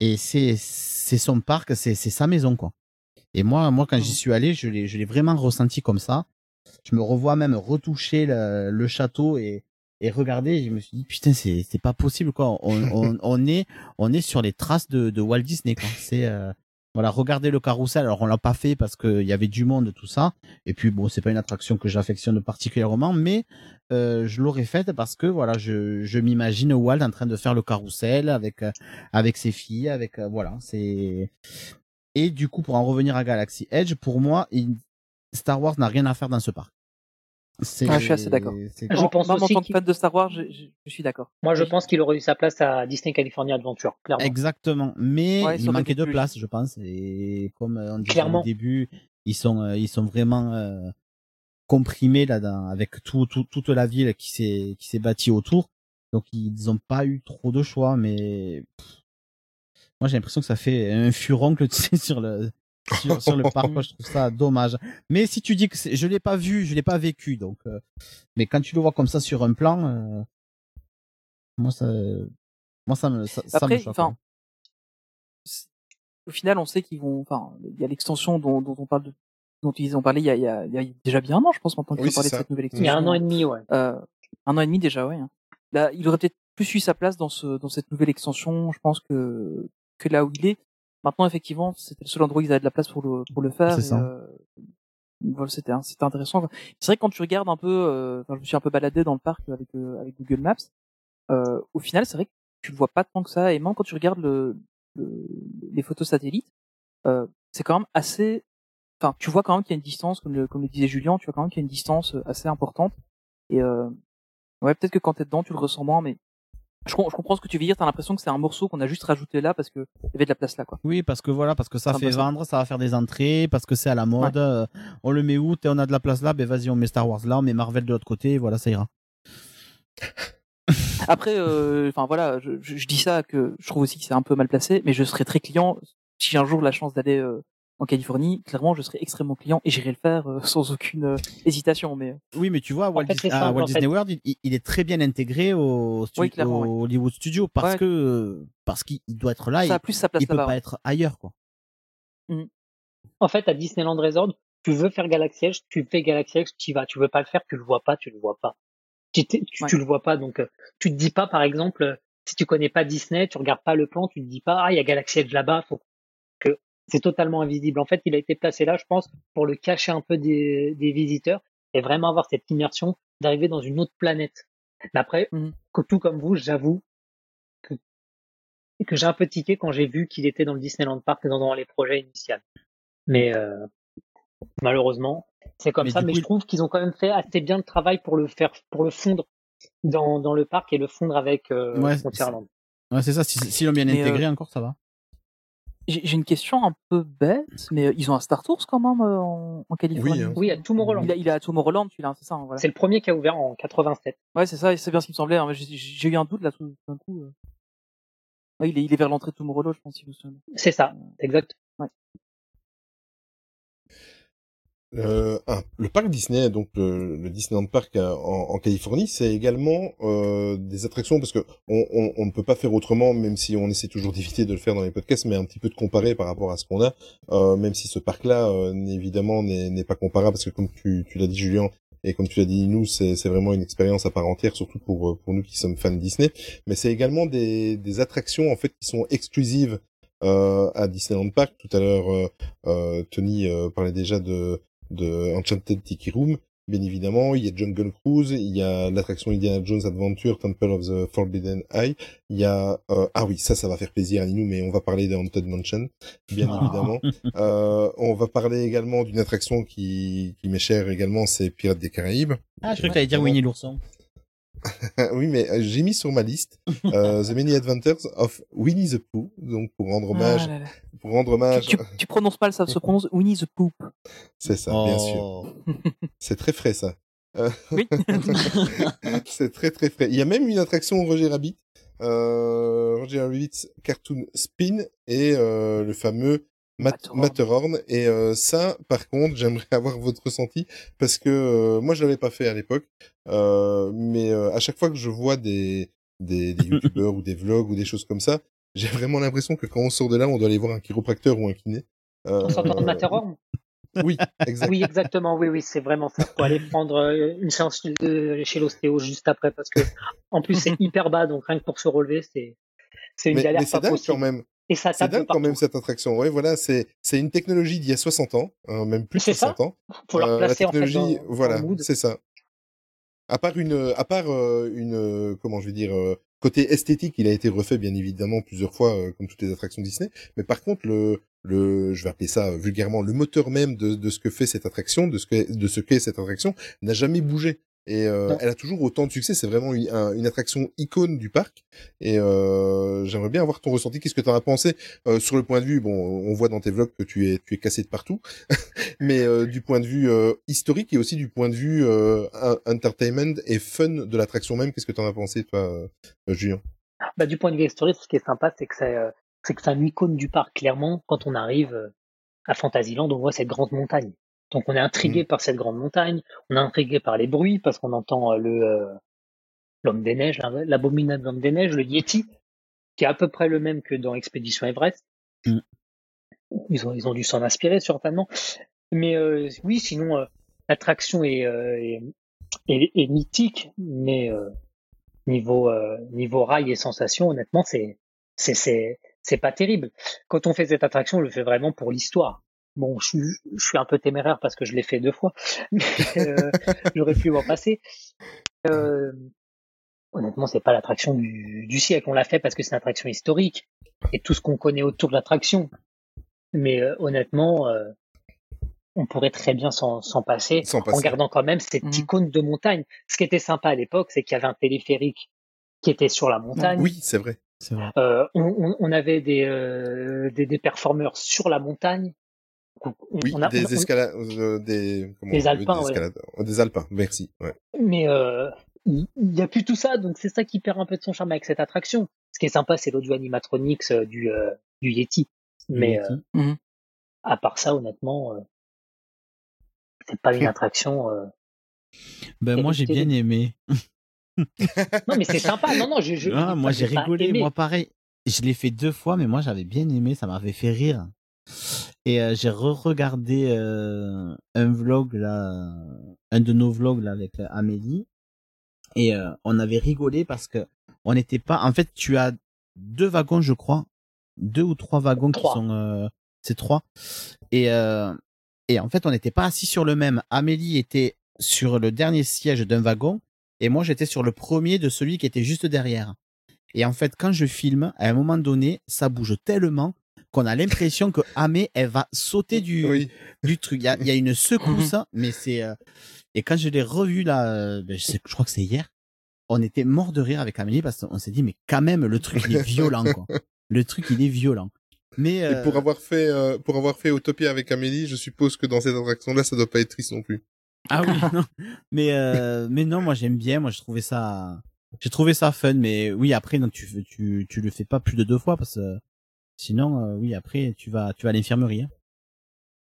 Et c'est c'est son parc, c'est c'est sa maison quoi. Et moi moi quand j'y suis allé, je l'ai je l'ai vraiment ressenti comme ça. Je me revois même retoucher le, le château et et regarder, je me suis dit putain c'est c'est pas possible quoi. On, on, on est on est sur les traces de, de Walt Disney quoi. C'est voilà, regarder le carrousel. Alors on l'a pas fait parce qu'il y avait du monde tout ça. Et puis bon, c'est pas une attraction que j'affectionne particulièrement, mais euh, je l'aurais faite parce que voilà, je, je m'imagine Walt en train de faire le carrousel avec euh, avec ses filles, avec euh, voilà, c'est. Et du coup, pour en revenir à Galaxy Edge, pour moi, Star Wars n'a rien à faire dans ce parc. Ah, je suis assez d'accord. Je pense Moi, en aussi tant que qu'il- fan de Star Wars, je, je- je suis d'accord. Moi, je pense qu'il aurait eu sa place à Disney California Adventure, clairement. Exactement. Mais Ouais, il manquait de plus. place, je pense. Et comme euh, on disait au début, ils sont, euh, ils sont vraiment euh, comprimés là dans, avec tout, tout, toute la ville qui s'est, qui s'est bâtie autour. Donc ils n'ont pas eu trop de choix. Mais pff, moi j'ai l'impression que ça fait un furoncle tu sais, sur le sur, sur le parc. Moi, je trouve ça dommage. Mais si tu dis que je l'ai pas vu, je l'ai pas vécu. Donc, euh, mais quand tu le vois comme ça sur un plan, euh, moi ça, moi ça me, ça, ça me Après, choque. enfin, c'est- au final, on sait qu'ils vont, enfin, il y a l'extension dont, dont on parle de, dont ils ont parlé il y a, il y a, il y a déjà bien un an, je pense, maintenant qu'ils Oui, ont parlé de cette nouvelle extension. Il y a un an et demi, ouais. Euh, un an et demi déjà, ouais. hein. Là, il aurait peut-être plus eu sa place dans ce, dans cette nouvelle extension, je pense que, que là où il est. Maintenant, effectivement, c'était le seul endroit où ils avaient de la place pour le, pour le faire. C'est euh, voilà, c'était, c'était intéressant. C'est vrai que quand tu regardes un peu, euh, enfin, je me suis un peu baladé dans le parc avec, euh, avec Google Maps. Euh, au final, c'est vrai que tu le vois pas tant que ça. Et même quand tu regardes le, le- les photos satellites, euh, c'est quand même assez. Enfin, tu vois quand même qu'il y a une distance, comme le, comme le disait Julien, tu vois quand même qu'il y a une distance assez importante. Et euh, ouais, peut-être que quand t'es dedans, tu le ressens moins, mais je, com- je comprends ce que tu veux dire. T'as l'impression que c'est un morceau qu'on a juste rajouté là parce que il y avait de la place là, quoi. Oui, parce que voilà, parce que ça fait vendre, ça va faire des entrées, parce que c'est à la mode. euh, on le met où T'es- On a de la place là, ben vas-y, on met Star Wars là, on met Marvel de l'autre côté, voilà, ça ira. Après, euh, enfin voilà, je, je, je dis ça que je trouve aussi que c'est un peu mal placé, mais je serais très client si j'ai un jour la chance d'aller euh, en Californie. Clairement, je serais extrêmement client et j'irai le faire euh, sans aucune euh, hésitation. Mais Oui, mais tu vois, Walt, fait, Dis- c'est à Walt en Disney fait. World, il- est très bien intégré au, stu- Oui, au oui. Hollywood Studio parce Ouais. que parce qu'il il doit être là, ça il, a plus sa place il peut pas ouais. être ailleurs, quoi. En fait, à Disneyland Resort, tu veux faire Galaxy Edge, tu fais Galaxy Edge, tu y vas. Tu veux pas le faire, tu le vois pas, tu le vois pas. Tu, tu, Ouais. tu le vois pas, donc euh, tu te dis pas, par exemple, euh, si tu connais pas Disney, tu regardes pas le plan, tu te dis pas, ah, il y a Galaxy Edge là-bas, faut c'est totalement invisible. En fait, il a été placé là, je pense, pour le cacher un peu des, des visiteurs et vraiment avoir cette immersion d'arriver dans une autre planète. Mais après, Mhm. que tout comme vous, j'avoue que, que j'ai un peu tiqué quand j'ai vu qu'il était dans le Disneyland Park dans, dans les projets initiaux. Mais euh, malheureusement, c'est comme Mais ça. Mais coup, je trouve qu'ils ont quand même fait assez bien le travail pour le faire, pour le fondre dans, dans le parc et le fondre avec euh, Ouais, Frontierland. Ouais, c'est ça. Si, si l'ont bien Mais, intégré, euh, encore ça va. J'ai j'ai une question un peu bête, mais euh, ils ont un Star Tours quand même euh, en, en Californie? Oui, hein. Oui, à Tomorrowland. Il, a, il est à Tomorrowland, celui-là, c'est ça. hein, voilà. C'est le premier qui a ouvert en 87. Ouais, c'est ça, c'est bien ce qui me semblait. hein, J'ai j'ai eu un doute là tout d'un coup. euh. Ouais, il, est, il est vers l'entrée de Tomorrowland, je pense, si bien. C'est ça, exact. Ouais. Euh, le parc Disney, donc le, le Disneyland Park euh, en, en Californie, c'est également euh, des attractions parce que on, on, on ne peut pas faire autrement, même si on essaie toujours d'éviter de le faire dans les podcasts, mais un petit peu de comparer par rapport à ce qu'on a, euh, même si ce parc-là, euh, évidemment, n'est pas comparable parce que comme tu, tu l'as dit, Julien, et comme tu l'as dit, nous, c'est vraiment une expérience à part entière, surtout pour pour nous qui sommes fans de Disney. Mais c'est également des, des attractions en fait qui sont exclusives euh, à Disneyland Park. Tout à l'heure, euh, euh, Tony euh, parlait déjà de de Enchanted Tiki Room. Bien évidemment, il y a Jungle Cruise, il y a l'attraction Indiana Jones Adventure, Temple of the Forbidden Eye. Il y a euh, ah oui, ça, ça va faire plaisir à nous, mais on va parler de Haunted Mansion, bien Ah. évidemment. Euh, on va parler également d'une attraction qui qui m'est chère également, c'est Pirates des Caraïbes. Ah, je croyais que t'allais dire Winnie l'ourson. oui, mais euh, j'ai mis sur ma liste euh, The Many Adventures of Winnie the Pooh, donc pour rendre hommage, Ah là là. pour rendre hommage, Tu, tu prononces pas, ça se prononce Winnie the Poop. c'est ça, bien Oh. sûr. C'est très frais ça. Euh, Oui. c'est très très frais. Il y a même une attraction Roger Rabbit, euh, Roger Rabbit Cartoon Spin et euh, le fameux Mat- Matterhorn. Et euh, ça, par contre, j'aimerais avoir votre ressenti parce que euh, moi je l'avais pas fait à l'époque, euh, mais euh, à chaque fois que je vois des des, des youtubeurs ou des vlogs ou des choses comme ça, j'ai vraiment l'impression que quand on sort de là, on doit aller voir un chiropracteur ou un kiné. Euh, En sortant de Matterhorn Oui, exact. Oui, exactement. Oui, oui, c'est vraiment ça. Faut aller prendre euh, une séance de- chez l'ostéo juste après parce que, en plus, c'est hyper bas, donc rien que pour se relever, c'est, c'est une mais, galère mais pas dingue possible. quand même. Et ça C'est dingue quand même cette attraction. Ouais, voilà, c'est c'est une technologie d'il y a 60 ans, hein, même plus de C'est ça. 60 ans. Faut la Euh, en fait, technologie, dans- dans voilà, c'est ça. À part une, à part euh, une, euh, comment je vais dire, euh, côté esthétique, il a été refait bien évidemment plusieurs fois, comme toutes les attractions Disney. Mais par contre, le, le, je vais appeler ça vulgairement, le moteur même de, de ce que fait cette attraction, de ce que, de ce qu'est cette attraction, n'a jamais bougé. Et euh, elle a toujours autant de succès. C'est vraiment une, un- une attraction icône du parc. Et euh, j'aimerais bien avoir ton ressenti. Qu'est-ce que tu en as pensé euh, sur le point de vue Bon, on voit dans tes vlogs que tu es, tu es cassé de partout, mais du point de vue historique et aussi du point de vue entertainment et fun de l'attraction même. Qu'est-ce que tu en as pensé, toi, Julien? Bah, du point de vue historique, ce qui est sympa, c'est que c'est, c'est que c'est un icône du parc. Clairement, quand on arrive à Fantasyland, on voit cette grande montagne. Donc, on est intrigué par cette grande montagne. On est intrigué par les bruits parce qu'on entend euh, le euh, l'homme des neiges, l'abominable homme des neiges, le Yeti, qui est à peu près le même que dans Expédition Everest. Mm. Ils ont ils ont dû s'en inspirer certainement. Mais euh, oui, sinon euh, l'attraction est, euh, est, est- est mythique, mais euh, niveau euh, niveau rail et sensation, honnêtement, c'est c'est c'est c'est pas terrible. Quand on fait cette attraction, on le fait vraiment pour l'histoire. Bon, je suis je suis un peu téméraire parce que je l'ai fait deux fois, mais euh, j'aurais pu m'en passer. Euh, honnêtement, c'est pas l'attraction du, du siècle. On l'a fait parce que c'est une attraction historique et tout ce qu'on connaît autour de l'attraction. Mais euh, honnêtement, euh, on pourrait très bien s'en s'en passer, S'en en passer. gardant quand même cette Mhm. icône de montagne. Ce qui était sympa à l'époque, c'est qu'il y avait un téléphérique qui était sur la montagne. Oui, c'est vrai. Vrai. Euh, on, on- on avait des, euh, des des performeurs sur la montagne. Oui, on a- des on- escalades, euh, des, comment alpins, escalades. Oh, Des alpins, merci. Ouais. mais euh, il il y a plus tout ça, donc c'est ça qui perd un peu de son charme avec cette attraction. Ce qui est sympa, c'est l'audio animatronics euh, du euh, du Yeti. Mais Yeti. euh, Mhm. à part ça, honnêtement, euh, c'est pas une attraction. euh, Ben moi j'ai bien aimé. Non, mais c'est sympa. Non, non, je, je Ah, moi j'ai pas rigolé, moi pareil. Je l'ai fait deux fois, mais moi j'avais bien aimé, ça m'avait fait rire. Et euh, j'ai re-regardé euh, un vlog là, un de nos vlogs là avec euh, Amélie, et euh, on avait rigolé parce que on n'était pas. En fait, tu as deux wagons, je crois, deux ou trois wagons Trois. qui sont, euh, c'est trois. Et euh, et en fait, on n'était pas assis sur le même. Amélie était sur le dernier siège d'un wagon, et moi j'étais sur le premier de celui qui était juste derrière. Et en fait, quand je filme, à un moment donné, ça bouge tellement qu'on a l'impression que Amé, elle va sauter du, Oui. du truc. Il y a, il y a une secousse, mais c'est. euh, Et quand je l'ai revu là, euh, ben, je, sais- je crois que c'est hier, on était mort de rire avec Amélie parce qu'on s'est dit, mais quand même, le truc, il est violent, quoi. Le truc, il est violent. Mais. Et euh, pour avoir fait, euh, pour avoir fait Utopia avec Amélie, je suppose que dans cette attraction-là, ça doit pas être triste non plus. Ah oui, non. Mais, euh, mais non, moi j'aime bien. Moi, je trouvais ça, j'ai trouvé ça fun. Mais oui, après, non, tu, tu, tu le fais pas plus de deux fois parce que sinon, euh, oui, après, tu vas, tu vas à l'infirmerie. hein.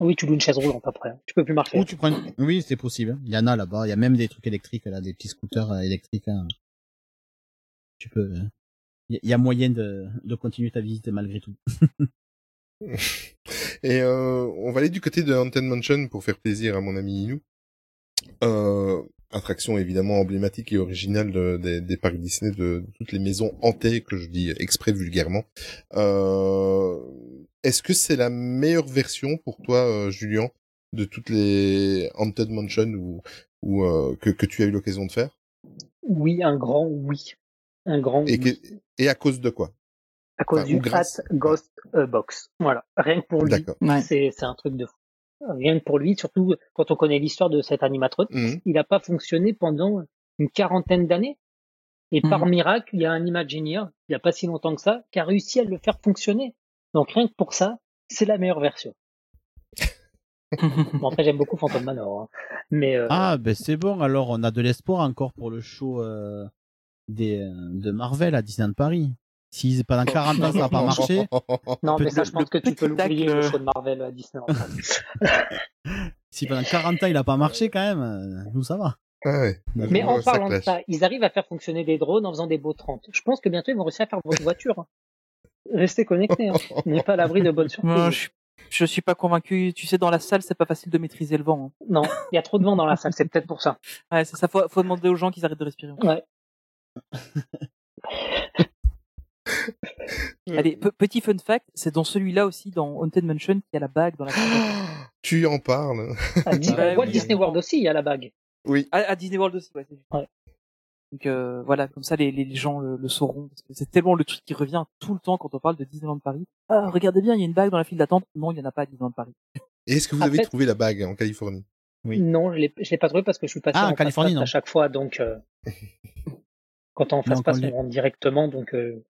Oui, tu loues une chaise roulante après. Tu peux plus marcher. Ou tu prends, une- oui, c'est possible. Il y en a là-bas. Il y a même des trucs électriques là, des petits scooters euh, électriques. hein. Tu peux. Il y- il y a moyen de, de continuer ta visite malgré tout. Et euh, on va aller du côté de Haunted Mansion pour faire plaisir à mon ami Inou. Euh, attraction évidemment emblématique et originale de- des, des parcs Disney, de, de toutes les maisons hantées, que je dis exprès vulgairement. Euh, Est-ce que c'est la meilleure version pour toi, euh, Julien, de toutes les Haunted Mansion ou, ou euh, que, que tu as eu l'occasion de faire? Oui, un grand oui. Un grand et, oui. que- et à cause de quoi? À cause Enfin, du Hat Ghost euh, Box. Voilà. Rien que pour lui. D'accord. C'est, c'est un truc de fou. Rien que pour lui, surtout quand on connaît l'histoire de cet animatronique, Mhm. il n'a pas fonctionné pendant une quarantaine d'années. Et par Mhm. miracle, il y a un Imagineer, il n'y a pas si longtemps que ça, qui a réussi à le faire fonctionner. Donc rien que pour ça, c'est la meilleure version. bon, après, j'aime beaucoup Phantom Manor. hein. Mais euh, Ah, ben c'est bon, alors on a de l'espoir encore pour le show euh, des, euh, de Marvel à Disneyland Paris. Si pendant 40 ans ça n'a pas marché, non, mais ça, je pense que tu peux l'oublier, le show de Marvel à Disney. si pendant 40 ans il a pas marché quand même, euh, nous ça va. Mais en parlant de ça, ils arrivent à faire fonctionner des drones en faisant des beaux 30. Je pense que bientôt ils vont réussir à faire votre voiture. hein. Restez connectés. Hein. On n'est pas à l'abri de bonnes surprises. Je, suis- je suis pas convaincu. Tu sais, dans la salle, c'est pas facile de maîtriser le vent. hein. Non, il y a trop de vent dans la salle, c'est peut-être pour ça. Ouais, c'est ça. Faut, faut demander aux gens qu'ils arrêtent de respirer. Ouais. Allez, pe- petit fun fact, c'est dans celui-là aussi, dans Haunted Mansion, qu'il y a la bague dans la Tu en parles. À Ouais, Walt oui. Disney World aussi, il y a la bague. Oui. À, à Disney World aussi, ouais. Donc euh, voilà, comme ça les, les gens le, le sauront. Parce que c'est tellement le truc qui revient tout le temps quand on parle de Disneyland Paris. Ah, regardez bien, il y a une bague dans la file d'attente. Non, il y en a pas à Disneyland Paris. Et est-ce que vous En avez fait- trouvé la bague en Californie? Non, je l'ai je l'ai pas trouvé parce que je suis passé Ah, en en Californie, non. à chaque fois, donc euh, quand on face passe, on rentre directement, donc euh,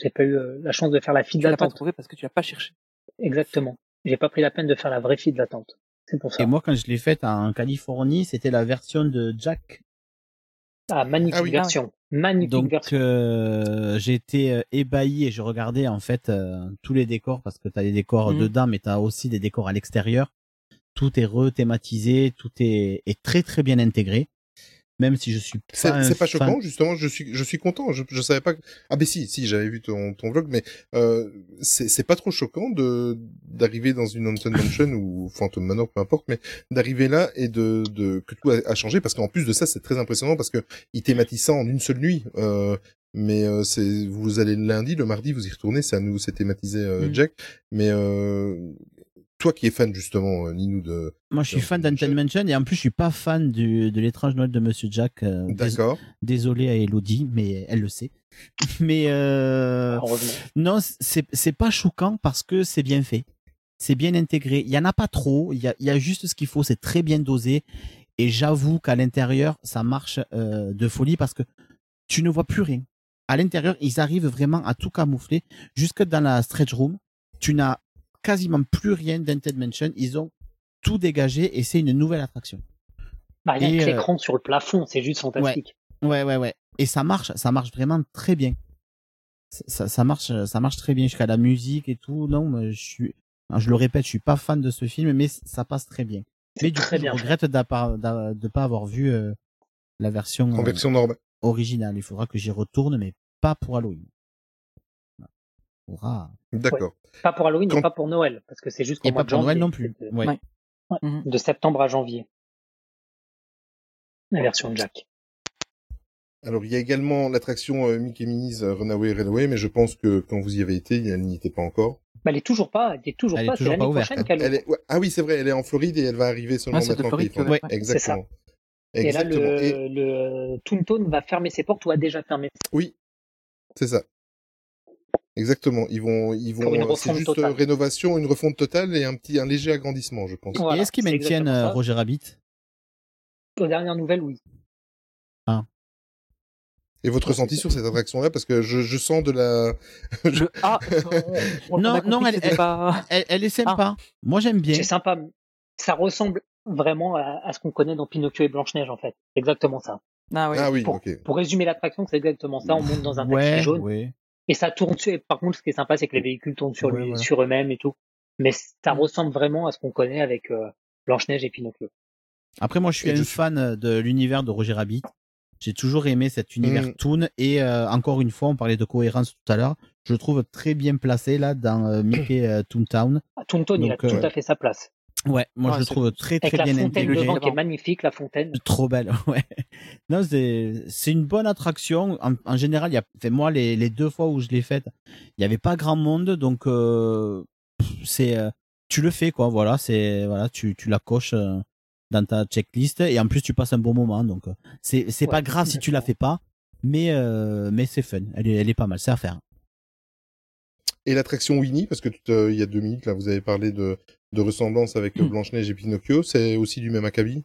j'ai pas eu euh, la chance de faire la file Tu l'as pas d'attente. trouvé parce que tu l'as pas cherché. Exactement. J'ai pas pris la peine de faire la vraie file d'attente. C'est pour ça. Et moi quand je l'ai faite en Californie, c'était la version de Jack. Ah, magnifique Ah oui. version. Magnifique Donc version. euh, j'ai été euh, ébahi et je regardais en fait euh, tous les décors parce que tu as des décors Mhm. dedans mais tu as aussi des décors à l'extérieur. Tout est rethématisé, tout est, est très très bien intégré. Même si je suis C'est pas un c'est pas fan- choquant, justement. Je suis, je suis content. Je, je savais pas. que- Ah ben si, si, j'avais vu ton, ton vlog, mais euh, c'est c'est pas trop choquant de d'arriver dans une Haunted Mansion ou Phantom Manor, peu importe, mais d'arriver là et de, de que tout a, a changé parce qu'en plus de ça, c'est très impressionnant parce que il thématise ça en une seule nuit. Euh, mais euh, c'est vous allez le lundi, le mardi, vous y retournez, c'est à nous, c'est thématisé euh, Mm. Jack. Mais euh, toi qui es fan justement, euh, Ninou de. Moi, je suis fan d'Haunted Mansion et en plus, je suis pas fan du, de l'étrange Noël de Monsieur Jack. euh, dés- D'accord. Désolé à Elodie, mais elle le sait. Mais euh, Heureusement. non, c'est c'est pas choquant parce que c'est bien fait, c'est bien intégré. Il y en a pas trop, il y a, il y a juste ce qu'il faut, c'est très bien dosé. Et j'avoue qu'à l'intérieur, ça marche euh, de folie parce que tu ne vois plus rien. À l'intérieur, ils arrivent vraiment à tout camoufler. Jusque dans la stretch room, tu n'as quasiment plus rien d'Haunted Mansion. Ils ont tout dégagé et c'est une nouvelle attraction. Bah, Et, que euh, l'écran sur le plafond, c'est juste fantastique. Ouais, ouais, ouais. Et ça marche, ça marche vraiment très bien. Ça, marche, ça marche très bien jusqu'à la musique et tout. Non, mais je suis, non, je le répète, je suis pas fan de ce film, mais ça passe très bien. Mais du très je bien fait. regrette de pas avoir vu euh, la version, En euh, version normale. originale. Il faudra que j'y retourne, mais pas pour Halloween. D'accord. Pas pour Halloween Quand- et pas pour Noël, parce que c'est juste Et mois pas de pour Noël non plus. C'est- Ouais. Ouais. Mhm. De septembre à janvier. La version Jack. Alors, il y a également l'attraction euh, Mickey Minnie's euh, Runaway Railway, mais je pense que quand vous y avez été, elle n'y était pas encore. Bah, elle est toujours pas, elle est toujours Elle pas, c'est toujours l'année pas ouverte. prochaine qu'elle Elle est... ouais, Ah oui, c'est vrai, elle est en Floride et elle va arriver seulement Ah, maintenant Floride Ouais, ouais. exactement. Et là, Exactement. le, Et- le Toontown va fermer ses portes ou a déjà fermé. Oui, c'est ça. Exactement. Ils vont, ils vont, c'est refonte juste totale. euh, rénovation, une refonte totale et un petit, un léger agrandissement, je pense. Voilà, et est-ce qu'ils maintiennent euh. Roger Rabbit? Aux dernières nouvelles, oui. Et votre ressenti sur cette attraction-là, parce que je, je sens de la. Ah, on- on Non, non, elle, elle, pas. elle- elle est sympa. Moi, j'aime bien. C'est sympa. Ça ressemble vraiment à, à ce qu'on connaît dans Pinocchio et Blanche-Neige, en fait. Exactement ça. Ah ouais. Ah oui, Pour, ok. pour résumer l'attraction, c'est exactement ça. On monte dans un taxi Ouais, jaune ouais. Et ça tourne dessus. Et par contre, ce qui est sympa, c'est que les véhicules tournent sur, Ouais, lui, sur eux-mêmes et tout. Mais ça ressemble vraiment à ce qu'on connaît avec euh, Blanche-Neige et Pinocchio. Après, moi, je suis Et un je suis- fan de l'univers de Roger Rabbit. J'ai toujours aimé cet univers Mm. Toon et euh, encore une fois, on parlait de cohérence tout à l'heure. Je le trouve très bien placé là dans euh, Mickey euh, Toontown. Ah, Toontown, il a euh, tout à fait sa place. Ouais, moi Ouais, je le trouve très Avec très la bien fontaine intégré. devant qui est magnifique, la fontaine. Trop belle, ouais. Non, c'est c'est une bonne attraction. En, en général, il y a, fait moi les, les deux fois où je l'ai faite, il y avait pas grand monde, donc euh, c'est euh, tu le fais quoi. Voilà, c'est voilà, tu tu la coches euh, dans ta checklist et en plus tu passes un bon moment, donc euh, c'est c'est pas grave si tu la fais pas, mais euh, mais c'est fun. Elle est elle est pas mal, c'est à faire. Et l'attraction Winnie, parce que tout, euh, il y a deux minutes, là, vous avez parlé de, de ressemblance avec euh, Blanche-Neige et Pinocchio, c'est aussi du même acabit?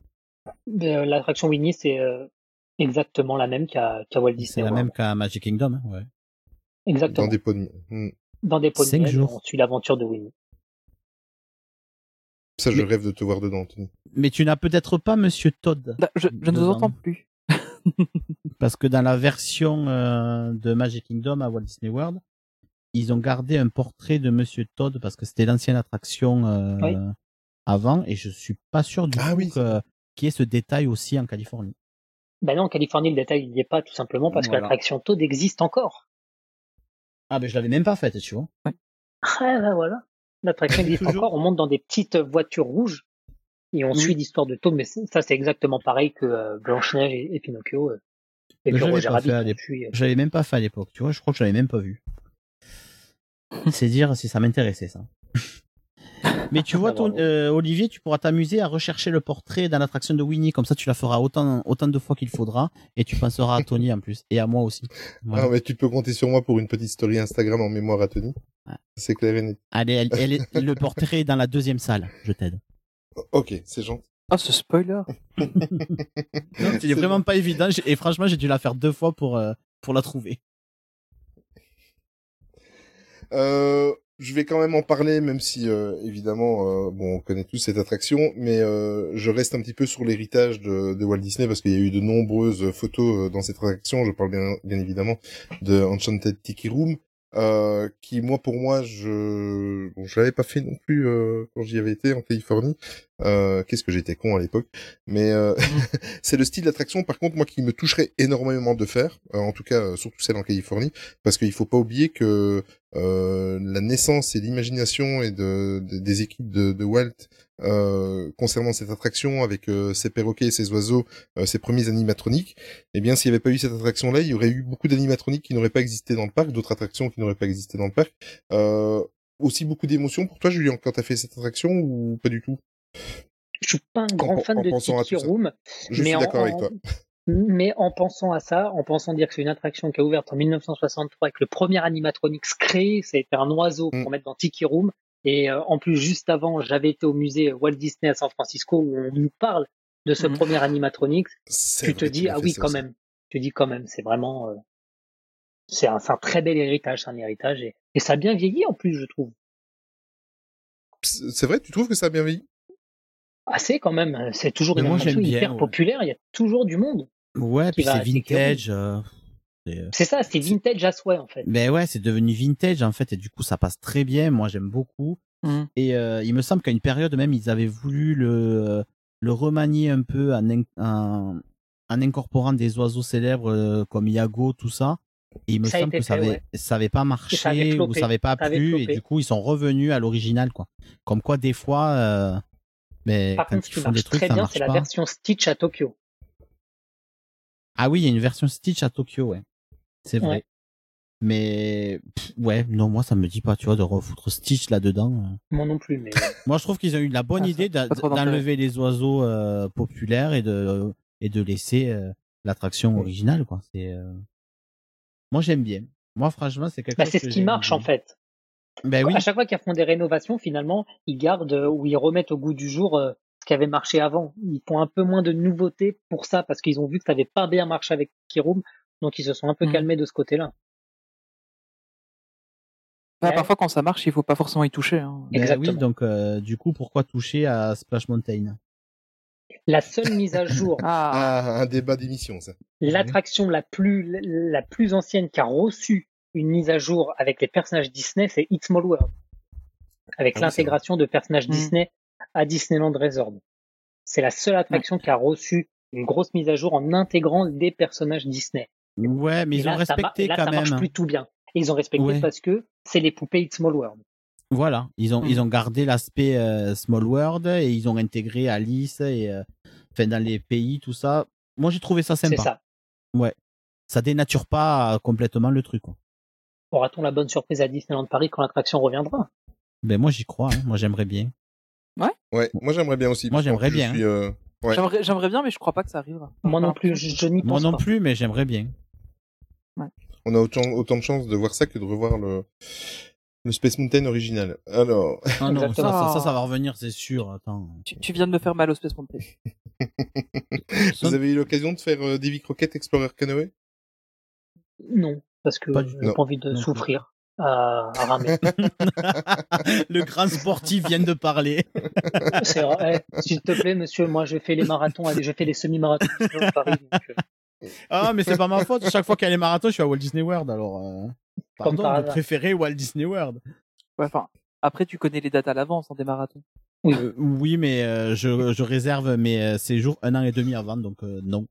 Euh, L'attraction Winnie, c'est euh, exactement la même qu'à Walt C'est Disney la World. même qu'à Magic Kingdom, hein, ouais. Exactement. Dans des pots de... Hmm. Dans des pots de Cinq miel, jours. on suit l'aventure de Winnie. Ça, je rêve de te voir dedans, Anthony. Mais tu n'as peut-être pas Monsieur Todd. Bah, je, je ne vous entends plus. Parce que dans la version euh, de Magic Kingdom à Walt Disney World, ils ont gardé un portrait de Monsieur Todd parce que c'était l'ancienne attraction euh, Oui. avant et je suis pas sûr du Ah tout oui, que- qu'il y ait ce détail aussi en Californie. Ben non, en Californie, le détail, il n'y est pas tout simplement parce Voilà. que l'attraction Toad existe encore. Ah ben je l'avais même pas faite, tu vois. Ah ben voilà. L'attraction existe Toujours. encore. On monte dans des petites voitures rouges et on Oui. suit l'histoire de Toad. Mais c'est- ça, c'est exactement pareil que euh, Blanche-Neige et, et Pinocchio. euh, et Mais puis je l'avais Roger Rabbit. euh, J'avais même pas fait à l'époque, tu vois. Je crois que je l'avais même pas vu. C'est dire si ça m'intéressait ça. Mais tu vois, Ah, bravo. ton- euh, Olivier, tu pourras t'amuser à rechercher le portrait dans l'attraction de Winnie, comme ça tu la feras autant, autant de fois qu'il faudra, et tu penseras à Tony en plus, et à moi aussi. Voilà. Ah, mais tu peux compter sur moi pour une petite story Instagram en mémoire à Tony. Ouais. C'est clair et net. Allez, elle, elle est- le portrait est dans la deuxième salle, je t'aide. Ok, c'est gentil. Ah, ce spoiler. C'est vraiment pas évident, et franchement, j'ai dû la faire deux fois pour, euh, pour la trouver. Euh, je vais quand même en parler, même si euh, évidemment, euh, bon, on connaît tous cette attraction, mais euh, je reste un petit peu sur l'héritage de, de Walt Disney parce qu'il y a eu de nombreuses photos euh, dans cette attraction. Je parle bien, bien évidemment de Enchanted Tiki Room, euh, qui moi pour moi, je, bon, je l'avais pas fait non plus euh, quand j'y avais été en Californie. Euh, Qu'est-ce que j'étais con à l'époque, mais euh, c'est le style d'attraction par contre moi qui me toucherait énormément de faire, euh, en tout cas euh, surtout celle en Californie, parce qu'il faut pas oublier que euh, la naissance et l'imagination et de, de- des équipes de, de Walt euh, concernant cette attraction avec euh, ses perroquets et ses oiseaux, euh, ses premiers animatroniques, eh bien s'il n'y avait pas eu cette attraction-là, il y aurait eu beaucoup d'animatroniques qui n'auraient pas existé dans le parc, d'autres attractions qui n'auraient pas existé dans le parc. Euh, aussi beaucoup d'émotions pour toi, Julien, quand t'as fait cette attraction ou pas du tout? Je suis pas un grand En- fan en de Tiki. Room. Je mais suis en- d'accord avec en- toi. Mais en pensant à ça, en pensant dire que c'est une attraction qui a ouvert en 1963 et que le premier animatronics créé, ça a été un oiseau Mm. pour mettre dans Tiki Room. Et euh, en plus, juste avant, j'avais été au musée Walt Disney à San Francisco où on nous parle de ce Mhm. premier animatronics. C'est Tu te dis, ah oui, quand aussi. même. Tu dis quand même, c'est vraiment, euh, c'est un, c'est un très bel héritage, c'est un héritage et, et ça a bien vieilli en plus, je trouve. C'est c'est vrai, tu trouves que ça a bien vieilli? Assez quand même. C'est toujours une bien, hyper ouais. populaire. Il y a toujours du monde. Ouais, puis c'est vintage. euh, c'est, euh, C'est ça, c'est vintage à souhait en fait. Mais ouais, c'est devenu vintage en fait, et du coup ça passe très bien. Moi j'aime beaucoup. Mhm. Et euh, il me semble qu'à une période même ils avaient voulu le le remanier un peu en, in- en, en incorporant des oiseaux célèbres comme Iago, tout ça. Et il me Ça semble que ça avait ouais. ça avait pas marché ça avait ou ça avait pas Ça avait plu et du coup ils sont revenus à l'original quoi. Comme quoi des fois, euh, mais Par contre, ce qui marche trucs très bien, c'est la pas. version Stitch à Tokyo. Ah oui, il y a une version Stitch à Tokyo, ouais. C'est vrai. Ouais. Mais pff, ouais, non, moi ça me dit pas, tu vois, de refoutre Stitch là-dedans. euh. Moi non plus, mais Moi je trouve qu'ils ont eu la bonne Ah, idée d'enlever les oiseaux euh, populaires et de et de laisser euh, l'attraction originale, quoi. C'est euh, moi j'aime bien. Moi franchement c'est quelque bah, chose c'est ce qui marche bien. en fait. Ben oui. À chaque fois qu'ils font des rénovations, finalement, ils gardent euh, ou ils remettent au goût du jour euh, ce qui avait marché avant. Ils font un peu moins de nouveautés pour ça parce qu'ils ont vu que ça avait pas bien marché avec Kirum, donc ils se sont un peu Mhm. calmés de ce côté-là. Bah, Ouais. Parfois, quand ça marche, il faut pas forcément y toucher. Hein. Ben Exactement. oui, donc euh, du coup pourquoi toucher à Splash Mountain? La seule mise à jour, Ah, Ah, un débat d'émission, ça. l'attraction la plus la plus ancienne qui a reçu une mise à jour avec les personnages Disney, c'est It's Small World, avec Ah l'intégration de personnages Mm. Disney à Disneyland Resort. C'est la seule attraction qui a reçu une grosse mise à jour en intégrant des personnages Disney. Ouais, mais Et ils là, ont ça respecté là, quand ça même. marche plus tout bien. Et ils ont respecté Ouais. parce que c'est les poupées It's Small World. Voilà, ils ont Mm. ils ont gardé l'aspect euh, Small World et ils ont intégré Alice et euh, enfin dans les pays tout ça. Moi j'ai trouvé ça C'est sympa. ça. Ouais. Ça dénature pas euh, complètement le truc. quoi. Aura-t-on la bonne surprise à Disneyland Paris quand l'attraction reviendra? Ben moi j'y crois, hein. moi j'aimerais bien. Ouais, moi j'aimerais bien aussi. Moi, j'aimerais bien, suis, euh, ouais. J'aimerais j'aimerais bien, mais je crois pas que ça arrivera. Moi non plus, je, je n'y Moi pense non pas. plus, mais j'aimerais bien. On a autant, autant de chances de voir ça que de revoir le, le Space Mountain original. Alors, Ah non, ça, Exactement. ça, ça, ça va revenir, c'est sûr. Attends. Tu, tu viens de me faire mal au Space Mountain. Vous avez eu l'occasion de faire euh, Davy Crockett Explorer Canoë? Non, parce que Pas du j'ai tout. pas envie de Non souffrir à, à ramer. le grand sportif vient de parler. C'est vrai. Eh, S'il te plaît, monsieur, moi j'ai fait les marathons, allez, j'ai fait les semi-marathons à Paris. donc, euh, Ah, mais c'est pas ma faute. Chaque fois qu'il y a les marathons, je suis à Walt Disney World. Alors, euh... Comme pardon, par de hasard. préférer Walt Disney World. Ouais, enfin, après, tu connais les dates à l'avance en des marathons. Oui. Euh, oui, mais euh, je, je réserve mes euh, séjours un an et demi avant, donc euh, non.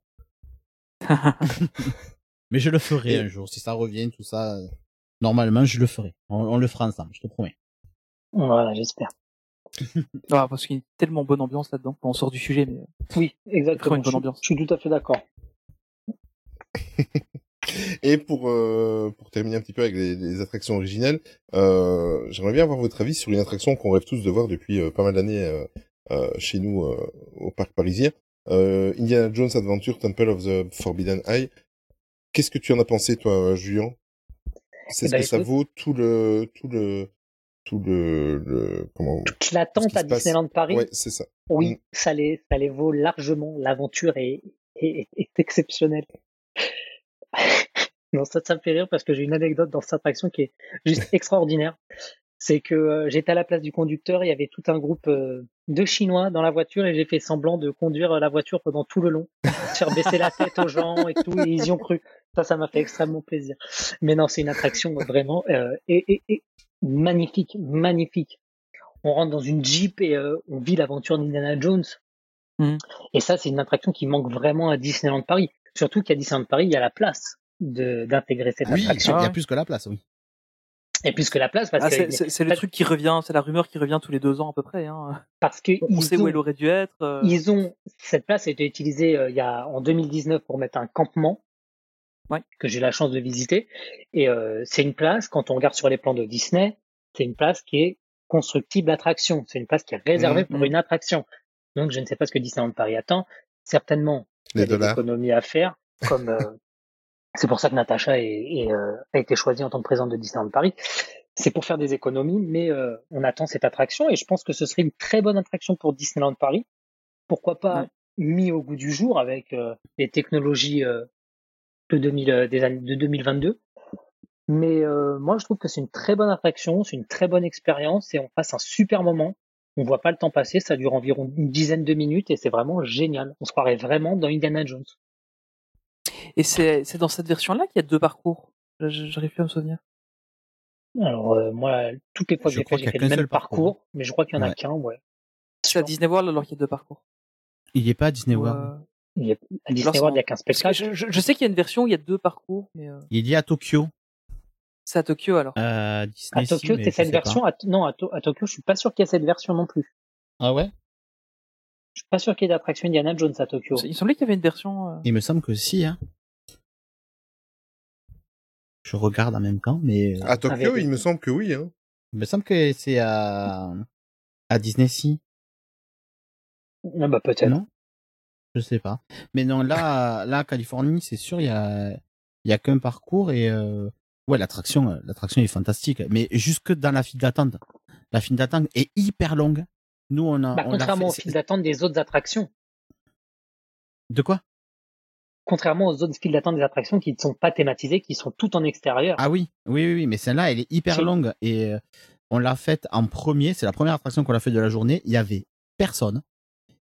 mais je le ferai Et- un jour. Si ça revient, tout ça, euh, normalement, je le ferai. On, on le fera ensemble, je te promets. Voilà, j'espère. Ah, parce qu'il y a une tellement bonne ambiance là-dedans. On sort du sujet, mais euh, Oui, exactement. une Je, bonne suis- ambiance. je suis tout à fait d'accord. Et pour euh, pour terminer un petit peu avec les, les attractions originales, euh, j'aimerais bien avoir votre avis sur une attraction qu'on rêve tous de voir depuis euh, pas mal d'années euh, euh, chez nous euh, au parc parisien, euh, Indiana Jones Adventure Temple of the Forbidden Eye. Qu'est-ce que tu en as pensé toi, Julien? C'est Eh ce ben, que ça écoute- vaut tout le tout le tout le, le comment Toute l'attente à. Disneyland Paris, Ouais, c'est ça. oui, Mm. ça les, ça les vaut largement. L'aventure est, est, est exceptionnelle. non, ça, ça me fait rire parce que j'ai une anecdote dans cette attraction qui est juste extraordinaire. C'est que euh, j'étais à la place du conducteur, il y avait tout un groupe euh, de Chinois dans la voiture et j'ai fait semblant de conduire la voiture pendant tout le long, faire baisser la tête aux gens et tout, et ils y ont cru. Ça, ça m'a fait extrêmement plaisir. Mais non, c'est une attraction vraiment euh, et, et, et magnifique, magnifique. On rentre dans une Jeep et euh, on vit l'aventure d'Indiana Jones. Mhm. Et ça, c'est une attraction qui manque vraiment à Disneyland Paris. Surtout qu'à Disneyland Paris, il y a la place de d'intégrer cette Oui, il y attraction. a plus que la place, oui. Et plus que la place, parce Ah, que c'est- le truc qui revient, c'est la rumeur qui revient tous les deux ans à peu près. Hein. parce que On ils sait où elle aurait dû être. euh, Ils ont cette place a été utilisée euh, il y a en 2019 pour mettre un campement Ouais. que j'ai la chance de visiter et euh, c'est une place quand on regarde sur les plans de Disney, c'est une place qui est constructible attraction, c'est une place qui est réservée pour une attraction. Donc je ne sais pas ce que Disneyland Paris attend, certainement il y Les a des économies à faire comme euh, c'est pour ça que Natacha est, est, euh, a été choisie en tant que présidente de Disneyland Paris. C'est pour faire des économies, mais euh, on attend cette attraction et je pense que ce serait une très bonne attraction pour Disneyland Paris. Pourquoi pas Ouais. mis au goût du jour avec euh, les technologies euh, de, 2000, euh, des années, de 2022. Mais euh, moi, je trouve que c'est une très bonne attraction, c'est une très bonne expérience et on passe un super moment. On voit pas le temps passer, ça dure environ une dizaine de minutes et c'est vraiment génial. On se croirait vraiment dans Indiana Jones. Et c'est dans cette version-là qu'il y a deux parcours? J'arrive plus à me souvenir. Alors euh, moi, toutes les fois que Je j'ai fait, j'ai a fait le même parcours. parcours, mais je crois qu'il y en a Ouais. qu'un, ouais. C'est à Disney World alors qu'il y a deux parcours? Il est pas à Disney World. Il y a, à Disney World, il y a qu'un spectacle. Je, je- je sais qu'il y a une version où il y a deux parcours, mais euh, Il est à Tokyo. c'est à Tokyo alors. Euh, Disney, À Tokyo, c'est cette version. À, non, à, To- à Tokyo, je suis pas sûr qu'il y ait cette version non plus. Ah ouais? Je suis pas sûr qu'il y ait d'attraction Indiana Jones à Tokyo. Il semblait qu'il y avait une version. euh, Il me semble que si, hein. Je regarde en même temps, mais euh, À Tokyo, Avec- il me semble que oui. Hein. il me semble que c'est à à Disney si. Ah bah peut-être. Non? Je sais pas. Mais non, là, là, Californie, c'est sûr, il y a, il y a qu'un parcours et euh, ouais, l'attraction, euh, l'attraction est fantastique. Mais jusque dans la file d'attente, la file d'attente est hyper longue. Nous, on a, Bah, on contrairement aux files d'attente des autres attractions. De quoi? Contrairement aux autres files d'attente des attractions qui ne sont pas thématisées, qui sont toutes en extérieur. Ah oui, oui, oui, oui, mais celle-là, elle est hyper longue et euh, on l'a faite en premier. C'est la première attraction qu'on a fait de la journée. Il y avait personne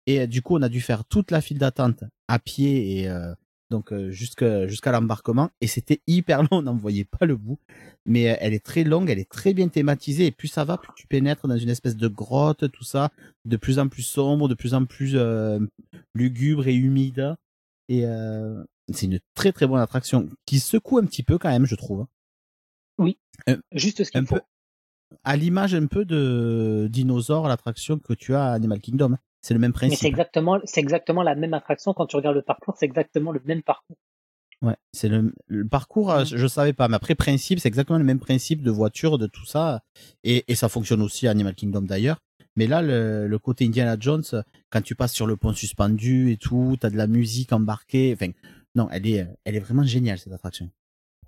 et euh, du coup, on a dû faire toute la file d'attente à pied et euh, donc euh, jusqu'à jusqu'à l'embarquement et c'était hyper long. On n'en voyait pas le bout, mais euh, elle est très longue, elle est très bien thématisée et plus ça va, plus tu pénètres dans une espèce de grotte, tout ça, de plus en plus sombre, de plus en plus euh, lugubre et humide. Et euh, c'est une très très bonne attraction qui secoue un petit peu quand même, je trouve. Oui. Un- Juste ce qu'il faut. peu à l'image un peu de dinosaure, l'attraction que tu as à Animal Kingdom. C'est le même Mais c'est principe. exactement, c'est exactement la même attraction quand tu regardes le parcours, c'est exactement le même parcours. Ouais, c'est le, le parcours, euh, je savais pas, mais après principe, c'est exactement le même principe de voiture, de tout ça, et, et ça fonctionne aussi à Animal Kingdom d'ailleurs. Mais là, le, le côté Indiana Jones, quand tu passes sur le pont suspendu et tout, t'as de la musique embarquée, enfin, non, elle est, elle est vraiment géniale cette attraction.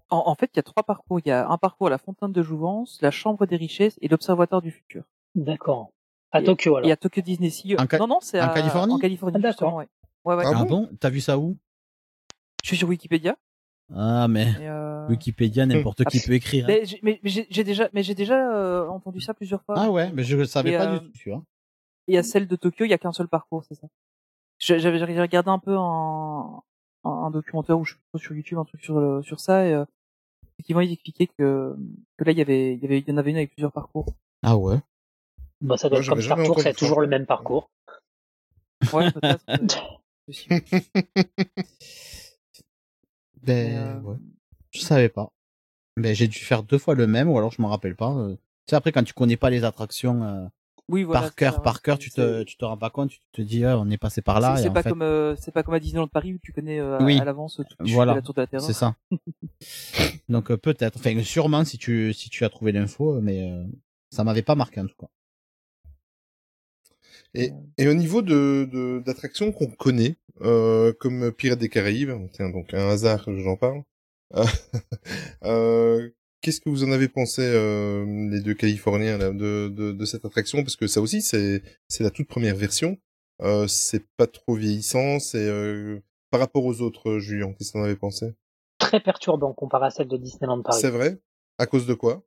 En, en fait, il y a trois parcours. Il y a un parcours à la fontaine de Jouvence, la chambre des richesses et l'observatoire du futur. D'accord. À Et- Tokyo Et alors. à Tokyo Disney Sea. En Ca- Non, non, c'est en à- Californie En Californie, Ah, d'accord. ouais. Ouais, ouais. Ah, bon? T'as vu ça où? Je suis sur Wikipédia. Ah, mais Et, euh, Wikipédia, n'importe qui Ah, peut écrire. hein. Mais j'ai déjà, mais j'ai déjà euh, entendu ça plusieurs fois. Ah ouais, mais je savais Et, pas euh, du tout, tu vois. Et à celle de Tokyo, il y a qu'un seul parcours, c'est ça? J'avais regardé un peu un, un, un documentaire ou sur YouTube, un truc sur le- sur ça et euh, effectivement ils expliquaient que que là il y avait il y avait il y en avait une avec plusieurs parcours. Ah ouais? Bah, ça doit être comme Star Tour, c'est toujours le même parcours. Ouais, peut-être. Ben, euh, ouais. Je savais pas. Ben, j'ai dû faire deux fois le même, ou alors je m'en rappelle pas. euh. Tu sais, après, quand tu connais pas les attractions euh, Oui, voilà, par cœur, par cœur, tu te, tu te rends pas compte, tu te dis, ah, on est passé par là. C'est pas fait- comme euh, c'est pas comme à Disneyland Paris où tu connais euh, à- Oui. à l'avance tout Voilà. la tour de la terreur. C'est ça. Donc, euh, peut-être. Enfin, sûrement si tu, si tu as trouvé l'info, mais euh, ça m'avait pas marqué en tout cas. Et, et au niveau de de- d'attractions qu'on connaît, euh, comme Pirates des Caraïbes, tiens donc un hasard, j'en parle. Euh, euh, Qu'est-ce que vous en avez pensé, euh, les deux Californiens, là, de, de, de cette attraction? Parce que ça aussi, c'est c'est la toute première version. Euh, c'est pas trop vieillissant. C'est euh, par rapport aux autres, Julien. Qu'est-ce que vous en avez pensé? Très perturbant comparé à celle de Disneyland Paris. C'est vrai? À cause de quoi?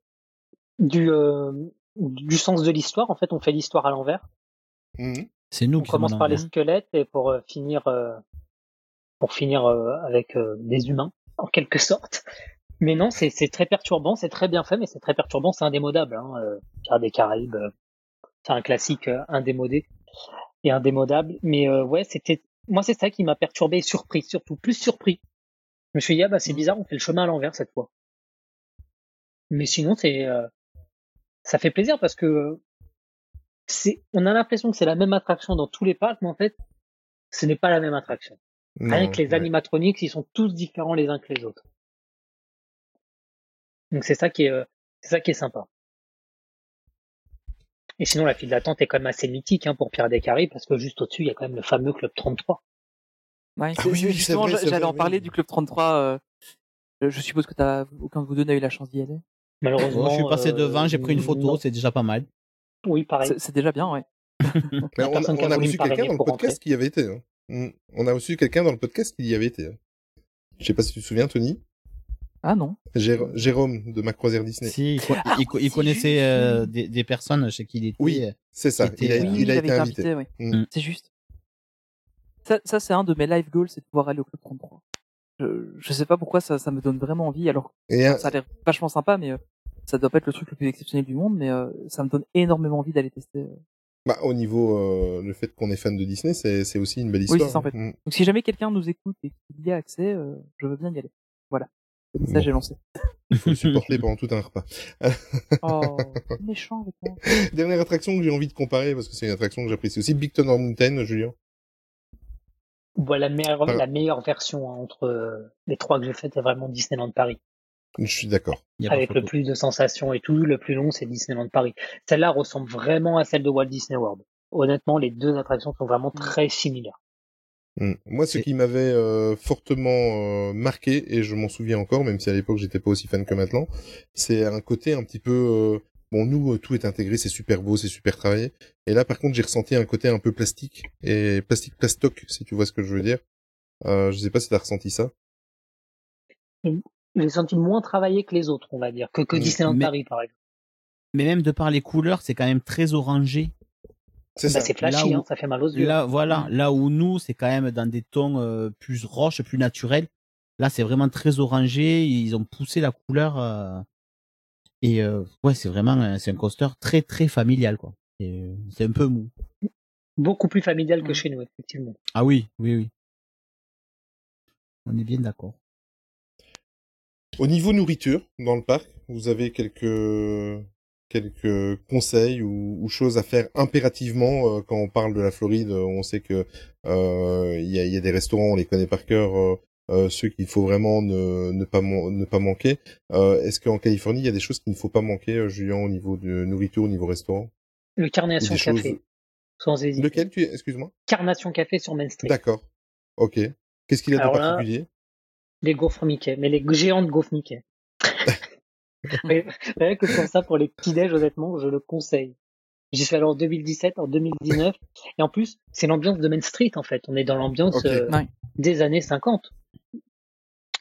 Du, euh, du sens de l'histoire, en fait, on fait l'histoire à l'envers. Mhm. C'est nous On qui sommes commence par les squelettes et pour euh, finir euh, pour finir euh, avec euh, des humains en quelque sorte. Mais non, c'est c'est très perturbant, c'est très bien fait, mais c'est très perturbant, c'est indémodable. Hein, euh, Pirates des Caraïbes, euh, c'est un classique euh, indémodé et indémodable. Mais euh, ouais, c'était moi c'est ça qui m'a perturbé et surpris, surtout plus surpris. Je me suis dit ah bah c'est bizarre, on fait le chemin à l'envers cette fois. Mais sinon c'est euh, ça fait plaisir parce que c'est on a l'impression que c'est la même attraction dans tous les parcs, mais en fait ce n'est pas la même attraction. Rien que les ouais. animatroniques, ils sont tous différents les uns que les autres. Donc c'est ça qui est, euh, c'est ça qui est sympa. Et sinon, la file d'attente est quand même assez mythique hein, pour Pierre des Caraïbes, parce que juste au-dessus, il y a quand même le fameux Club 33. Ouais, Ah oui, c'est oui, c'est justement, vrai, j'a- c'est j'allais vrai, en oui. parler du club 33. euh, je suppose que t'as aucun de vous deux n'a eu la chance d'y aller? Malheureusement. Oh, je suis passé euh, devant, j'ai pris une photo, non. c'est déjà pas mal. Oui, pareil. C'est déjà bien, ouais. Mais on, a on a voulu reçu quelqu'un dans le podcast rentrer. qui y avait été. hein. Mm. On a reçu quelqu'un dans le podcast qui y avait été. hein. Je sais pas si tu te souviens, Tony. Ah non. Jér- Jérôme de ma croisière Disney. Si, il, co- Ah il co- oui, il c'est connaissait juste, euh, des, des personnes chez qui il était. Oui, euh, C'est ça. était- Il a, Oui, Oui, il a avait été invité. ouais. Mm. C'est juste. Ça, ça c'est un de mes life goals, c'est de pouvoir aller au club 33. Je, je sais pas pourquoi ça, ça me donne vraiment envie. Alors, Et un- ça a l'air vachement sympa, mais euh, ça doit pas être le truc le plus exceptionnel du monde, mais euh, ça me donne énormément envie d'aller tester. euh. bah, au niveau euh, le fait qu'on est fan de Disney, c'est aussi une belle Oui, histoire. c'est ça en fait. Mm. Donc si jamais quelqu'un nous écoute et qu'il y a accès, euh, je veux bien y aller. Voilà. C'est ça Bon. j'ai lancé. Il faut le supporter pendant tout un repas. Oh, méchant avec moi. Dernière attraction que j'ai envie de comparer parce que c'est une attraction que j'apprécie aussi, Big Thunder Mountain, Julien. Voilà, la meilleure, Par- la meilleure version hein, entre les trois que j'ai faites, c'est vraiment Disneyland Paris. Je suis d'accord. Avec le plus de sensations et tout, le plus long, c'est Disneyland Paris. Celle-là ressemble vraiment à celle de Walt Disney World. Honnêtement, les deux attractions sont vraiment très similaires. Mm. Moi, ce qui m'avait euh, fortement euh, marqué, et je m'en souviens encore, même si à l'époque j'étais pas aussi fan que maintenant, c'est un côté un petit peu... euh, Bon, nous, euh, tout est intégré, c'est super beau, c'est super travaillé. Et là, par contre, j'ai ressenti un côté un peu plastique, et plastique plastoc, si tu vois ce que je veux dire. Euh, je sais pas si t'as ressenti ça. J'ai senti moins travaillé que les autres, on va dire, que, que Mm. Disneyland Mais- Paris, par exemple. Mais même de par les couleurs, c'est quand même très orangé. C'est Bah, flashy, où- hein, ça fait mal aux yeux. Là, voilà, là où nous, c'est quand même dans des tons euh, plus roches, plus naturels. Là, c'est vraiment très orangé. Ils ont poussé la couleur. euh, et euh, ouais, c'est vraiment, c'est un coaster très très familial, quoi. C'est un peu mou. Beaucoup plus familial que Mm. chez nous, effectivement. Ah oui, oui, oui. On est bien d'accord. Au niveau nourriture, dans le parc, vous avez quelques quelques conseils ou, ou choses à faire impérativement euh, quand on parle de la Floride. euh, On sait que euh, il y, a, y des restaurants, on les connaît par cœur, euh, ceux qu'il faut vraiment ne, ne pas man- ne pas manquer. Euh, Est-ce qu'en Californie, il y a des choses qu'il ne faut pas manquer, Julien, au niveau de nourriture, au niveau restaurant? Le Carnation Café, choses- sans hésiter. Lequel tu Excuse-moi? Carnation Café sur Main Street. D'accord. Ok. Qu'est-ce qu'il a de là, particulier? Les gaufres Mickey, mais les géantes gaufres Mickey. mais rien que pour ça, pour les petits déj, honnêtement, je le conseille. J'y suis allé en 2017, en 2019. et en plus, c'est l'ambiance de Main Street, en fait. On est dans l'ambiance euh, Ouais. des années 50.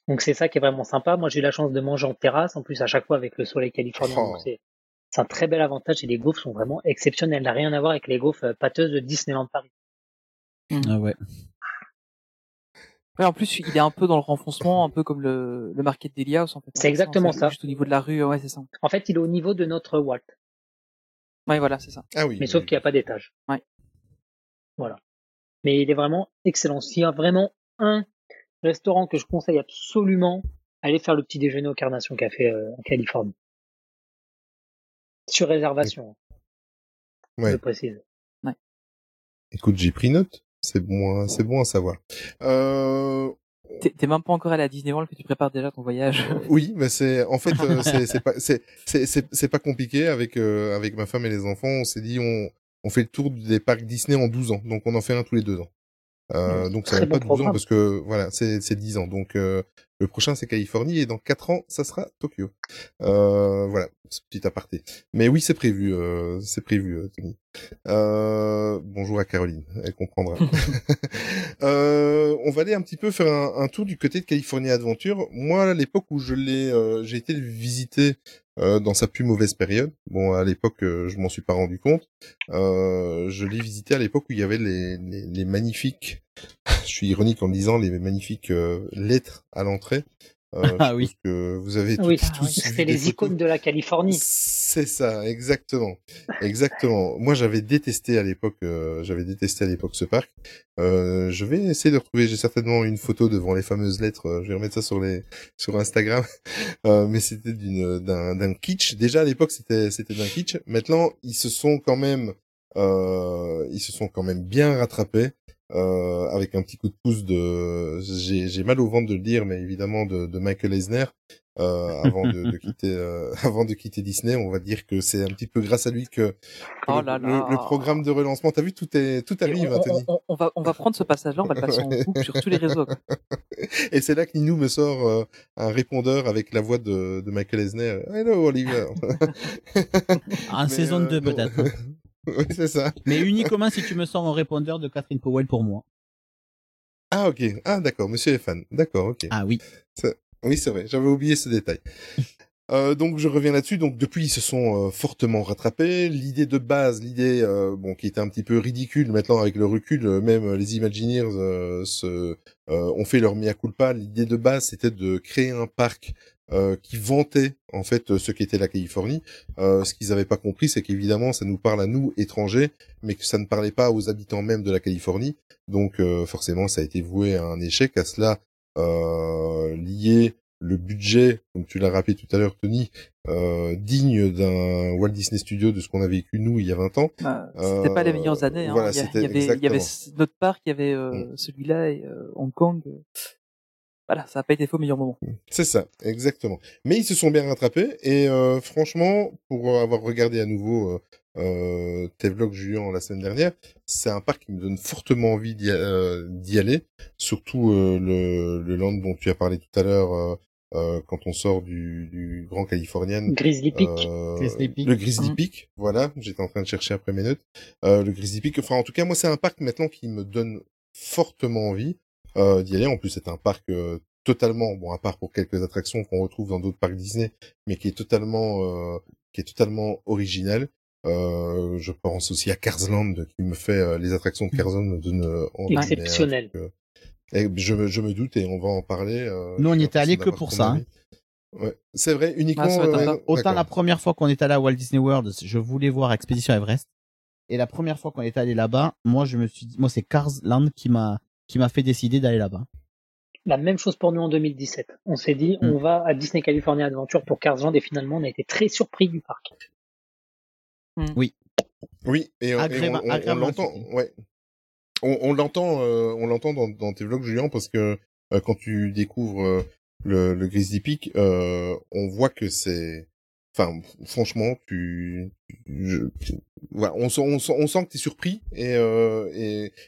Donc c'est ça qui est vraiment sympa. Moi, j'ai eu la chance de manger en terrasse, en plus à chaque fois avec le soleil californien. Oh. Donc c'est c'est un très bel avantage et les gaufres sont vraiment exceptionnelles. Ça n'a rien à voir avec les gaufres euh, pâteuses de Disneyland Paris. Ah ouais. Ouais, en plus, il est un peu dans le renfoncement, un peu comme le, le market House, en fait. C'est exactement ça. Juste au niveau de la rue, ouais, c'est ça. En fait, il est au niveau de notre Walt. Ouais, voilà, c'est ça. Ah oui. Mais sauf qu'il n'y a pas d'étage. Ouais. Voilà. Mais il est vraiment excellent. S'il y a vraiment un restaurant que je conseille absolument, allez faire le petit déjeuner au Carnation Café euh, en Californie. Sur réservation, Ouais. je précise. Écoute, j'ai pris note. C'est bon, à- c'est bon à savoir. Euh, T'es même pas encore allé à Disney World que tu prépares déjà ton voyage. oui, mais c'est en fait euh, c'est pas c'est c'est c'est c'est pas compliqué avec euh, avec ma femme et les enfants. On s'est dit on on fait le tour des parcs Disney en 12 ans, donc on en fait un tous les deux ans. Euh, donc ça va pas bon 12 ans parce que voilà c'est c'est 10 ans. Donc euh, le prochain c'est Californie et dans 4 ans ça sera Tokyo. Euh, voilà, petit aparté. Mais oui c'est prévu, euh, c'est prévu. euh, Tony. Euh, bonjour à Caroline, elle comprendra. Euh, on va aller un petit peu faire un, un tour du côté de California Adventure. Moi, à l'époque où je l'ai, euh, j'ai été le visiter euh, dans sa plus mauvaise période. Bon, à l'époque, euh, je m'en suis pas rendu compte. Euh, je l'ai visité à l'époque où il y avait les, les, les magnifiques. je suis ironique en disant les magnifiques euh, lettres à l'entrée. Euh, Ah je oui. pense que vous avez Oui, tous, tous vu c'est des les photos. icônes de la Californie. C'est ça, exactement, exactement. Moi, j'avais détesté à l'époque, euh, j'avais détesté à l'époque ce parc. Euh, je vais essayer de retrouver. J'ai certainement une photo devant les fameuses lettres. euh, Je vais remettre ça sur les sur Instagram. Mais c'était d'un d'un kitsch. Déjà à l'époque, c'était c'était d'un kitsch. Maintenant, ils se sont quand même ils se sont quand même bien rattrapés. Euh, avec un petit coup de pouce de j'ai j'ai mal au ventre de le dire mais évidemment de, de Michael Eisner euh, avant de, de quitter euh, avant de quitter Disney on va dire que c'est un petit peu grâce à lui que, que Oh le, là le- là. le programme de relancement t'as vu tout est tout arrive on, Tony on- on- on va, on va prendre ce passage-là, on va le passer en boucle sur tous les réseaux. et c'est là que Ninou me sort euh, un répondeur avec la voix de, de Michael Eisner hello Oliver En saison euh, 2 non. peut-être. oui c'est ça Mais uniquement si tu me sors un répondeur de Catherine Powell pour moi. ah ok ah d'accord Monsieur est fan d'accord ok Ah oui. Ça- Oui, c'est vrai, j'avais oublié ce détail. Euh, donc je reviens là-dessus. Donc depuis, ils se sont euh, fortement rattrapés. L'idée de base, l'idée euh, bon qui était un petit peu ridicule maintenant avec le recul, même les Imagineers se, ont fait leur mea culpa. L'idée de base, c'était de créer un parc euh, qui vantait en fait euh, ce qu'était la Californie. Euh, ce qu'ils n'avaient pas compris, c'est qu'évidemment, ça nous parle à nous étrangers, mais que ça ne parlait pas aux habitants même de la Californie. Donc euh, forcément, ça a été voué à un échec. À cela euh, lié le budget, comme tu l'as rappelé tout à l'heure, Tony, euh, digne d'un Walt Disney Studio de ce qu'on a vécu nous il y a 20 ans. Bah, C'était pas les meilleures années. Hein. Voilà, il, y a- il y avait, il y avait notre parc, il y avait euh, celui-là et euh, Hong Kong. Voilà, ça n'a pas été faux meilleur moment. C'est ça, exactement. Mais ils se sont bien rattrapés et euh, franchement, pour avoir regardé à nouveau euh, euh, tes vlogs Julien la semaine dernière, c'est un parc qui me donne fortement envie d'y euh, d'y aller. Surtout euh, le, le land dont tu as parlé tout à l'heure. euh, euh, quand on sort du, du Grand Californian. Grizzly Peak. Euh, Grizzly Peak. Le Grizzly Mhm. Peak, voilà. J'étais en train de chercher après mes notes. Euh, le Grizzly Peak, enfin en tout cas, moi c'est un parc maintenant qui me donne fortement envie euh, d'y aller. En plus, c'est un parc euh, totalement, bon, à part pour quelques attractions qu'on retrouve dans d'autres parcs Disney, mais qui est totalement, euh, qui est totalement original. Euh, je pense aussi à Cars Land qui me fait euh, les attractions de Cars Land me donnent euh, mais, Exceptionnel. euh, et je, me- je me doute et on va en parler. euh, Nous, on y était l'impression que pour ça, hein. Ouais. C'est vrai, uniquement. Ah, euh, sympa. Autant la première fois qu'on est allé à Walt Disney World, je voulais voir Expédition Everest. Et la première fois qu'on est allé là-bas, moi je me suis dit, moi c'est Cars Land qui m'a qui m'a fait décider d'aller là-bas. La même chose pour nous en 2017. On s'est dit, Mm. on va à Disney California Adventure pour 15 ans et finalement on a été très surpris du parc. Oui. Oui, et, euh, on, on- on agréablement l'entend, ouais. On, on l'entend, euh, on l'entend dans, dans tes vlogs, Julien, parce que euh, quand tu découvres euh, le, le Grizzly Peak, euh, on voit que c'est, enfin, franchement, tu, je- voilà, on, sent- on, sent- on que t'es surpris et, euh,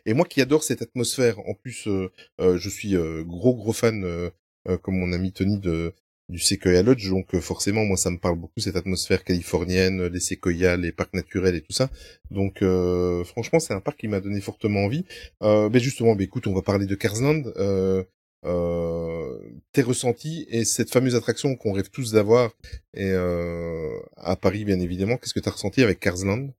et moi qui adore cette atmosphère. En plus, euh, euh, je suis gros gros fan, comme mon ami Tony de du Sequoia Lodge, donc forcément, moi, ça me parle beaucoup cette atmosphère californienne, les séquoias, les parcs naturels et tout ça. Donc, franchement, c'est un parc qui m'a donné fortement envie. Euh, ben justement, ben écoute, on va parler de Carsland. Euh, tes ressentis et cette fameuse attraction qu'on rêve tous d'avoir et euh, à Paris, bien évidemment. Qu'est-ce que tu as ressenti avec Carsland?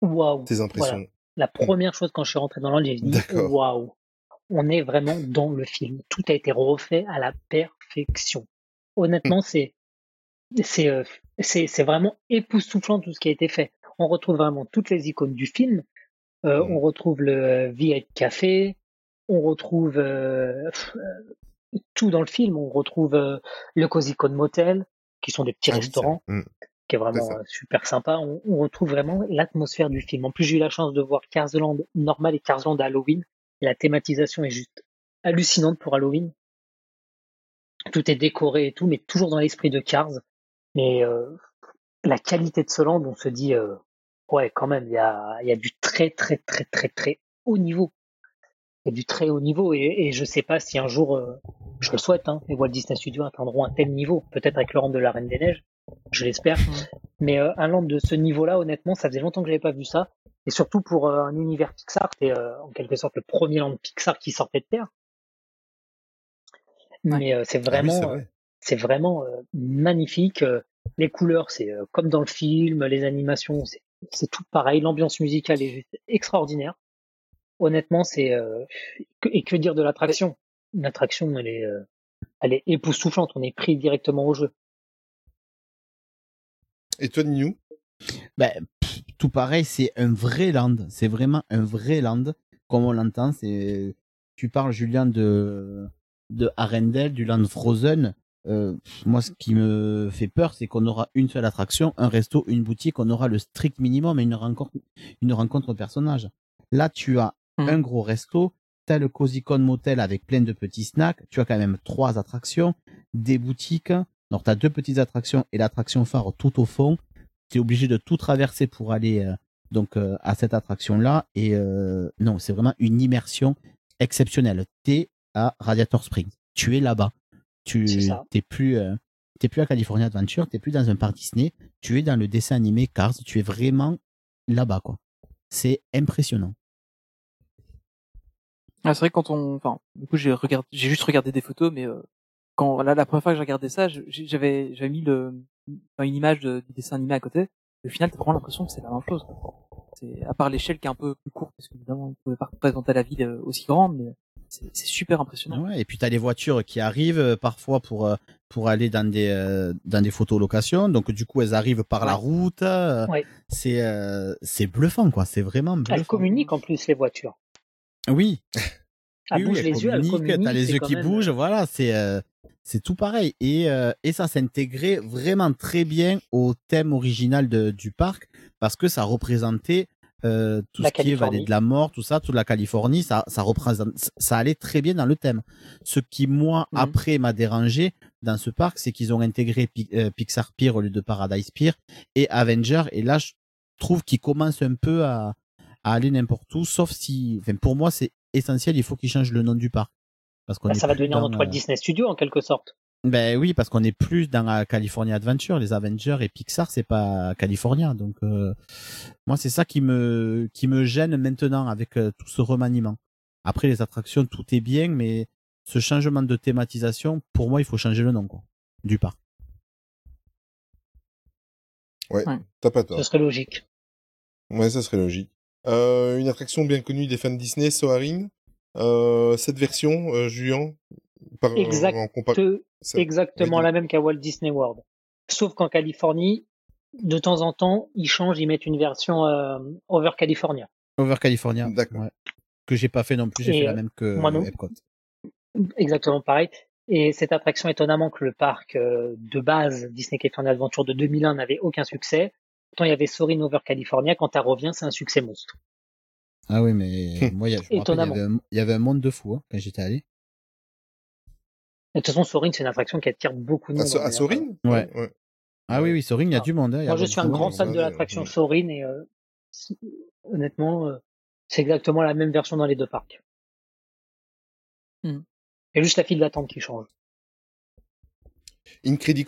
Waouh. Tes impressions Voilà. La première chose quand je suis rentré dans l'Inde, j'ai dit waouh. On est vraiment dans le film. Tout a été refait à la perfection. Honnêtement, c'est c'est euh, c'est c'est vraiment époustouflant tout ce qui a été fait. On retrouve vraiment toutes les icônes du film. Euh, On retrouve le euh, V8 Café. On retrouve euh, euh, tout dans le film. On retrouve euh, le Cozy Motel, qui sont des petits Ah restaurants vrai. Mm. qui est vraiment super sympa. On, on retrouve vraiment l'atmosphère du film. En plus, j'ai eu la chance de voir Carsland normal et Carsland Halloween. La thématisation est juste hallucinante pour Halloween. Tout est décoré et tout, mais toujours dans l'esprit de Cars. Mais euh, la qualité de ce land, on se dit, ouais, quand même, il y a, il y a du très, très, très, très, très haut niveau. A du très haut niveau et, et je sais pas si un jour, euh, je le souhaite, hein, les Walt Disney Studios atteindront un tel niveau, peut-être avec le land de la Reine des Neiges, je l'espère. Mais euh, un land de ce niveau-là, honnêtement, ça faisait longtemps que j'avais pas vu ça. Et surtout pour euh, un univers Pixar, c'est euh, en quelque sorte le premier land Pixar qui sortait de terre. Mais euh, c'est Ah oui, vraiment, c'est vrai. c'est vraiment euh, magnifique. Les couleurs, c'est euh, comme dans le film, les animations, c'est c'est tout pareil. L'ambiance musicale est juste extraordinaire. Honnêtement, c'est euh, et que dire de l'attraction? L'attraction, elle est, euh, elle est époustouflante. On est pris directement au jeu. Et toi, Ninou? Ben, pff, tout pareil, c'est un vrai land. C'est vraiment un vrai land, comme on l'entend. C'est, tu parles, Julien, de, de Arendelle, du land Frozen. Euh, moi, ce qui me fait peur, c'est qu'on aura une seule attraction, un resto, une boutique, on aura le strict minimum et une rencontre, une rencontre personnage. Là, tu as un gros resto, t'as le Cozy Con Motel avec plein de petits snacks, tu as quand même trois attractions, des boutiques, alors t'as deux petites attractions et l'attraction phare tout au fond, tu es obligé de tout traverser pour aller euh, donc euh, à cette attraction là et euh, non c'est vraiment une immersion exceptionnelle. T'es à Radiator Springs. Tu es là-bas. Tu t'es plus t'es plus à California Adventure t'es plus dans un parc Disney tu es dans le dessin animé Cars tu es vraiment là-bas quoi. C'est impressionnant Ah, c'est vrai que quand on, enfin, du coup, j'ai regardé, j'ai juste regardé des photos, mais euh, quand là, la première fois que j'ai regardé ça, j'avais, j'avais mis le, enfin, une image de- du dessin animé à côté. Et au final, t'as vraiment l'impression que c'est la même chose. C'est à part l'échelle qui est un peu plus courte, parce qu'évidemment, on pouvait pas représenter la ville euh, aussi grande, mais c'est super impressionnant. Ouais, et puis tu as les voitures qui arrivent euh, parfois pour euh, pour aller dans des euh, dans des photolocations. Donc du coup, elles arrivent par la route. euh, Ouais. C'est euh, c'est bluffant quoi, c'est vraiment Elles bluffant. communiquent en plus les voitures. Oui. Elle oui, bouge oui, les yeux, elle communique. T'as les yeux qui même- bougent, voilà, c'est euh, c'est tout pareil. Et euh, et ça s'intégrait vraiment très bien au thème original de, du parc parce que ça représentait euh, tout La ce qui est vallée de la mort, tout ça, toute la Californie, ça ça représente, ça allait très bien dans le thème. Ce qui moi Mhm. après m'a dérangé dans ce parc, c'est qu'ils ont intégré euh, Pixar Pier au lieu de Paradise Pier et Avenger. Et là, je trouve qu'ils commencent un peu à à aller n'importe où, sauf si, enfin, pour moi, c'est essentiel, il faut qu'ils changent le nom du parc. Parce qu'on Bah, est ça va devenir dans, notre Walt euh, Disney Studio en quelque sorte. Ben oui, parce qu'on est plus dans la California Adventure, les Avengers et Pixar, c'est pas California. Donc, euh, moi, c'est ça qui me, qui me gêne maintenant avec euh, tout ce remaniement. Après, les attractions, tout est bien, mais ce changement de thématisation, pour moi, il faut changer le nom, quoi, du parc. Ouais, Ouais. t'as pas tort. Ce serait logique. Ouais, ça serait logique. Euh, une attraction bien connue des fans de Disney, Soarin. Euh, cette version, euh, Julien, par, Exact- en compa- ça- Exactement la même qu'à Walt Disney World. Sauf qu'en Californie, de temps en temps, ils changent, ils mettent une version euh, Over California. Over California. D'accord. ouais. Que j'ai pas fait non plus, j'ai fait la même que moi non. Epcot. Exactement pareil. Et cette attraction, étonnamment que le parc euh, de base Disney California Adventure de 2001 n'avait aucun succès. Pourtant, il y avait Soarin' Over California. Quand elle revient, c'est un succès monstre. Ah oui, mais moi, il y a- je me rappelle, il y Étonnamment. avait un- il y avait un monde de fou hein, quand j'étais allé. De toute façon, Soarin', c'est une attraction qui attire beaucoup de À, monde. À. Soarin Ouais. ouais. Ah oui, oui, Sorin, il y a du monde. hein, il y a Moi, je suis un grand fan de l'attraction ouais. Soarin' et euh, honnêtement, euh, c'est exactement la même version dans les deux parcs. Hmm. Il y a juste la file d'attente qui change. Incredi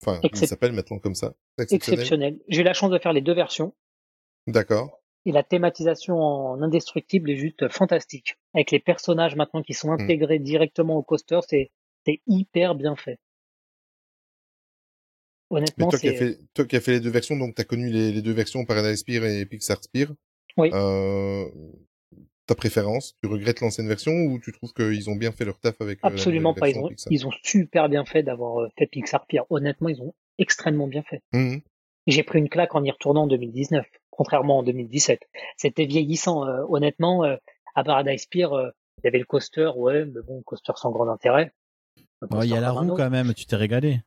Enfin, il Excep- s'appelle maintenant comme ça? Exceptionnel? Exceptionnel. J'ai eu la chance de faire les deux versions. D'accord. Et la thématisation en indestructible est juste fantastique. Avec les personnages maintenant qui Hmm. sont intégrés directement au coaster, c'est c'est hyper bien fait. Mais Honnêtement, toi qui, as c'est fait, toi qui as fait les deux versions, donc tu as connu les, les deux versions Paradise Spear et Pixar Spear. Oui. Euh, ta préférence Tu regrettes l'ancienne version ou tu trouves qu'ils ont bien fait leur taf avec euh, la absolument pas. Ils ont, Pixar? ils ont super bien fait d'avoir euh, fait Pixar Pier. Honnêtement, ils ont extrêmement bien fait. Mhm. J'ai pris une claque en y retournant en 2019, contrairement en 2017. C'était vieillissant. euh, honnêtement, euh, à Paradise Pier, euh, il y avait le coaster, ouais, mais bon, coaster sans grand intérêt. Ouais, Il y a la roue quand même, tu t'es régalé.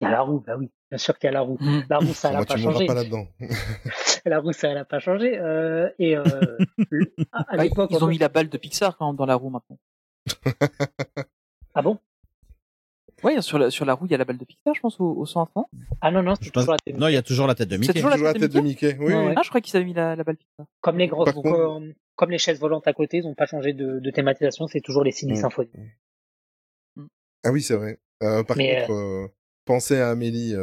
Il y a la roue, bah oui, bien sûr qu'il y a la roue. La roue, ça, elle Moi, a pas changé. pas là-dedans. la roue, ça, elle a pas changé. Euh, et euh, à, l'époque, ils ont mis la balle de Pixar quand même dans la roue maintenant. Ah bon? Ouais, sur la, sur la roue, il y a la balle de Pixar, je pense, au, au centre. hein Ah non, non, Je pense- Non, il y a toujours la tête de C'est Mickey. toujours la tête de Mickey, oui, oui. Ah, je crois qu'ils avaient mis la, la balle Pixar. Comme les grosses, contre- comme, comme les chaises volantes à côté, ils n'ont pas changé de, de thématisation, c'est toujours les Sydney Mm. Symphony. Ah oui, c'est vrai. Euh, par Mais, contre, euh, pensez à Amélie.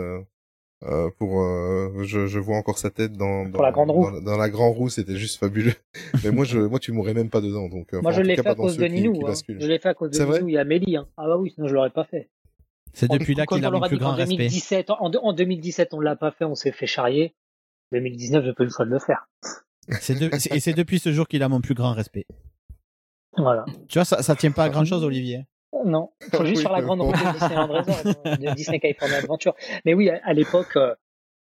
Euh, pour, euh, je, je vois encore sa tête dans, dans Pour la grande roue. Dans, dans la grande roue, c'était juste fabuleux. Mais moi, je, moi, tu mourrais même pas dedans. Donc, euh, Moi, enfin, je en l'ai fait à cause de Ninou. Je l'ai fait à cause de C'est vrai Ninou et Amélie. Hein. Ah bah oui, sinon je l'aurais pas fait. C'est depuis là qu'il a a plus grand respect. 2017, en, en 2017, on l'a pas fait, on s'est fait charrier. 2019, j'ai pas eu le choix de le faire. De- Et c'est depuis ce jour qu'il a mon plus grand respect. Voilà. Tu vois, ça, ça tient pas à grand chose, Olivier. Non, faut juste Oui, faire la mais grande de Disneyland Resort, de Disney California Adventure. Mais oui, à, à l'époque, euh,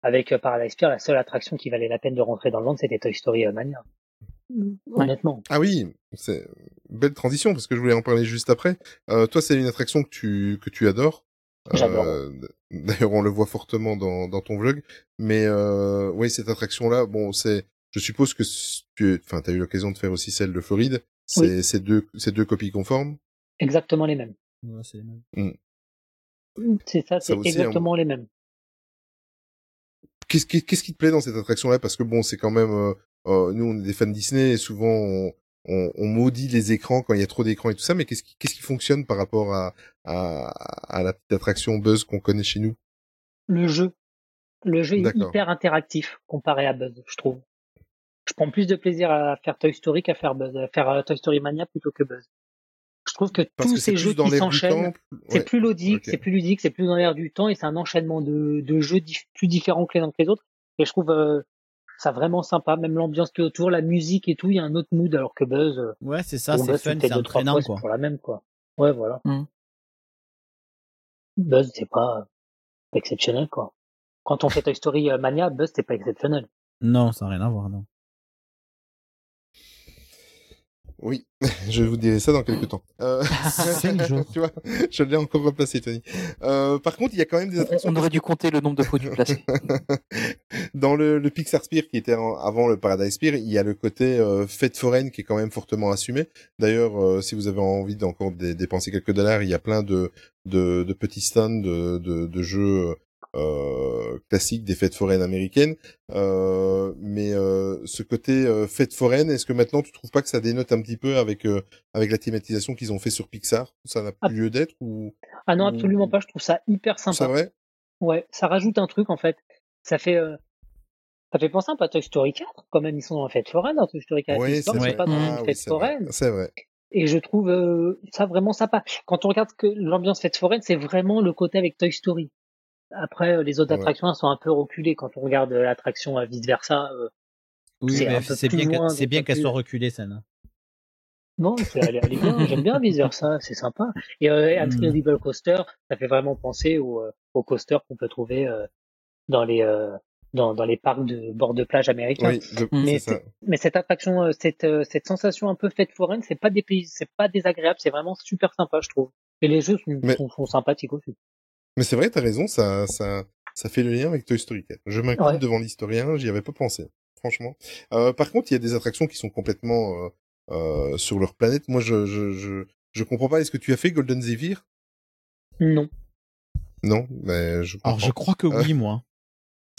avec euh, Paradise Pier, la seule attraction qui valait la peine de rentrer dans le land, c'était Toy Story euh, Mania. Honnêtement. Ah oui, c'est belle transition parce que je voulais en parler juste après. Euh, toi, c'est une attraction que tu que tu adores. J'adore. Euh, D'ailleurs, on le voit fortement dans, dans ton vlog. Mais euh, oui, cette attraction-là, bon, c'est, je suppose que tu, enfin, as eu l'occasion de faire aussi celle de Floride. C'est Oui. c'est deux, c'est deux copies conformes. Exactement les mêmes. Ouais, c'est- ça, c'est Ça aussi, exactement les mêmes. Qu'est-ce qui, qu'est-ce qui te plaît dans cette attraction-là? Parce que bon, c'est quand même, euh, euh, nous, on est des fans Disney et souvent on, on, on maudit les écrans quand il y a trop d'écrans et tout ça. Mais qu'est-ce qui, qu'est-ce qui fonctionne par rapport à, à, à la petite attraction Buzz qu'on connaît chez nous? Le jeu. Le jeu est hyper interactif comparé à Buzz, je trouve. Je prends plus de plaisir à faire Toy Story qu'à faire Buzz, à faire euh, Toy Story Mania plutôt que Buzz. Je trouve que Parce tous que ces jeux qui s'enchaînent, c'est plus ludique, c'est plus ludique, c'est plus dans l'air du temps et c'est un enchaînement de, de jeux dif- plus différents que les uns que les autres. Et je trouve euh, ça vraiment sympa, même l'ambiance qui est autour, la musique et tout, il y a un autre mood alors que Buzz. euh, Ouais, c'est ça, bon, c'est Buzz, fun, c'est deux, trois entraînant, quoi. pour la même quoi. Ouais, voilà. Mm. Buzz, c'est pas exceptionnel quoi. Quand on fait Toy Story euh, Mania, Buzz, c'est pas exceptionnel. Non, ça n'a rien à voir, non. Oui, je vous dirai ça dans quelques temps. Euh... Tu vois, je l'ai encore replacé, Tony. Euh, par contre, il y a quand même des attractions. On aurait dû compter le nombre de produits placés. Dans le, le Pixar Spear qui était avant le Paradise Spear, il y a le côté euh, fête foraine qui est quand même fortement assumé. D'ailleurs, euh, si vous avez envie d'encore dé- dépenser quelques dollars, il y a plein de, de, de petits stands de, de, de jeux euh, classiques des fêtes foraines américaines. Euh, mais euh, ce côté fête foraine, est-ce que maintenant tu trouves pas que ça dénote un petit peu avec avec la thématisation qu'ils ont fait sur Pixar? Ça n'a plus lieu d'être ou Ah non, ou- absolument pas. Je trouve ça hyper sympa. C'est vrai? Ouais, ça rajoute un truc en fait. Ça fait, ça fait penser un peu à Toy Story 4. Quand même, ils sont dans la fête foraine dans Toy Story 4. Oui, Ils sortent, c'est pas dans Ah une oui, fête c'est vrai. foraine. C'est vrai. Et je trouve euh, ça vraiment sympa. Quand on regarde que l'ambiance fête foraine, c'est vraiment le côté avec Toy Story. Après, euh, les autres Ouais. attractions elles sont un peu reculées. Quand on regarde euh, l'attraction vice versa, Oui, c'est un plus bien loin, que- c'est donc bien un qu'elle soit reculée, celle-là. Non, c'est- elle, est- elle est bien. J'aime bien vice versa, c'est sympa. Et euh, Incredible Coaster, ça fait vraiment penser au, euh, au coaster qu'on peut trouver euh, dans les euh, dans, dans les parcs de bord de plage américains. Oui, mais, mais cette attraction, euh, cette euh, cette sensation un peu fête foraine, c'est pas des pays, c'est pas désagréable, c'est vraiment super sympa, je trouve. Et les jeux sont, Mais- sont, sont sympathiques aussi. Mais c'est vrai, t'as raison, ça, ça, ça fait le lien avec Toy Story 4. Je m'incline Ouais. devant l'historien, j'y avais pas pensé, franchement. Euh, par contre, il y a des attractions qui sont complètement euh, euh, sur leur planète. Moi, je, je, je, je comprends pas. Est-ce que tu as fait Golden Zephyr? Non. Non, mais je. Alors, je crois que oui, moi.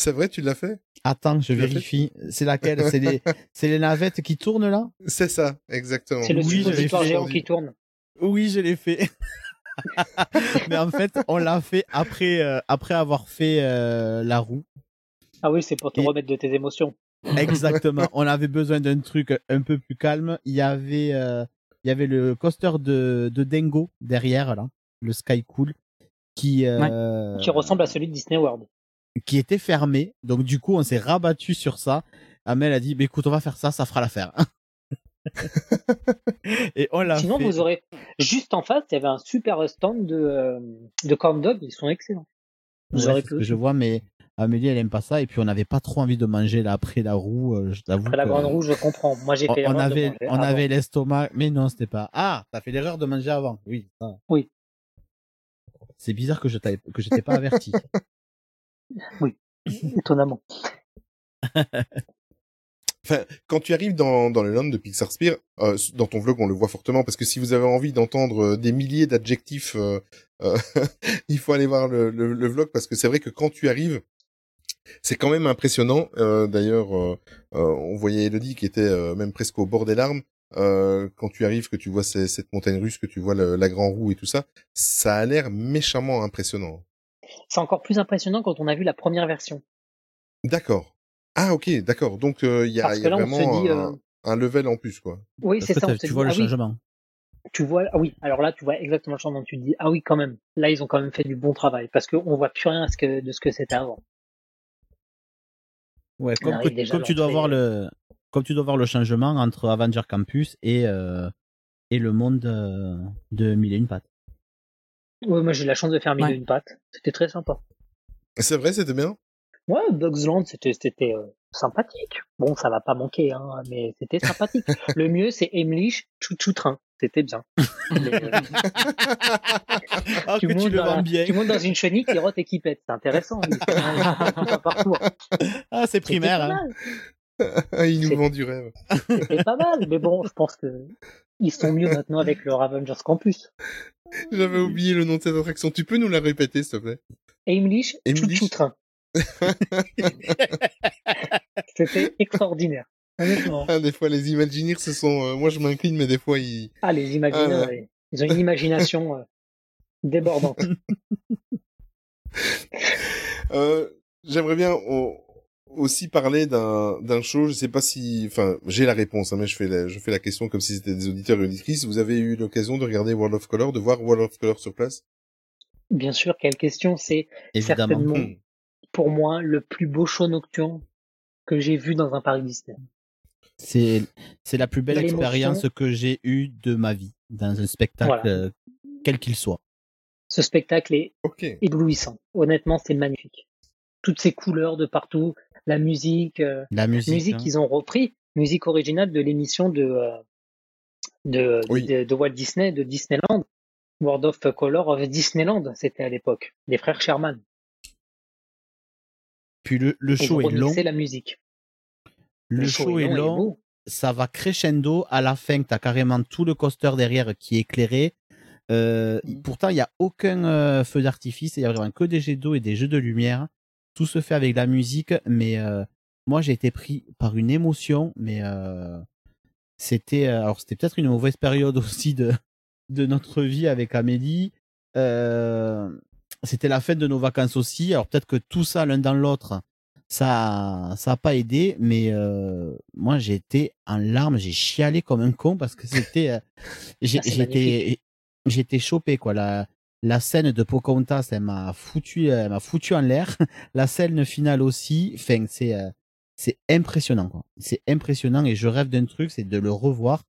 C'est vrai, tu l'as fait? Attends, je Tu vérifie. C'est laquelle? C'est les, navettes qui tournent là? C'est ça, exactement. C'est le Oui, fait. géant qui tourne. Oui, je l'ai fait. Mais en fait, on l'a fait après, euh, après avoir fait euh, la roue. Ah oui, c'est pour te remettre de tes émotions. Exactement. on avait besoin d'un truc un peu plus calme. Il y avait, euh, il y avait le coaster de, de Dingo derrière là, le Sky Cool, qui euh, Qui ressemble à celui de Disney World. qui était fermé. Donc du coup, on s'est rabattu sur ça. Amel a dit, bah, écoute, on va faire ça, ça fera l'affaire. Et on l'a Sinon, fait. vous aurez juste en face, il y avait un super stand de, euh, de corn dog, ils sont excellents. Vous Ouais, aurez que je vois, mais Amélie, elle aime pas ça. Et puis, on n'avait pas trop envie de manger là après la roue. euh, je t'avoue. Après la grande roue, je comprends. Moi, j'ai fait on avait, on avant. avait l'estomac, mais non, c'était pas. Ah, t'as fait l'erreur de manger avant. Oui. Oui. C'est bizarre que je t'avais, que je t'ai pas averti. Oui, étonnamment. Enfin, quand tu arrives dans, dans le land de Pixar Spear, euh, dans ton vlog, on le voit fortement, parce que si vous avez envie d'entendre euh, des milliers d'adjectifs, euh, euh, il faut aller voir le, le, le vlog, parce que c'est vrai que quand tu arrives, c'est quand même impressionnant. D'ailleurs, on voyait Elodie qui était même presque au bord des larmes. Quand tu arrives, que tu vois ces- cette montagne russe, que tu vois le- la grand roue et tout ça, ça a l'air méchamment impressionnant. C'est encore plus impressionnant quand on a vu la première version. D'accord. Ah ok, d'accord. Donc euh, il y a, Parce il y que a là, on se vraiment dit, un, euh, un level en plus, quoi. Oui, c'est ça. on se tu dit, vois le ah oui, changement. tu vois, ah oui, alors là, tu vois exactement le changement. Tu te dis, ah oui, quand même. Là, ils ont quand même fait du bon travail parce qu'on voit plus rien à ce que, de ce que c'était avant. Ouais, comme, arrive que- déjà comme tu dois voir le, comme tu dois voir le changement entre Avenger Campus et euh, et le monde euh, de Mille et une pattes. Ouais, moi, j'ai eu la chance de faire mille et Ouais. une pattes. C'était très sympa. C'est vrai, c'était bien. Ouais, Bugs Land, c'était, c'était euh, sympathique. Bon, ça va pas manquer, hein, mais c'était sympathique. le mieux, c'est Emlich, Chouchou Train. C'était bien. Mais, euh, Ah, tu montes dans la- vends bien. Tu montes dans une chenille qui rote et qui pète. C'est intéressant. tout un parcours. Ah, c'est primaire. C'était pas hein. mal. Il nous C'est- vend du rêve. C'était pas mal, mais bon, je pense que ils sont mieux maintenant avec le Avengers Campus. J'avais oublié le nom de cette attraction. Tu peux nous la répéter, s'il te plaît? Aimlich, Aimlich. Chouchou Train. C'était extraordinaire. Honnêtement. ah, Des fois, les Imagineers, ce sont... euh, moi, je m'incline, mais des fois, ils... Ah, les imaginaires, Ah, ils ont une imagination euh, débordante. Euh, J'aimerais bien au- aussi parler d'un show. Je sais pas si... Enfin, j'ai la réponse, hein, mais je fais la, je fais la question comme si c'était des auditeurs et auditrices. Vous avez eu l'occasion de regarder World of Color, de voir World of Color sur place? Bien sûr, quelle question, c'est Évidemment. certainement Hmm. Pour moi le plus beau show nocturne que j'ai vu dans un parc Disney. C'est c'est la plus belle expérience que j'ai eue de ma vie dans un spectacle, Voilà. euh, quel qu'il soit. Ce spectacle est éblouissant. Honnêtement, c'est magnifique. Toutes ces couleurs de partout, la musique, euh, La musique. musique hein. qu'ils ont repris, musique originale de l'émission de, euh, de, Oui. de, de Walt Disney, de Disneyland. World of Color of Disneyland, c'était à l'époque. Les frères Sherman. Puis le, show est long. remixaient la musique. Le, show, est long. ça va crescendo. À la fin, tu as carrément tout le coaster derrière qui est éclairé. Euh, Pourtant, il n'y a aucun euh, feu d'artifice. Il y a vraiment que des jets d'eau et des jeux de lumière. Tout se fait avec la musique. Mais euh, moi, j'ai été pris par une émotion. Mais c'était alors c'était peut-être une mauvaise période aussi de de notre vie avec Amélie. Euh, c'était la fin de nos vacances aussi. Alors peut-être que tout ça l'un dans l'autre, ça ça a pas aidé, mais euh, moi j'ai été en larmes, j'ai chialé comme un con parce que c'était euh, j'étais j'étais chopé quoi. La la scène de Pocahontas, elle m'a foutu elle m'a foutu en l'air. La scène finale aussi, enfin c'est euh, c'est impressionnant quoi. C'est impressionnant et je rêve d'un truc, c'est de le revoir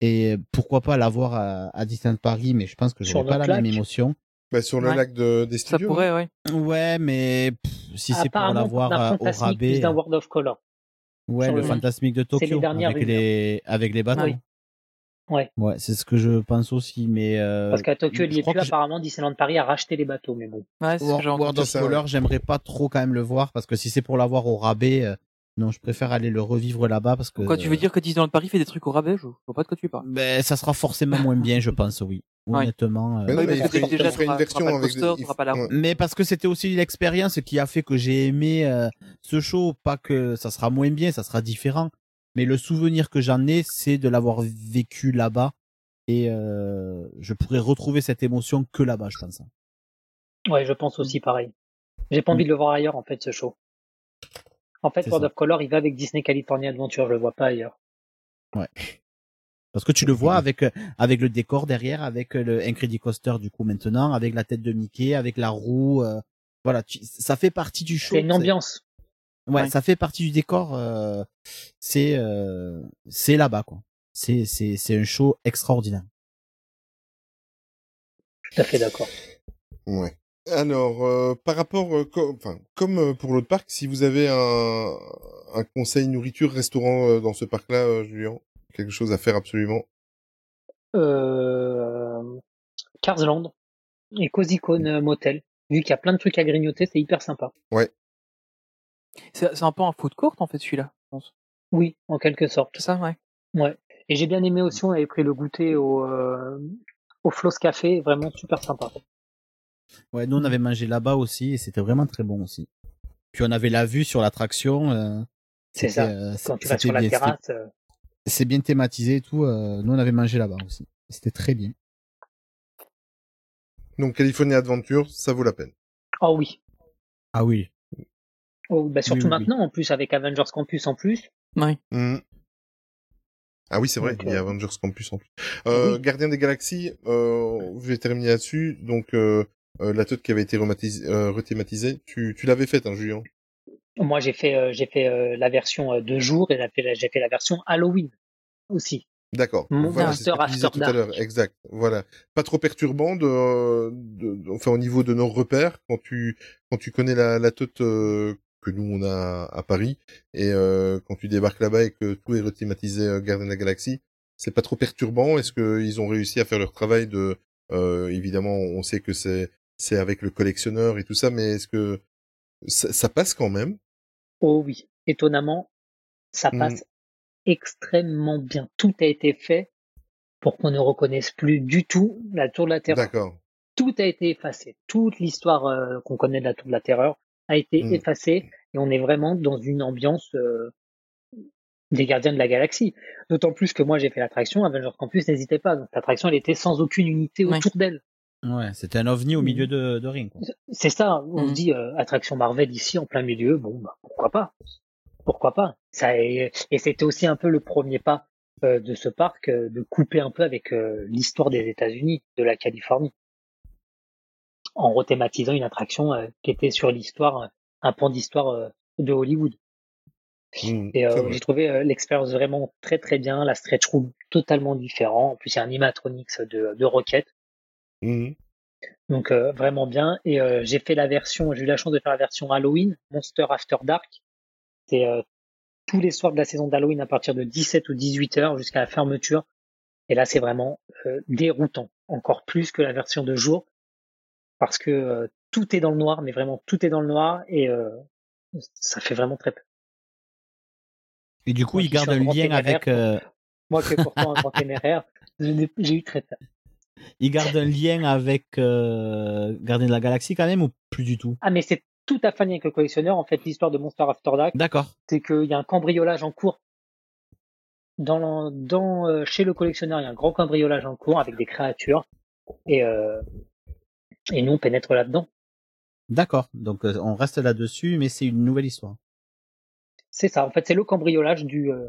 et pourquoi pas l'avoir à, à Disneyland Paris, mais je pense que Sur j'aurais pas la même émotion. Bah, sur le Ouais. lac de, des Ça studios. pourrait, ouais. Ouais, mais pff, si c'est pour l'avoir euh, au rabais, plus d'un World of Color. ouais, sur le le- fantasmique de les Tokyo dernières avec les avec les. Oui. Ouais. Ouais, c'est ce que je pense aussi, mais euh, Parce qu'à Tokyo, il y est plus. Apparemment, Disneyland Paris a racheté les bateaux, mais bon. Ouais, c'est World entendu. of ça, Color, ouais. j'aimerais pas trop quand même le voir parce que si c'est pour l'avoir au rabais, euh, non, je préfère aller le revivre là-bas parce que. Quoi, tu veux dire que Disneyland Paris fait des trucs au rabais? Je vois pas de quoi tu parles. Ben, ça sera forcément moins bien, je pense, oui. Honnêtement. euh, Mais non, Oui, mais parce que ferait, déjà, il ferait t'auras- une version t'auras pas le avec... coaster, il- t'auras pas la roue. ouais. Mais parce que c'était aussi l'expérience qui a fait que j'ai aimé euh, ce show, pas que ça sera moins bien, ça sera différent. Mais le souvenir que j'en ai, c'est de l'avoir vécu là-bas. Et euh, je pourrais retrouver cette émotion que là-bas, je pense. Ouais, je pense aussi pareil. J'ai pas envie de le voir ailleurs, en fait, ce show. En fait, World ça. of Color, il va avec Disney California Adventure, je le vois pas ailleurs. Ouais. Parce que tu le vois avec euh, avec le décor derrière, avec euh, le Incredicoaster du coup maintenant, avec la tête de Mickey, avec la roue. euh, voilà, tu- ça fait partie du show. C'est une ambiance. Ouais, Ouais. ça fait partie du décor. euh, c'est euh, c'est là-bas quoi. C'est c'est c'est un show extraordinaire. Tout à fait d'accord. Ouais. Alors, euh, par rapport, euh, co- enfin, comme euh, pour l'autre parc, si vous avez un, un conseil nourriture restaurant euh, dans ce parc-là, euh, Julien, quelque chose à faire absolument? Euh... Carsland et Cozy Cone Motel. Vu qu'il y a plein de trucs à grignoter, c'est hyper sympa. Ouais. C'est c'est un peu un food court en fait celui-là, je pense. Oui, en quelque sorte. C'est ça, ouais. Ouais. Et j'ai bien aimé aussi, on avait pris le goûter au, euh, au Floss Café, vraiment super sympa. Ouais, nous on avait mangé là-bas aussi et c'était vraiment très bon aussi. Puis on avait la vue sur l'attraction. euh, C'est ça. euh, Quand tu c'était vas sur la terrasse. C'est bien thématisé et tout. euh, nous on avait mangé là-bas aussi. C'était très bien. Donc, California Adventure, ça vaut la peine. Oh oui. Ah oui. Oh, bah surtout Oui, oui, oui. maintenant, en plus, avec Avengers Campus en plus. Oui. Mhm. Ah oui, c'est vrai, il y a euh, Avengers Campus en plus. Euh, Gardien des Galaxies, euh, je vais terminer là-dessus. Donc, euh, euh, la toute qui avait été euh, rethématisée, tu, tu l'avais faite, hein, Julien? Moi, j'ai fait, euh, j'ai fait euh, la version euh, de jour et j'ai fait, la- j'ai fait la version Halloween aussi. D'accord. Voilà, c'est ce que disais tout à l'heure. Exact. Voilà. Pas trop perturbant de, de, de- enfin, au niveau de nos repères, quand tu, quand tu connais la, la toute euh, que nous on a à Paris, et euh, quand tu débarques là-bas et que tout est rethématisé euh, Gardien de la Galaxie, c'est pas trop perturbant. Est-ce qu'ils ont réussi à faire leur travail de, euh, évidemment, on sait que c'est, c'est avec le collectionneur et tout ça, mais est-ce que ça, ça passe quand même Oh oui, étonnamment, ça Mm. passe extrêmement bien. Tout a été fait pour qu'on ne reconnaisse plus du tout la Tour de la Terreur. D'accord. Tout a été effacé. Toute l'histoire euh, qu'on connaît de la Tour de la Terreur a été Mm. effacée et on est vraiment dans une ambiance euh, des Gardiens de la Galaxie. D'autant plus que moi j'ai fait l'attraction, Avengers Campus, n'hésitez pas. Donc l'attraction elle était sans aucune unité autour d'elle. Ouais, c'était un ovni au milieu de, de rien. C'est ça, on Mm. se dit euh, attraction Marvel ici en plein milieu, bon bah pourquoi pas? Pourquoi pas? Ça est- et c'était aussi un peu le premier pas euh, de ce parc euh, de couper un peu avec euh, l'histoire des États-Unis, de la Californie, en rethématisant une attraction euh, qui était sur l'histoire, euh, un pan d'histoire euh, de Hollywood. Mmh, Et euh, j'ai trouvé euh, l'expérience vraiment très très bien, la stretch room totalement différent. En plus, il y a un animatronics de, de Rocket. Mhm. Donc euh, vraiment bien. Et euh, j'ai fait la version, j'ai eu la chance de faire la version Halloween, Monster After Dark. C'est euh, tous les soirs de la saison d'Halloween à partir de 17 ou 18 heures jusqu'à la fermeture. Et là, c'est vraiment euh, déroutant, encore plus que la version de jour, parce que euh, tout est dans le noir, mais vraiment tout est dans le noir et euh, ça fait vraiment très peur. Et du coup, Moi il garde grand lien avec. euh, Moi qui est pourtant un grand téméraire, j'ai eu très peur. Il garde un lien avec euh, Gardien de la Galaxie quand même ou plus du tout? Ah, mais c'est tout à fait lié avec le collectionneur. En fait, l'histoire de Monster After Dark, D'accord. c'est qu'il y a un cambriolage en cours. Dans, euh, chez le collectionneur, il y a un grand cambriolage en cours avec des créatures. Et, euh, et nous, on pénètre là-dedans. D'accord. Donc euh, on reste là-dessus, mais c'est une nouvelle histoire. C'est ça. En fait, c'est le cambriolage du, euh,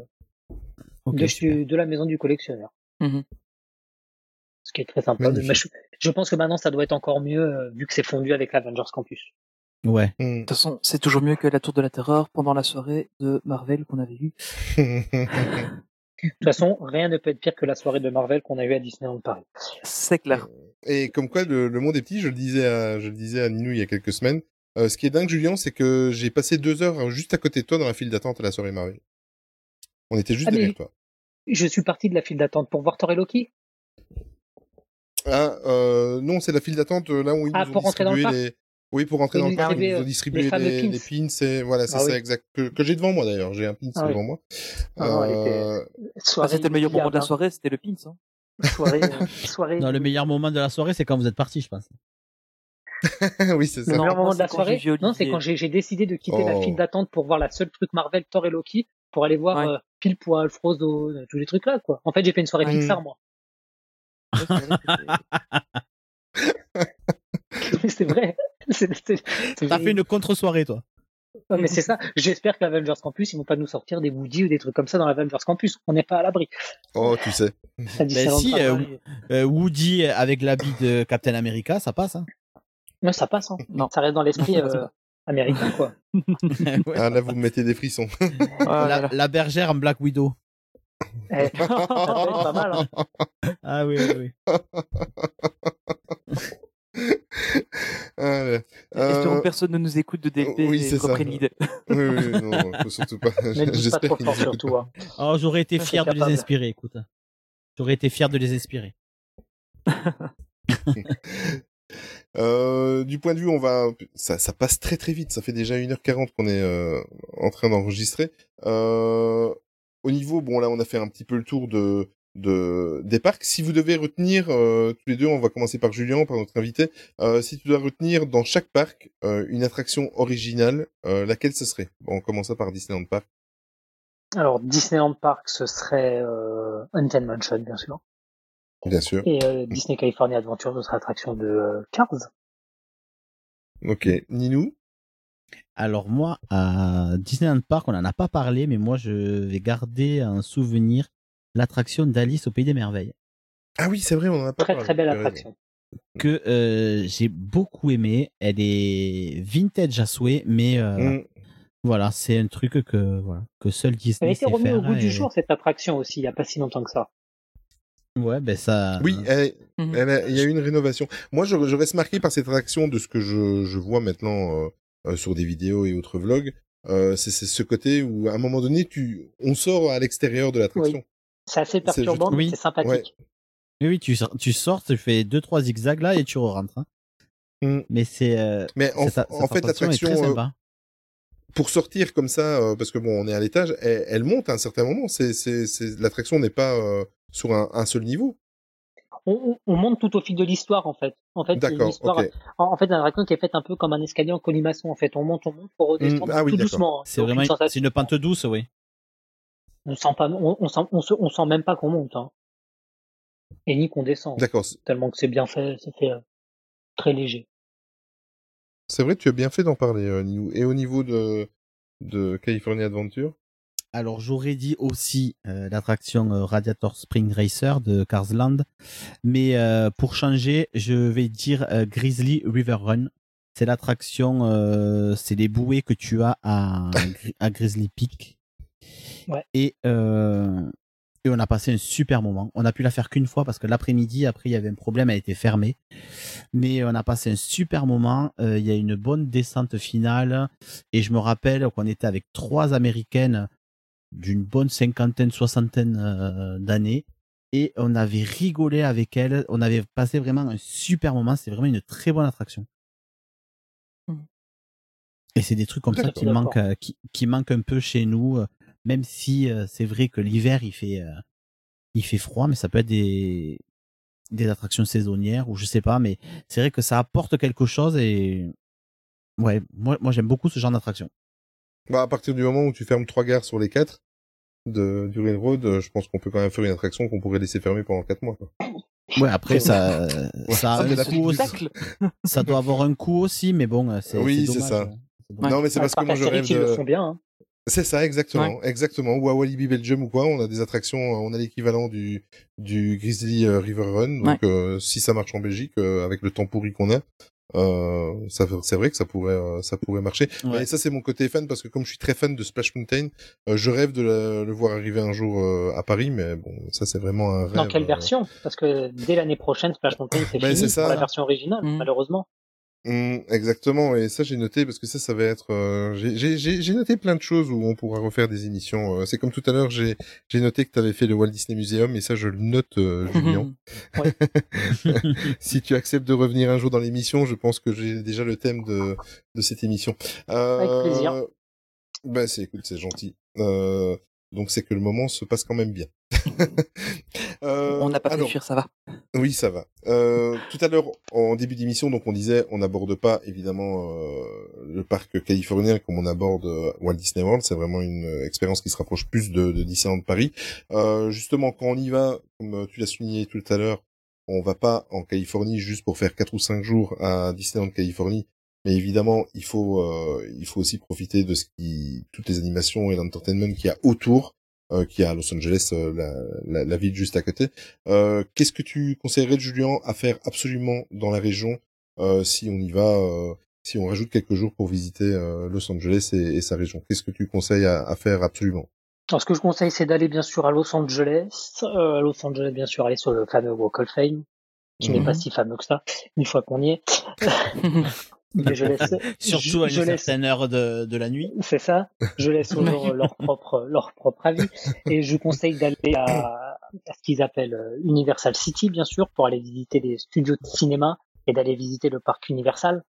de, la maison du collectionneur. Mhm. Ce qui est très sympa. Mais je, je pense que maintenant, ça doit être encore mieux euh, vu que c'est fondu avec l'Avengers Campus. Ouais. Mmh. De toute façon, c'est toujours mieux que la Tour de la Terreur pendant la soirée de Marvel qu'on avait eue. De toute façon, rien ne peut être pire que la soirée de Marvel qu'on a eue à Disneyland Paris. C'est clair. Et comme quoi, le, le monde est petit, je le disais à, je le disais à Ninou il y a quelques semaines. Euh, ce qui est dingue, Julien, c'est que j'ai passé deux heures juste à côté de toi dans la file d'attente à la soirée Marvel. On était juste Ah, derrière toi. Je suis parti de la file d'attente pour voir Thor et Loki. Ah, euh, non, c'est la file d'attente euh, là où ils Ah, nous ont pour rentrer dans le distribué les... Oui, pour rentrer dans le parc, ils nous ont euh, distribué les les, pins. les pins, c'est, voilà, c'est Ah ça, oui. exact, que, que j'ai devant moi d'ailleurs, j'ai un pins Ah oui. devant moi. Ah Euh, Ah, c'était le meilleur moment de la soirée, c'était le pins. Hein. Soirée, euh, soirée. Non, le meilleur moment de la soirée, c'est quand vous êtes parti, je pense. oui, c'est Le ça. Non, meilleur moi, moment de la soirée, non, c'est quand j'ai décidé de quitter la Oh. file d'attente pour voir la seule truc Marvel, Thor et Loki, pour aller voir Ouais. euh, pile poil, Frozo, tous les trucs là, quoi. En fait, j'ai fait une soirée. Pixar, moi. Mais c'est vrai. T'as fait une contre-soirée, toi. Ouais, mais c'est ça. J'espère que l'Avengers Campus, ils vont pas nous sortir des Woody ou des trucs comme ça dans l'Avengers Campus. On n'est pas à l'abri. Oh, tu sais. Ça dit Ben si, euh, euh, Woody avec l'habit de Captain America, ça passe. Hein. Non, ça passe. Hein. Ça reste dans l'esprit euh, américain, quoi. Ah, là, vous me mettez des frissons. la, la bergère en Black Widow. Eh, pas mal. Hein. Ah oui, oui, oui. Ah, Euh, personne ne nous écoute de DLP oui, et c'est ça. Oui, oui, non, faut surtout pas. Dis pas J'espère trop fort, surtout. Hein. Oh, j'aurais été Ça, fier de les inspirer, écoute. J'aurais été fier de les inspirer. Euh, du point de vue, on va, ça, ça passe très très vite. Ça fait déjà 1h40 qu'on est euh, en train d'enregistrer. Euh, au niveau, bon là, on a fait un petit peu le tour de, de des parcs. Si vous devez retenir euh, tous les deux, on va commencer par Julien, par notre invité. Euh, si tu dois retenir dans chaque parc euh, une attraction originale, laquelle ce serait? Bon, on commence par Disneyland Park. Alors, Disneyland Park, ce serait euh, Mansion, bien sûr. Bien sûr. Et Disney California Adventure, ce serait l'attraction de Cars. Ok. Ninou? Alors moi, à Disneyland Park, on n'en a pas parlé, mais moi, je vais garder un souvenir l'attraction d'Alice au Pays des Merveilles. Ah oui, c'est vrai, on en a pas Très parlé. très belle as raison. attraction. Que euh, j'ai beaucoup aimé. Elle est vintage à souhait, mais euh, Mm. voilà, c'est un truc que voilà que seul Elle a Disney été remise au goût et- du jour, cette attraction aussi, il n'y a pas si longtemps que ça. Ouais, ben ça. Oui, elle- Mhm. elle a- il y a eu une rénovation. Moi, je, je reste marqué par cette attraction de ce que je, je vois maintenant euh, sur des vidéos et autres vlogs. Euh, c'est c'est ce côté où, à un moment donné, tu, on sort à l'extérieur de l'attraction. C'est assez perturbant, mais Oui. c'est sympathique. Ouais. Oui, oui, tu sors, tu sors, tu fais deux trois zigzags là et tu rentres. Hein. Mm. Mais c'est. euh, Mais en, fait, l'attraction, euh, pour sortir comme ça, euh, parce que bon, on est à l'étage, elle, elle monte à un certain moment. C'est, c'est, c'est, l'attraction n'est pas euh, sur un, un seul niveau. On, on- on monte tout au fil de l'histoire, en fait. En fait, D'accord, l'histoire, ok. en, en fait, une attraction qui est faite un peu comme un escalier en colimaçon, en fait. On monte, on monte pour redescendre Mm, ah oui, tout d'accord. doucement. hein. C'est vraiment une- une pente douce, oui. On sent pas, on, on sent, on, se- on sent même pas qu'on monte, hein. Et ni qu'on descend. D'accord. C'est- Tellement que c'est bien fait, c'est fait euh, très léger. C'est vrai, tu as bien fait d'en parler, euh. Et au niveau de, de California Adventure? Alors j'aurais dit aussi euh, l'attraction euh, Radiator Spring Racer de Cars Land, mais euh, pour changer, je vais dire euh, Grizzly River Run. C'est l'attraction, euh, c'est les bouées que tu as à, à Grizzly Peak. Ouais. Et, euh, et on a passé un super moment. On a pu la faire qu'une fois parce que l'après-midi, après, il y avait un problème, elle était fermée. Mais on a passé un super moment. Euh, Il y a une bonne descente finale. Et je me rappelle qu'on était avec trois Américaines d'une bonne cinquantaine, soixantaine euh, d'années. Et on avait rigolé avec elles. On avait passé vraiment un super moment. C'est vraiment une très bonne attraction. Mhm. Et c'est des trucs comme ça qui manquent, euh, qui, qui manquent un peu chez nous. euh, Même si euh, c'est vrai que l'hiver il fait, euh, il fait froid, mais ça peut être des, des attractions saisonnières ou je sais pas. Mais c'est vrai que ça apporte quelque chose et ouais, moi, moi j'aime beaucoup ce genre d'attraction. Bah, à partir du moment où tu fermes trois gares sur les quatre de, du railroad, euh, je pense qu'on peut quand même faire une attraction qu'on pourrait laisser fermer pendant quatre mois. Quoi. Ouais, après ça, Ouais, ça a un coût aussi. Ça doit avoir un coût aussi, mais bon, euh, c'est Oui, c'est ça. euh, c'est dommage. Non, mais c'est Ouais, parce que moi je rêve le font bien, hein. C'est ça, exactement, exactement. Ou à Walibi Belgium ou quoi, on a des attractions, euh, on a l'équivalent du du Grizzly euh, River Run. Donc euh, si ça marche en Belgique, euh, avec le temps pourri qu'on a, euh, ça c'est vrai que ça pourrait euh, ça pourrait marcher. Ouais. Mais ça c'est mon côté fan parce que comme je suis très fan de Splash Mountain, euh, je rêve de la- le voir arriver un jour euh, à Paris. Mais bon, ça c'est vraiment un rêve. Dans quelle euh, version? Parce que dès l'année prochaine, Splash Mountain, c'est Ben, fini c'est ça. pour la version originale, Mhm. malheureusement. Mm, exactement, et ça j'ai noté parce que ça, ça va être. euh, j'ai- noté plein de choses où on pourra refaire des émissions. euh, C'est comme tout à l'heure, j'ai noté que tu avais fait le Walt Disney Museum et ça je le note, euh, Julien. si tu acceptes de revenir un jour dans l'émission, je pense que j'ai déjà le thème de de cette émission. Euh, Avec plaisir. Ben c'est écoute, c'est gentil. Euh, donc c'est que le moment se passe quand même bien. Euh, On n'a pas pu alors, fuir, ça va. oui, ça va. Euh, tout à l'heure, en début d'émission, donc on disait, on n'aborde pas évidemment euh, le parc californien comme on aborde euh, Walt Disney World. C'est vraiment une euh, expérience qui se rapproche plus de, de Disneyland Paris. Euh, justement, quand on y va, comme tu l'as souligné tout à l'heure, on va pas en Californie juste pour faire quatre ou cinq jours à Disneyland Californie. Mais évidemment, il faut euh, il faut aussi profiter de ce qui toutes les animations et l'entertainment qu'il y a autour, euh, qu'il y a à Los Angeles, euh, la, la, la ville juste à côté. Euh, Qu'est-ce que tu conseillerais, Julien, à faire absolument dans la région euh, si on y va, euh, si on rajoute quelques jours pour visiter euh, Los Angeles et, et sa région? Qu'est-ce que tu conseilles à, à faire absolument? Alors, ce que je conseille, c'est d'aller bien sûr à Los Angeles. Euh, à Los Angeles, bien sûr, aller sur le fameux Walk of Fame, qui n'est Mhm. pas si fameux que ça, une fois qu'on y est. Mais je laisse, Surtout à je une laisse- certaine heure de, de la nuit. C'est ça. Je laisse aux gens leur propre, leur propre avis. Et je vous conseille d'aller à, à ce qu'ils appellent euh, Universal City, bien sûr, pour aller visiter les studios de cinéma et d'aller visiter le parc Universal,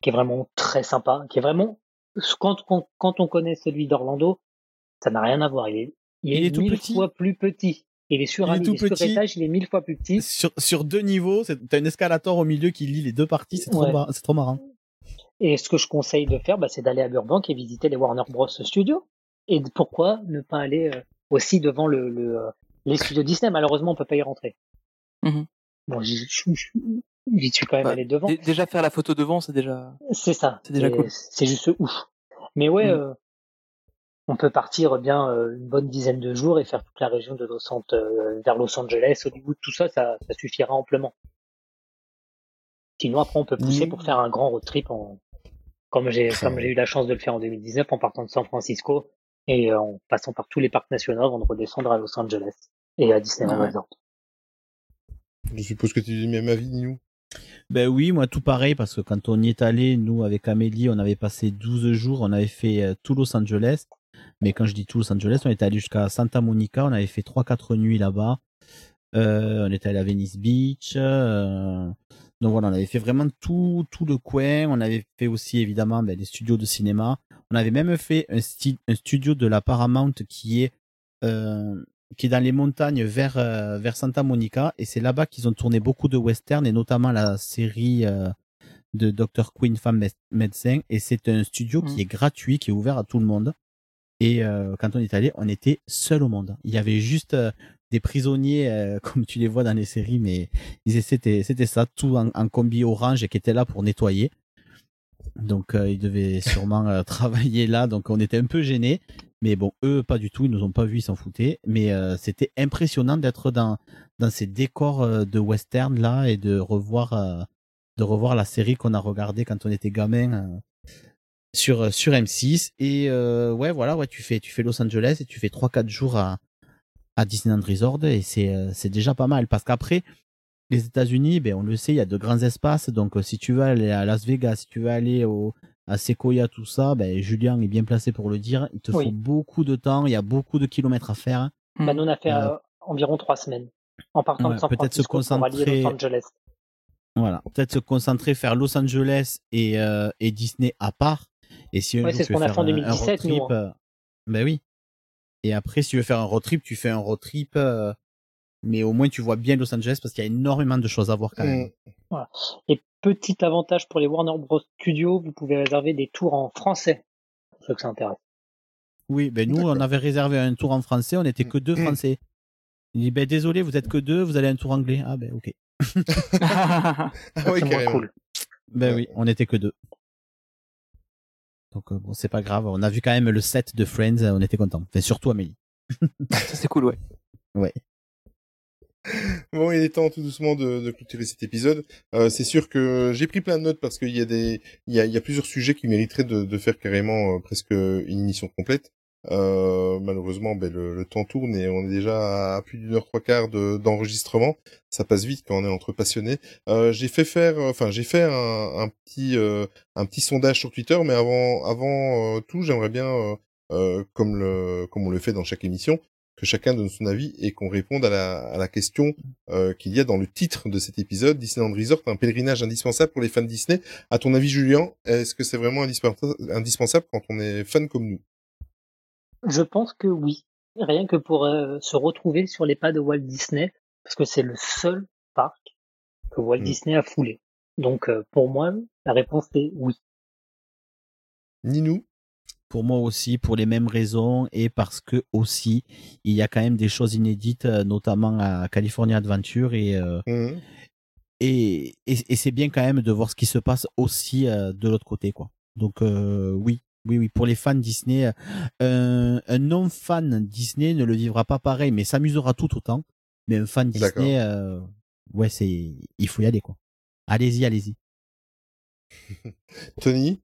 qui est vraiment très sympa, qui est vraiment, quand, quand, quand on connaît celui d'Orlando, ça n'a rien à voir. Il est, il est, Il est tout mille petit. fois plus petit. Il est sur Il un est tout sur petit. étage, il est mille fois plus petit. Sur, sur deux niveaux, c'est- t'as un escalator au milieu qui lie les deux parties, c'est trop, Ouais. trop marrant. Et ce que je conseille de faire, bah, c'est d'aller à Burbank et visiter les Warner Bros. Studios. Et pourquoi ne pas aller euh, aussi devant le, le, euh, les studios Disney? Malheureusement, on peut pas y rentrer. Mhm. Bon, j'y suis quand même Bah, allé devant. dé- Déjà faire la photo devant, c'est déjà. C'est ça. C'est déjà cool. C'est juste ouf. Mais ouais, Mm. euh, on peut partir bien euh, une bonne dizaine de jours et faire toute la région de Los Angeles, euh, vers Los Angeles, Hollywood, tout ça, ça, ça suffira amplement. Sinon, après, on peut pousser pour faire un grand road trip en, comme j'ai, Ah comme j'ai eu la chance de le faire en 2019, en partant de San Francisco et euh, en passant par tous les parcs nationaux avant de redescendre à Los Angeles et à Disneyland Ouais. Resort. Je suppose que tu dis le même avis, Ninou. Ben oui, moi tout pareil, parce que quand on y est allé, nous avec Amélie, on avait passé 12 jours, on avait fait tout Los Angeles. Mais quand je dis tout Los Angeles, on est allé jusqu'à Santa Monica, on avait fait 3-4 nuits là-bas. Euh, on était allé à Venice Beach. euh, donc voilà, on avait fait vraiment tout, tout le coin. On avait fait aussi évidemment ben, les studios de cinéma. On avait même fait un, studio de la Paramount qui est euh, qui est dans les montagnes vers vers Santa Monica et c'est là-bas qu'ils ont tourné beaucoup de westerns et notamment la série de Dr Queen femme médecin et c'est un studio qui Mm. est gratuit qui est ouvert à tout le monde et euh, quand on est allé on était seul au monde il y avait juste euh, des prisonniers euh, comme tu les vois dans les séries mais ils- c'était c'était ça tout en, en combi orange et qui était là pour nettoyer donc euh, ils devaient sûrement euh, travailler là, donc on était un peu gênés. Mais bon, eux pas du tout, ils nous ont pas vus, ils s'en foutaient. Mais euh, c'était impressionnant d'être dans dans ces décors de western là et de revoir euh, de revoir la série qu'on a regardée quand on était gamin sur sur M6. Et euh, ouais, voilà, ouais, tu fais tu fais Los Angeles et tu fais trois quatre jours à à Disneyland Resort et c'est euh, c'est déjà pas mal parce qu'après les États-Unis, ben on le sait, il y a de grands espaces. Donc, euh, si tu veux aller à Las Vegas, si tu veux aller au, à Sequoia, tout ça, ben Julien est bien placé pour le dire. Il te Oui. faut beaucoup de temps, il y a beaucoup de kilomètres à faire. Bah, nous, on a fait Euh, euh, environ trois semaines en partant ouais, de San peut-être se pour concentrer- Los Angeles. Voilà, peut-être se concentrer, faire Los Angeles et, euh, et Disney à part. Et si Ouais, c'est tu ce veux qu'on a faire fait en un- un 2017, road nous, trip, hein. ben oui. Et après, si tu veux faire un road trip, tu fais un road trip, euh, mais au moins tu vois bien Los Angeles parce qu'il y a énormément de choses à voir quand même. Voilà. Et petit avantage pour les Warner Bros. Studios, vous pouvez réserver des tours en français, pour ceux que ça intéresse. Oui, ben nous, on avait réservé un tour en français, on n'était que deux français. Il dit, ben désolé, vous êtes que deux, vous allez à un tour anglais. Ah ben ok. Ah oui, C'est moins carrément. cool. Ben oui, on était que deux. Donc euh, bon, c'est pas grave, on a vu quand même le set de Friends, on était content. Enfin, surtout Amélie. Ça, c'est cool, ouais. Ouais. Bon, il est temps tout doucement de, de clôturer cet épisode. Euh, c'est sûr que j'ai pris plein de notes parce qu'il y a des, il y a, il y a plusieurs sujets qui mériteraient de, de faire carrément euh, presque une émission complète. Euh, malheureusement, ben, le, le temps tourne et on est déjà à plus d'une heure trois quarts de- d'enregistrement. Ça passe vite quand on est entre passionnés. Euh, j'ai fait faire, enfin j'ai fait un, un petit, euh, un petit sondage sur Twitter, mais avant, avant euh, tout, j'aimerais bien, euh, euh, comme le, comme on le fait dans chaque émission, que chacun donne son avis et qu'on réponde à la, à la question euh, qu'il y a dans le titre de cet épisode, Disneyland Resort, un pèlerinage indispensable pour les fans Disney. À ton avis, Julien, est-ce que c'est vraiment indispensa- indispensable quand on est fan comme nous? Je pense que oui. Rien que pour euh, se retrouver sur les pas de Walt Disney, parce que c'est le seul parc que Walt Mm. Disney a foulé. Donc euh, pour moi, la réponse est oui. Ni nous Pour moi aussi, pour les mêmes raisons et parce que aussi, il y a quand même des choses inédites, euh, notamment à California Adventure et euh, Mhm. et, et, et c'est bien quand même de voir ce qui se passe aussi euh, de l'autre côté, quoi. Donc euh, oui, oui, oui, pour les fans Disney, euh, un non fan Disney ne le vivra pas pareil, mais s'amusera tout autant. Mais un fan Disney, euh, ouais, c'est, il faut y aller, quoi. Allez-y, allez-y. Tony?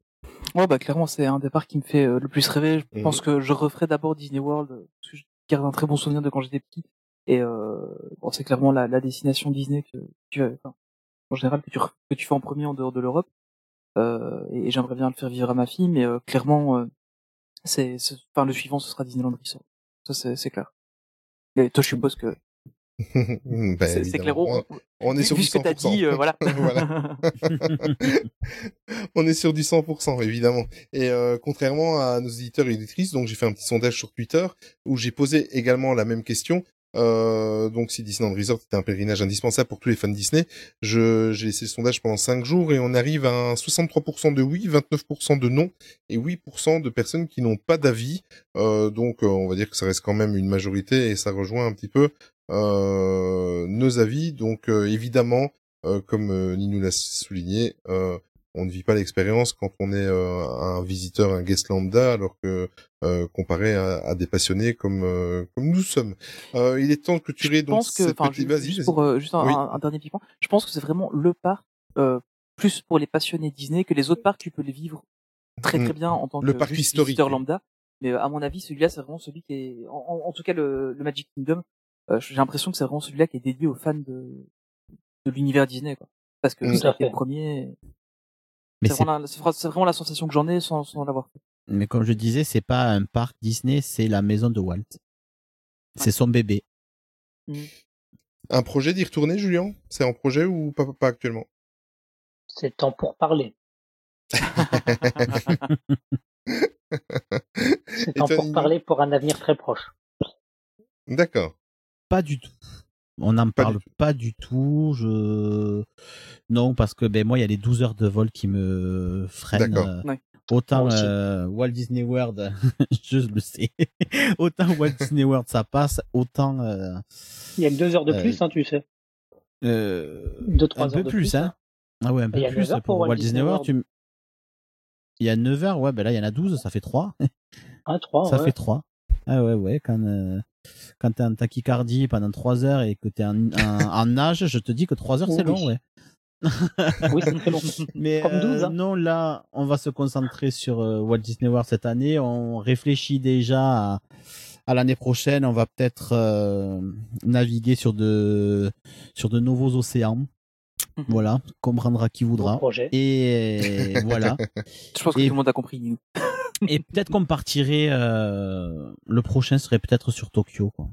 Ouais, bah clairement, c'est un départ qui me fait euh, le plus rêver. Je Mhm. pense que je referai d'abord Disney World, parce que je garde un très bon souvenir de quand j'étais petit. Et euh, bon, c'est clairement la, la destination Disney que tu as, enfin, en général que tu re- que tu fais en premier en dehors de l'Europe. Euh, et, et j'aimerais bien le faire vivre à ma fille, mais euh, clairement, euh, c'est, enfin le suivant, ce sera Disneyland Resort. Ça, c'est, clair. Et toi, je suppose que Ben, c'est, clair. On, On- est sur du ce que t'as 100%. dit, euh, voilà. Voilà. on est sur du 100%, évidemment. Et euh, contrairement à nos éditeurs et éditrices, donc j'ai fait un petit sondage sur Twitter où j'ai posé également la même question. Euh, donc si Disneyland Resort était un pèlerinage indispensable pour tous les fans Disney, j'ai laissé le sondage pendant 5 jours et on arrive à un 63% de oui, 29% de non et 8% de personnes qui n'ont pas d'avis. Euh, donc euh, on va dire que ça reste quand même une majorité et ça rejoint un petit peu euh, nos avis. Donc euh, évidemment, comme Ninou l'a souligné, on ne vit pas l'expérience quand on est euh, un visiteur, un guest lambda, alors que euh, comparé à, à des passionnés comme euh, comme nous sommes. Euh, il est temps de clôturer je donc pense que, cette enfin, petite. juste vas-y. pour euh, juste un, Oui. un- un dernier petit point, je pense que c'est vraiment le parc euh, plus pour les passionnés Disney que les autres parcs, tu peux les vivre très très Mm. bien en tant Le que parc historique, visiteur lambda. Mais euh, à mon avis, celui-là, c'est vraiment celui qui est, en, en- en tout cas le, le Magic Kingdom. euh, j'ai l'impression que c'est vraiment celui-là qui est dédié aux fans de de l'univers Disney, quoi. Parce que été le premier. Mais C'est c'est- vraiment, la- c'est vra- c'est vraiment la sensation que j'en ai sans, sans l'avoir fait. Mais comme je disais, c'est pas un parc Disney, c'est la maison de Walt. C'est son bébé. Un projet d'y retourner, Julien? C'est en projet ou pas, pas actuellement? C'est temps pour parler. C'est temps pour parler pour un avenir très proche. D'accord. Pas du tout. On n'en parle pas du tout. Je non parce que ben moi il y a les 12 heures de vol qui me freinent. D'accord. euh, Ouais. Autant euh, Walt Disney World, je le sais. autant Walt Disney World ça passe, autant euh, Il y a que deux heures de Euh, plus, hein, tu sais. euh, Deux, trois un peu de plus, plus, hein. hein. Ah ouais, un peu Il y a plus neuf heures pour pour Walt Disney World. tu Il y a 9 heures, ouais, ben là il y en a 12, ça fait 3. Ah, trois, ça ouais. fait 3. Ah ouais, ouais, quand, euh, quand t'es en tachycardie pendant 3 heures et que t'es en, en, en nage, je te dis que 3 heures c'est Oui. long, ouais. Oui, c'est très long. Mais Comme 12, euh, hein. non, là, on va se concentrer sur euh, Walt Disney World cette année. On réfléchit déjà à, à l'année prochaine. On va peut-être euh, naviguer sur de sur de nouveaux océans. Voilà, comprendra qui voudra. Projet. Et voilà. Je pense que Et- tout le monde a compris. Et peut-être qu'on partirait. euh, le prochain serait peut-être sur Tokyo, quoi.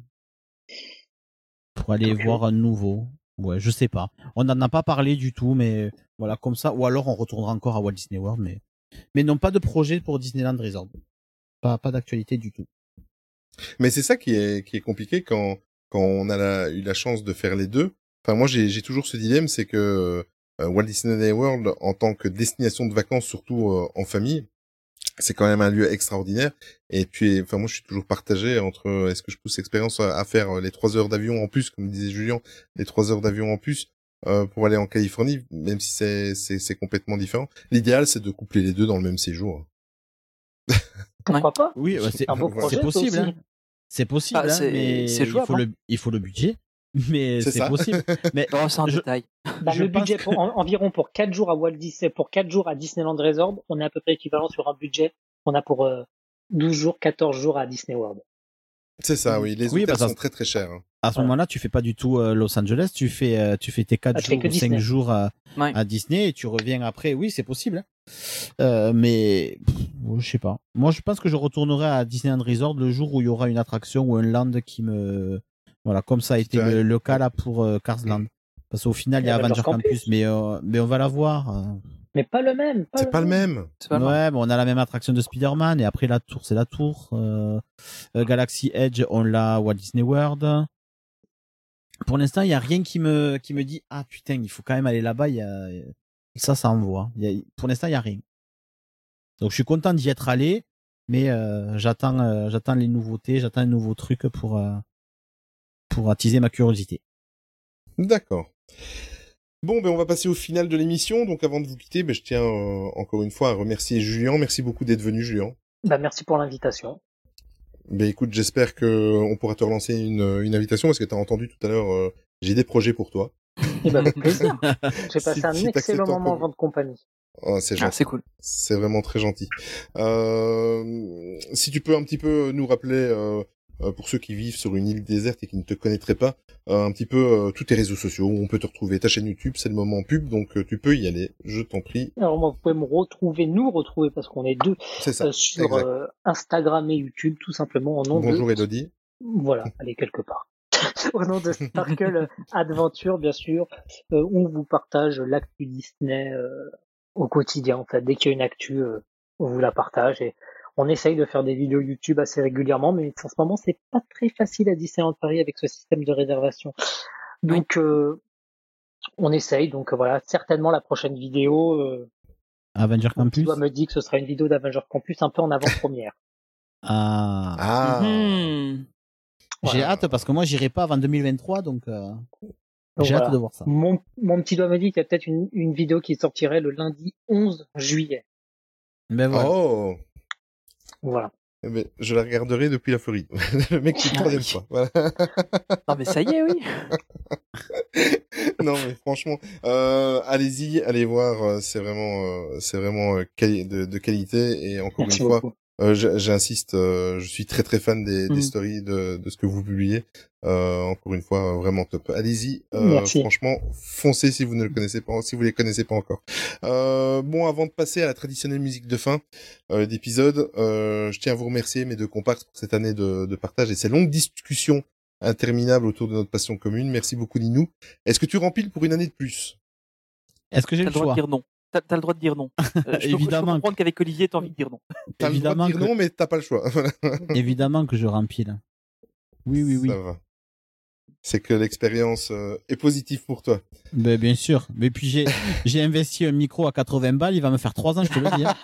Pour aller Tokyo. voir un nouveau. Ouais, je sais pas. On n'en a pas parlé du tout, mais voilà, comme ça. Ou alors on retournera encore à Walt Disney World, mais mais non, pas de projet pour Disneyland Resort. Pas pas d'actualité du tout. Mais c'est ça qui est qui est compliqué quand quand on a la- eu la chance de faire les deux. Enfin moi j'ai j'ai toujours ce dilemme, c'est que euh, Walt Disney World en tant que destination de vacances, surtout euh, en famille, c'est quand même un lieu extraordinaire. Et puis enfin moi je suis toujours partagé entre euh, est-ce que je pousse l'expérience à, à faire euh, les trois heures d'avion en plus, comme disait Julien, les trois heures d'avion en plus. euh, pour aller en Californie, même si c'est c'est c'est complètement différent. L'idéal, c'est de coupler les deux dans le même séjour. Pourquoi pas? Oui, bah, c'est un beau projet, c'est ça possible. aussi. hein. C'est possible, Ah, hein, c'est- mais c'est il jouable, faut hein. le il faut le budget. Mais C'est possible. Mais Oh, c'est un je- détail. Bah, Je le budget que- pour, en- environ pour 4 jours à Walt Disney, pour 4 jours à Disneyland Resort, on est à peu près équivalent sur un budget qu'on a pour euh, 12 jours, 14 jours à Disney World. C'est ça, oui. Les Oui, hôtels bah, ça- sont très très chers. hein. à ce moment-là, tu fais pas du tout euh, Los Angeles, tu fais euh, tu fais tes 4 Ah, jours que ou 5 Disney. jours à, Ouais. à Disney et tu reviens après. Oui, c'est possible. hein. Euh, mais pff, je sais pas. Moi, je pense que je retournerai à Disneyland Resort le jour où il y aura une attraction ou un land qui me voilà, comme ça a été le, le cas là pour euh, Cars Land. Parce qu'au final, il y a Et Avengers Avenger Campus, Campus. mais euh, mais on va la voir. euh. Mais pas le même. Pas C'est pas le même. C'est pas mal. Ouais, mais on a la même attraction de Spider-Man et après la tour, c'est la tour. Euh, euh, Galaxy Edge, on l'a Walt Disney World. Pour l'instant, il y a rien qui me qui me dit ah putain, il faut quand même aller là-bas. Il y a ça, ça envoie. Il y a- Pour l'instant, il y a rien. Donc je suis content d'y être allé, Mais euh, j'attends, euh, j'attends les nouveautés, j'attends les nouveaux trucs pour euh, pour attiser ma curiosité. D'accord. Bon, ben on va passer au final de l'émission. Donc avant de vous quitter, ben, je tiens euh, encore une fois à remercier Julien. Merci beaucoup d'être venu, Julien. Bah, merci pour l'invitation. Ben écoute, j'espère que on pourra te relancer une, une invitation parce que tu as entendu tout à l'heure, euh, j'ai des projets pour toi. Et bah, avec plaisir. J'ai passé Si- un si excellent moment en votre compagnie. Oh, c'est Ah, gentil. c'est cool. C'est vraiment très gentil. Euh, si tu peux un petit peu nous rappeler, euh, pour ceux qui vivent sur une île déserte et qui ne te connaîtraient pas, euh, un petit peu euh, tous tes réseaux sociaux où on peut te retrouver. Ta chaîne YouTube, c'est le moment pub, donc euh, tu peux y aller. Je t'en prie. Alors moi, vous pouvez me retrouver, nous retrouver, parce qu'on est deux ça. euh, sur euh, Instagram et YouTube, tout simplement, au nom Bonjour de... Elodie. Voilà, allez quelque part. au nom de Sparkle Adventure, bien sûr, euh, on vous partage l'actu Disney euh, au quotidien. En fait, dès qu'il y a une actu, euh, on vous la partage et on essaye de faire des vidéos YouTube assez régulièrement, mais en ce moment, c'est pas très facile à Disneyland Paris avec ce système de réservation. Donc, euh, on essaye. Donc euh, voilà, certainement la prochaine vidéo. Euh, Avenger Campus. doit me dire que ce sera une vidéo d'Avenger Campus un peu en avant-première. Ah. Ah. Hmm. J'ai hâte parce que moi j'irai pas avant 2023 donc euh, Donc j'ai voilà. hâte de voir ça. Mon, mon petit doigt me dit qu'il y a peut-être une, une vidéo qui sortirait le lundi 11 juillet. Ben voilà. Oh. Voilà. Ben, je la regarderai depuis la Floride. le mec qui troisième fois. Voilà. Non mais ça y est, oui. non mais franchement, euh, allez-y, allez voir, euh, c'est vraiment, euh, c'est vraiment euh, de, de qualité et encore Merci une fois. Euh, j'- j'insiste, euh, je suis très très fan des, des Mhm. stories de, de ce que vous publiez. Euh, encore une fois, vraiment top. Allez-y, euh, franchement, foncez si vous ne le connaissez pas, si vous les connaissez pas encore. Euh, bon, avant de passer à la traditionnelle musique de fin euh, d'épisode, euh, je tiens à vous remercier mes deux comparses pour cette année de, de partage et ces longues discussions interminables autour de notre passion commune. Merci beaucoup Ninou. Est-ce que tu rempiles pour une année de plus? Est-ce que j'ai le le droit choix? de dire non. T'as le droit de dire non. Euh, je, peux, je peux Évidemment. comprendre qu'avec Olivier, t'as envie de dire non. T'as le droit Évidemment de dire que- non, mais t'as pas le choix. Évidemment que je rempile. Oui oui oui. Ça va. C'est que l'expérience euh, est positive pour toi. Ben, bien sûr. Mais puis j'ai j'ai investi un micro à 80 balles, il va me faire 3 ans, je te le dis. hein.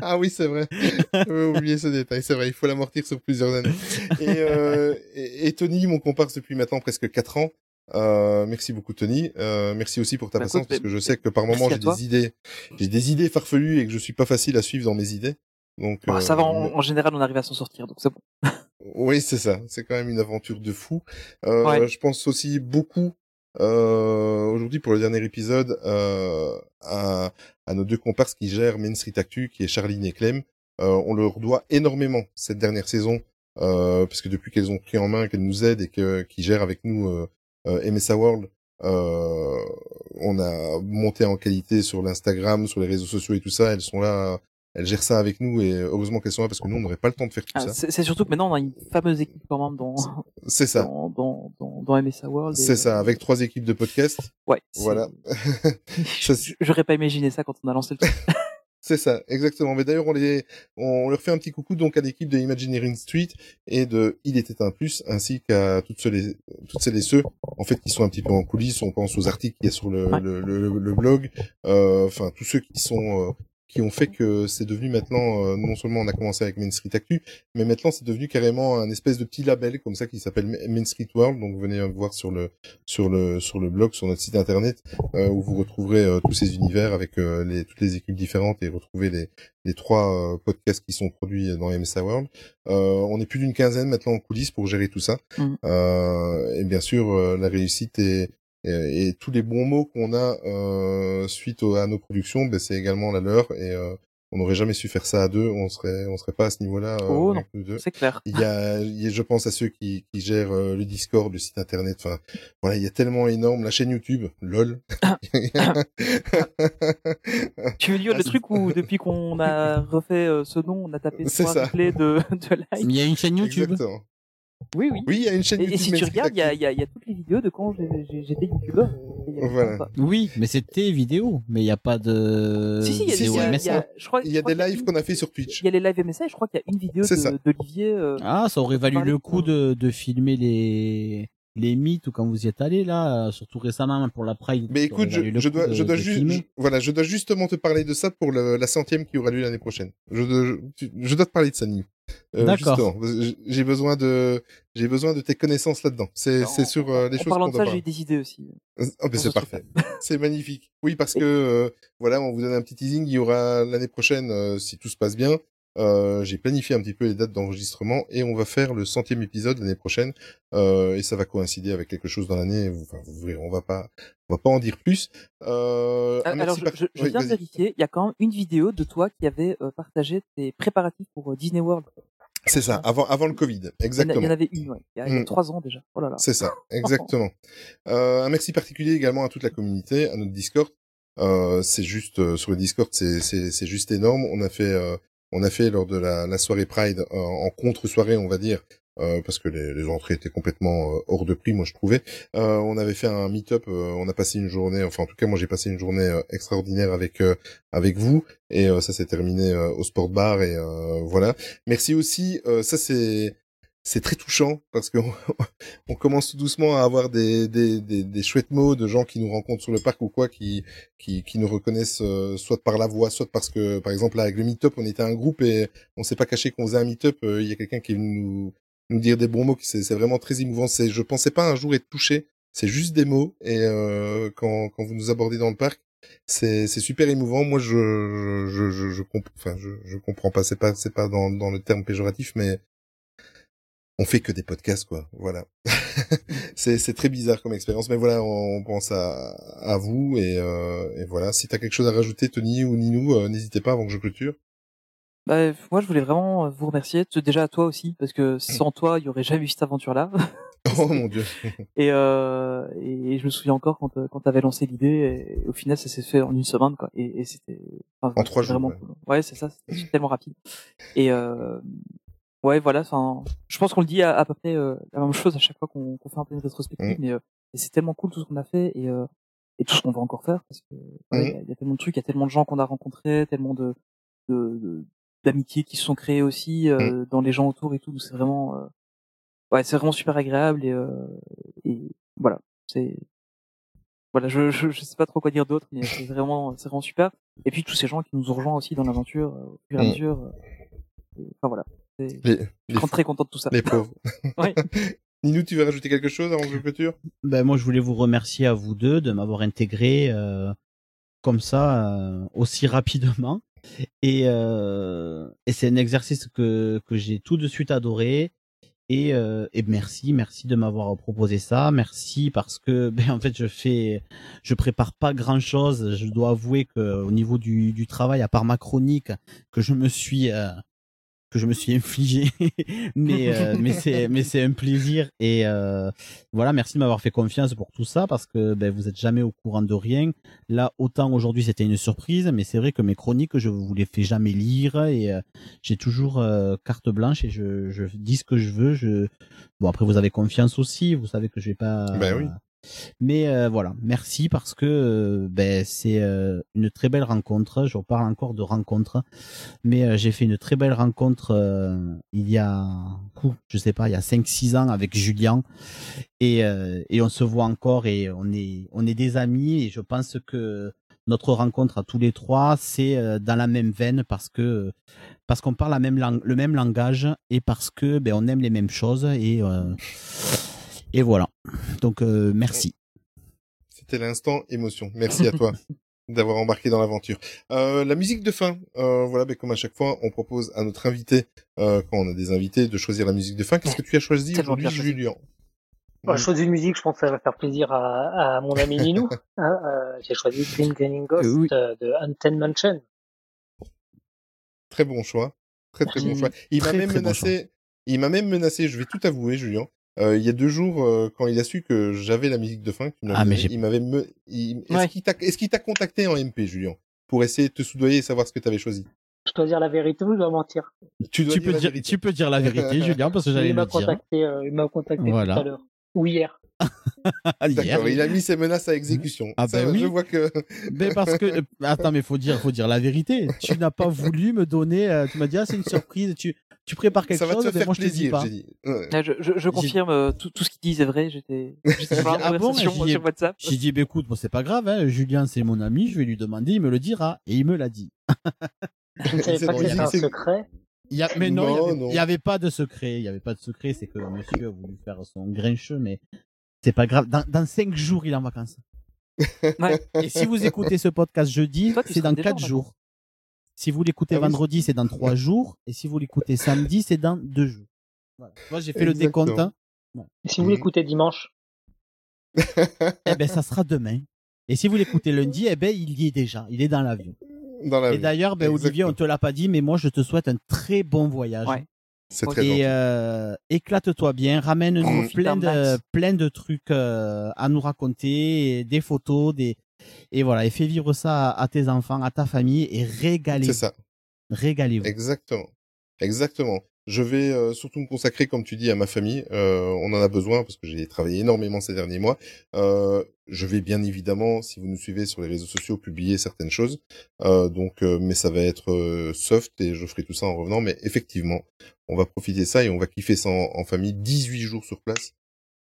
ah oui, c'est vrai. J'avais oublié ce détail. C'est vrai, il faut l'amortir sur plusieurs années. Et, euh, et, et Tony, mon comparse depuis maintenant presque 4 ans. Euh, merci beaucoup Tony. Euh, merci aussi pour ta Bah, patience écoute, parce que je sais que par à j'ai des idées, j'ai des idées farfelues et que je suis pas facile à suivre dans mes idées. Donc Bon, euh, ça va, en, en général, on arrive à s'en sortir, donc c'est bon. Oui, c'est ça. C'est quand même une aventure de fou. Euh, Ouais. Je pense aussi beaucoup euh, aujourd'hui pour le dernier épisode euh, à, à nos deux comparses qui gèrent Main Street Actu, qui est Charline et Clem. Euh, on leur doit énormément cette dernière saison euh, parce que depuis qu'elles ont pris en main, qu'elles nous aident et que qui gèrent avec nous euh, euh, MSA World, euh, on a monté en qualité sur l'Instagram, sur les réseaux sociaux et tout ça. Elles sont là. Elles gèrent ça avec nous et heureusement qu'elles sont là parce que nous on n'aurait pas le temps de faire tout Ah, ça. c'est surtout que maintenant, on a une fameuse équipe quand même dans, C'est ça. dans, dans, dans, dans MSA World. C'est ça, euh, avec trois équipes de podcast. Ouais. Voilà. C'est- J'aurais pas imaginé ça quand on a lancé le truc. C'est ça, exactement. Mais d'ailleurs, on les, on leur fait un petit coucou donc à l'équipe de Imagineering Street et de Il était un plus, ainsi qu'à toutes celles, et- toutes celles et ceux, en fait, qui sont un petit peu en coulisses. On pense aux articles qu'il y a sur le, Ouais. le, le, le blog, euh, enfin tous ceux qui sont, euh, qui ont fait que c'est devenu maintenant, euh, non seulement on a commencé avec Main Street Actu, mais maintenant c'est devenu carrément un espèce de petit label comme ça qui s'appelle Main Street World. Donc venez voir sur le, sur le, sur le blog, sur notre site internet, euh, où vous retrouverez euh, tous ces univers avec euh, les, toutes les équipes différentes et retrouver les, les trois euh, podcasts qui sont produits dans MSA World. Euh, on est plus d'une quinzaine maintenant en coulisses pour gérer tout ça. Mm. Euh, et bien sûr, la réussite et, et, et tous les bons mots qu'on a euh, suite au- à nos productions, ben, c'est également la leur. Et euh, on n'aurait jamais su faire ça à deux. On serait, on serait pas à ce niveau-là. euh, Oh non, c'est clair. Il y a, il y a- je pense à ceux qui, qui gèrent euh, le Discord, le site internet. Enfin, voilà, il y a tellement énorme. La chaîne YouTube, lol. Tu veux dire le truc où depuis qu'on a refait euh, ce nom, on a tapé trois replays de, de likes Il y a une chaîne YouTube. Exactement. Oui, oui. Oui, il y a une chaîne Et, YouTube. et si tu regardes, il y a, y, a, il y a toutes les vidéos de quand j'ai- j'ai- j'étais youtubeur. Voilà. Oui, mais c'était vidéo, mais il n'y a pas de Si, si, il y a, y a- il y a- je crois, Il y je a crois des lives qu'on a fait sur Twitch. Il y a les lives MSA et je crois qu'il y a une vidéo C'est ça. de- d'Olivier. euh, Ah, ça aurait valu le coup de, de filmer les les mythes ou quand vous y êtes allé là, surtout récemment pour la Pride. Mais écoute, je, je dois, je dois juste, je- voilà, je dois justement te parler de ça pour le- la centième qui aura lieu l'année prochaine. Je, je, je dois te parler de ça, Nino. Euh, D'accord. J'ai besoin de, j'ai besoin de tes connaissances là-dedans. C'est, c'est sur euh, les En choses parlant qu'on de ça, j'ai des idées aussi. Oh, ben Pour c'est ce parfait. c'est magnifique. Oui, parce que euh, voilà, on vous donne un petit teasing. Il y aura l'année prochaine, euh, si tout se passe bien. Euh, j'ai planifié un petit peu les dates d'enregistrement et on va faire le centième épisode l'année prochaine euh, et ça va coïncider avec quelque chose dans l'année. Enfin, vous verrez, on va pas, on va pas en dire plus. Euh, Ah, Alors, je, par- je, je Oui, viens de vérifier, il y a quand même une vidéo de toi qui avait euh, partagé tes préparatifs pour euh, Disney World. C'est ça, avant, avant le Covid, exactement. Il y en avait une, ouais, il y a, il y a Mm. trois ans déjà. Oh là là. C'est ça, exactement. euh, un merci particulier également à toute la communauté, à notre Discord. Euh, c'est juste euh, sur le Discord, c'est c'est c'est juste énorme. On a fait euh, on a fait lors de la, soirée Pride euh, en contre soirée, on va dire. euh, parce que les, entrées étaient complètement euh, hors de prix, moi je trouvais. On avait fait un meet-up, on a passé une journée, enfin en tout cas moi j'ai passé une journée extraordinaire avec avec vous et ça s'est terminé au sport bar et voilà. Merci aussi, ça c'est c'est très touchant parce qu'on on commence tout doucement à avoir des, des, des, des chouettes mots de gens qui nous rencontrent sur le parc ou quoi, qui, qui, qui nous reconnaissent euh, soit par la voix, soit parce que, par exemple, là, avec le meet-up, on était un groupe et on s'est pas caché qu'on faisait un meet-up. euh, Il y a quelqu'un qui est venu nous, nous dire des bons mots, c'est vraiment très émouvant. C'est, je pensais pas un jour être touché. C'est juste des mots et euh, quand, quand vous nous abordez dans le parc, c'est c'est super émouvant. Moi, je je je, je, enfin, je, je comprends pas. C'est pas c'est pas dans dans le terme péjoratif, mais on fait que des podcasts, quoi. Voilà. c'est très bizarre comme expérience, mais voilà, on, on pense à à vous et euh, et voilà. Si t'as quelque chose à rajouter, Tony ou Ninou, euh, n'hésitez pas avant que je clôture. Bah, moi, je voulais vraiment vous remercier, déjà à toi aussi, parce que sans toi, il y aurait jamais eu cette aventure-là. Oh mon dieu. et, euh, et je me souviens encore quand, euh, quand t'avais lancé l'idée, et, au final, ça s'est fait en une semaine, quoi. Et, et c'était enfin, En trois c'était vraiment jours, ouais. cool. Ouais, c'est ça, c'était tellement rapide. Et ouais, voilà. Enfin, je pense qu'on le dit à, à peu près euh, la même chose à chaque fois qu'on fait un peu une rétrospective, Mm. mais euh, c'est tellement cool tout ce qu'on a fait et euh, et tout ce qu'on va encore faire parce que ouais, il y a- il y, a tellement de trucs, il y a tellement de gens qu'on a rencontrés, tellement de de- de- d'amitiés qui se sont créées aussi euh, dans les gens autour et tout. C'est vraiment euh, ouais, c'est vraiment super agréable et euh, et voilà, c'est voilà, je, je je sais pas trop quoi dire d'autre, mais c'est vraiment c'est vraiment super. Et puis tous ces gens qui nous ont rejoints aussi dans l'aventure au fur et à Mm. mesure. euh, enfin voilà, Les, je suis très content de tout ça. Les pauvres. Ninou, tu veux rajouter quelque chose avant que je clôture? Ben moi je voulais vous remercier à vous deux de m'avoir intégré euh, comme ça euh, aussi rapidement. Et euh, et c'est un exercice que que j'ai tout de suite adoré. Et euh, et merci merci de m'avoir proposé ça. Merci parce que ben en fait je fais je prépare pas grand chose je dois avouer que au niveau du du travail à part ma chronique que je me suis euh, que je me suis infligé. Mais euh, mais c'est mais c'est un plaisir. Et euh, voilà merci de m'avoir fait confiance pour tout ça parce que ben vous êtes jamais au courant de rien. Là autant aujourd'hui c'était une surprise mais c'est vrai que mes chroniques je vous les fais jamais lire et euh, j'ai toujours euh, carte blanche et je je dis ce que je veux. Je bon après vous avez confiance aussi. Vous savez que je vais pas Ben oui. Mais euh, voilà, merci parce que euh, ben c'est euh, une très belle rencontre. Je parle encore de rencontre, mais j'ai fait une très belle rencontre il y a, je sais pas, il y a 5-6 ans avec Julien. Et on se voit encore et on est des amis. Et je pense que notre rencontre à tous les trois c'est dans la même veine parce qu'on parle la même le même langage et parce que ben on aime les mêmes choses et voilà. Donc euh, merci. C'était l'instant émotion. Merci à toi d'avoir embarqué dans l'aventure. Euh, la musique de fin, euh, voilà, ben, comme à chaque fois, on propose à notre invité, euh, quand on a des invités, de choisir la musique de fin. Qu'est-ce que tu as choisi aujourd'hui. Julien? Bon, je choisis une musique, je pense que ça va faire plaisir à, à mon ami Ninou. Hein, euh, J'ai choisi Green Green Ghost oui. de Unten Mansion. Très bon choix. Très très bon choix. Il m'a même bon menacé. il m'a même menacé. Je vais tout avouer, Julien. Euh, il y a deux jours, euh, quand il a su que j'avais la musique de fin, que tu Ah, il m'avait me... il- Est-ce Ouais. qu'il t'a est-ce qu'il t'a contacté en MP, Julien, pour essayer de te soudoyer et savoir ce que tu avais choisi? Je dois dire la vérité ou je dois mentir? Tu dois Tu dire peux la dire, vérité. tu peux dire la vérité, Julien, parce que j'allais Il m'a le dire. contacté, euh, il m'a contacté Voilà. tout à l'heure. Ou hier. Hier. D'accord, il a mis ses menaces à exécution. Ah ben oui. Je vois que. Mais parce que euh, attends, mais faut dire, faut dire la vérité. Tu n'as pas voulu me donner. euh, tu m'as dit ah c'est une surprise. Tu tu prépares quelque Ça va te chose, mais moi je te dis pas. j'ai dit. Ouais. Ah, Je, je, je confirme, euh, tout, tout ce qu'il dit c'est vrai. J'étais sur Ah bon dit- sur WhatsApp. J'ai dit, bah, écoute, bon, c'est pas grave, hein, Julien, c'est mon ami, je vais lui demander, il me le dira. Et il me l'a dit. Je ne savais C'est pas que bon, c'était un secret. Il y a, mais non, il y Non, avait- avait, pas de secret. Il y avait pas de secret, c'est que monsieur a voulu faire son grincheux, mais c'est pas grave. Dans, dans cinq jours, il est en vacances. Ouais. Et si vous écoutez ce podcast jeudi, Toi, tu c'est seras dans déjà en quatre vacances. jours. Si vous l'écoutez Ah oui. vendredi, c'est dans trois jours. Et si vous l'écoutez samedi, c'est dans deux jours. Voilà. Moi, j'ai fait le décompte. hein. Et si vous Mhm. l'écoutez dimanche, Eh ben, ça sera demain. Et si vous l'écoutez lundi, eh ben, il y est déjà. Il est dans l'avion. Dans la Et vie. d'ailleurs, ben, Olivier, on te l'a pas dit, mais moi, je te souhaite un très bon voyage. Ouais. C'est très Et euh, éclate-toi bien, ramène-nous plein de plein de trucs euh, à nous raconter, et des photos, des et voilà, et fais vivre ça à, à tes enfants, à ta famille et régalez-vous. C'est ça. Régalez-vous. Exactement. Exactement. Je vais euh, surtout me consacrer, comme tu dis, à ma famille. Euh, on en a besoin parce que j'ai travaillé énormément ces derniers mois. Euh, je vais bien évidemment, si vous nous suivez sur les réseaux sociaux, publier certaines choses. Euh, donc, euh, mais ça va être soft et je ferai tout ça en revenant. Mais effectivement, on va profiter de ça et on va kiffer ça en, en famille. 18 jours sur place.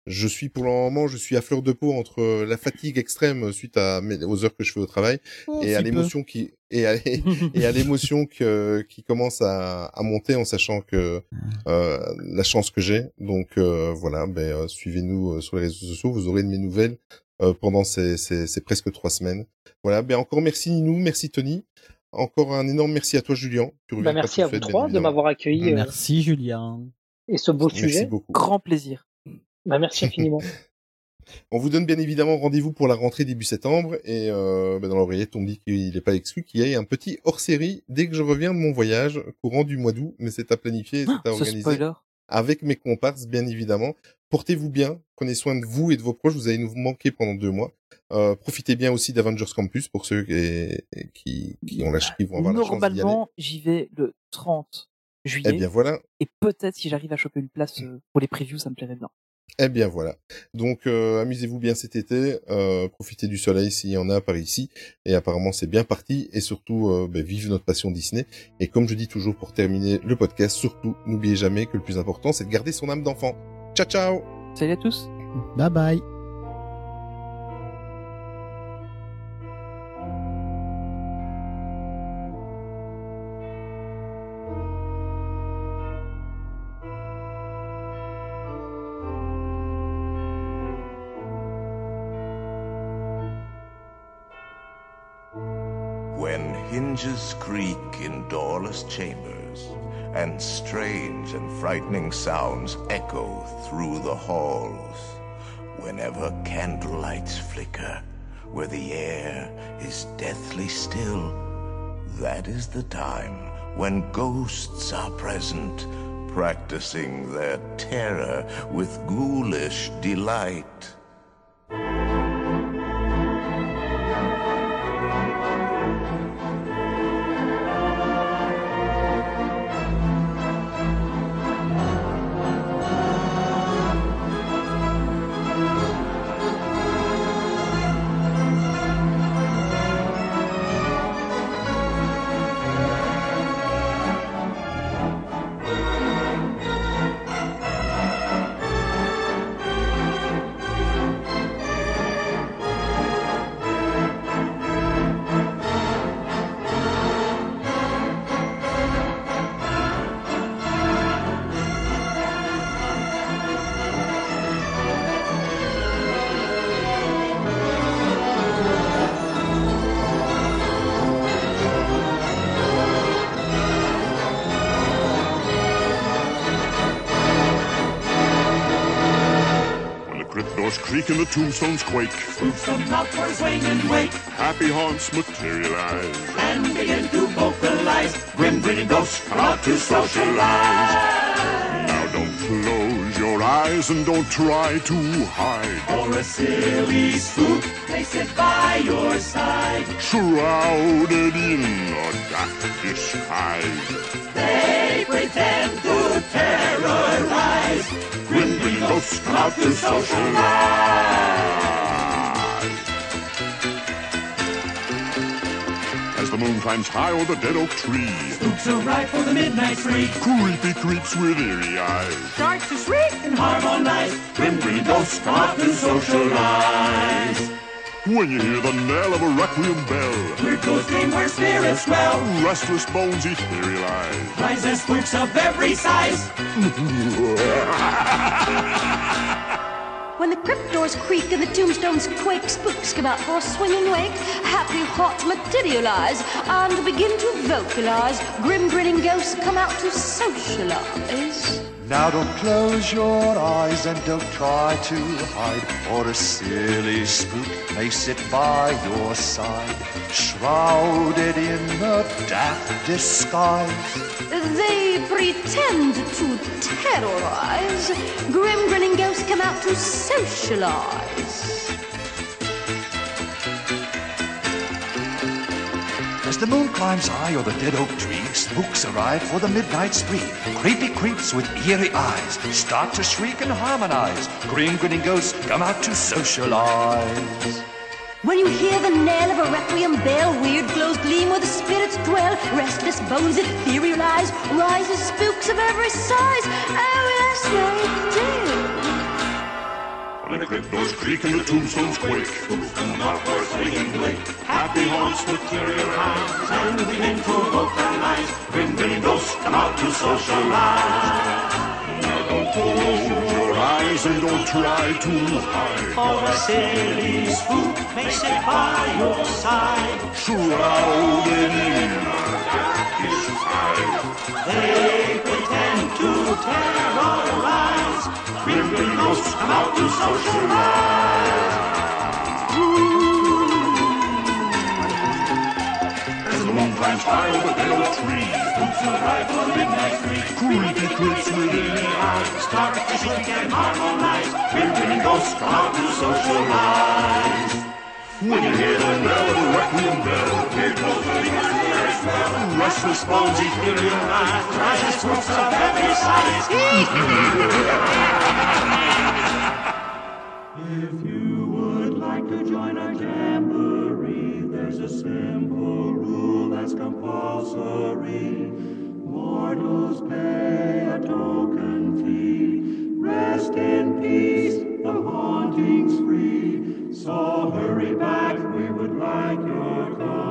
Je suis pour le moment, je suis à fleur de peau entre la fatigue extrême suite à mes- aux heures que je fais au travail Oh, et à l'émotion qui et à, et à l'émotion que qui commence à, à monter en sachant que euh, la chance que j'ai. Donc euh, voilà, ben euh, suivez-nous sur les réseaux sociaux, vous aurez de mes nouvelles euh, pendant ces, ces, ces presque trois semaines. Voilà, ben encore merci Ninou, merci Tony. Encore un énorme merci à toi Julien. Bah, quand merci à vous trois de m'avoir accueilli euh, Merci Julien. et ce beau Merci sujet. beaucoup. Grand plaisir. Bah, merci infiniment. On vous donne bien évidemment rendez-vous pour la rentrée début septembre et euh, ben, dans l'oreillette on me dit qu'il n'est pas exclu qu'il y ait un petit hors-série dès que je reviens de mon voyage courant du mois d'août, mais c'est à planifier, et c'est à Ah, Ce organiser spoiler. avec mes comparses bien évidemment. Portez-vous bien, prenez soin de vous et de vos proches, vous allez nous manquer pendant deux mois. Euh, profitez bien aussi d'Avengers Campus pour ceux qui, qui, qui ont la, qui vont avoir la chance. Normalement, j'y vais le 30 juillet. Eh bien voilà, Et peut-être si j'arrive à choper une place euh, pour les previews, ça me plairait bien. Eh bien voilà. Donc euh, amusez-vous bien cet été, euh, profitez du soleil s'il y en a par ici. Et apparemment c'est bien parti. Et surtout, euh, ben, vive notre passion Disney. Et comme je dis toujours pour terminer le podcast, surtout n'oubliez jamais que le plus important c'est de garder son âme d'enfant. Ciao ciao Salut à tous. Bye bye. Creak in doorless chambers, and strange and frightening sounds echo through the halls, whenever candlelights flicker, where the air is deathly still, that is the time when ghosts are present, practicing their terror with ghoulish delight. Tombstones quake, Tombstone knockers swing and wake happy haunts materialize. and begin to vocalize. Grim grinning ghosts come out to socialize. Now don't close your eyes and don't try to hide. For a silly spook, they sit by your side. Shrouded in a dark disguise. They pretend to terrorize. Grim grinning ghosts out to socialize. As the moon climbs high over the dead oak tree, Spooks arrive for the midnight free. creepy creeps with eerie eyes. Start to shriek and harmonize. Grim grinning ghosts come out to socialize. When you hear the knell of a requiem bell, Weird ghost dream where spirits dwell. restless bones etherealize. Rises spooks of every size. When the crypt doors creak and the tombstones quake, spooks come out for a swinging wake. Happy hearts materialize and begin to vocalize. Grim grinning ghosts come out to socialize. Now don't close your eyes and don't try to hide, or a silly spook may sit by your side, shrouded in a daft disguise. They pretend to terrorize. Grim grinning ghosts come out to socialize. The moon climbs high o'er the dead oak tree, spooks arrive for the midnight spree. Creepy creeps with eerie eyes start to shriek and harmonize. Grim grinning ghosts come out to socialize. When you hear the knell of a requiem bell, weird glows gleam where the spirits dwell. Restless bones etherealize, rises spooks of every size. Oh yes, they do. When the crypt doors creak and the tombstones quake, Spooks come out for a swinging wake. Happy haunts materialize and begin to vocalize. Grim grinning ghosts come out to socialize. Now don't close your eyes and don't try to hide. For a silly spook may sit by your side. Shrouded in a dark disguise. They pretend to terrorize. The else and out to socialize. As the moon climbs high over there of trees. Boots arrive for the midnight free. Cool recruits in the eyes. Start to shake and harmonize. When women ghosts come out to socialize. When you hear the of a requiem bell, it goes ringing clear as well. Restless bones etherealize, rises spooks of every size. If you would like to join our jamboree, there's a simple rule that's compulsory. Mortals pay a token fee. Rest in peace, the haunting's free. So hurry back, we would like your company.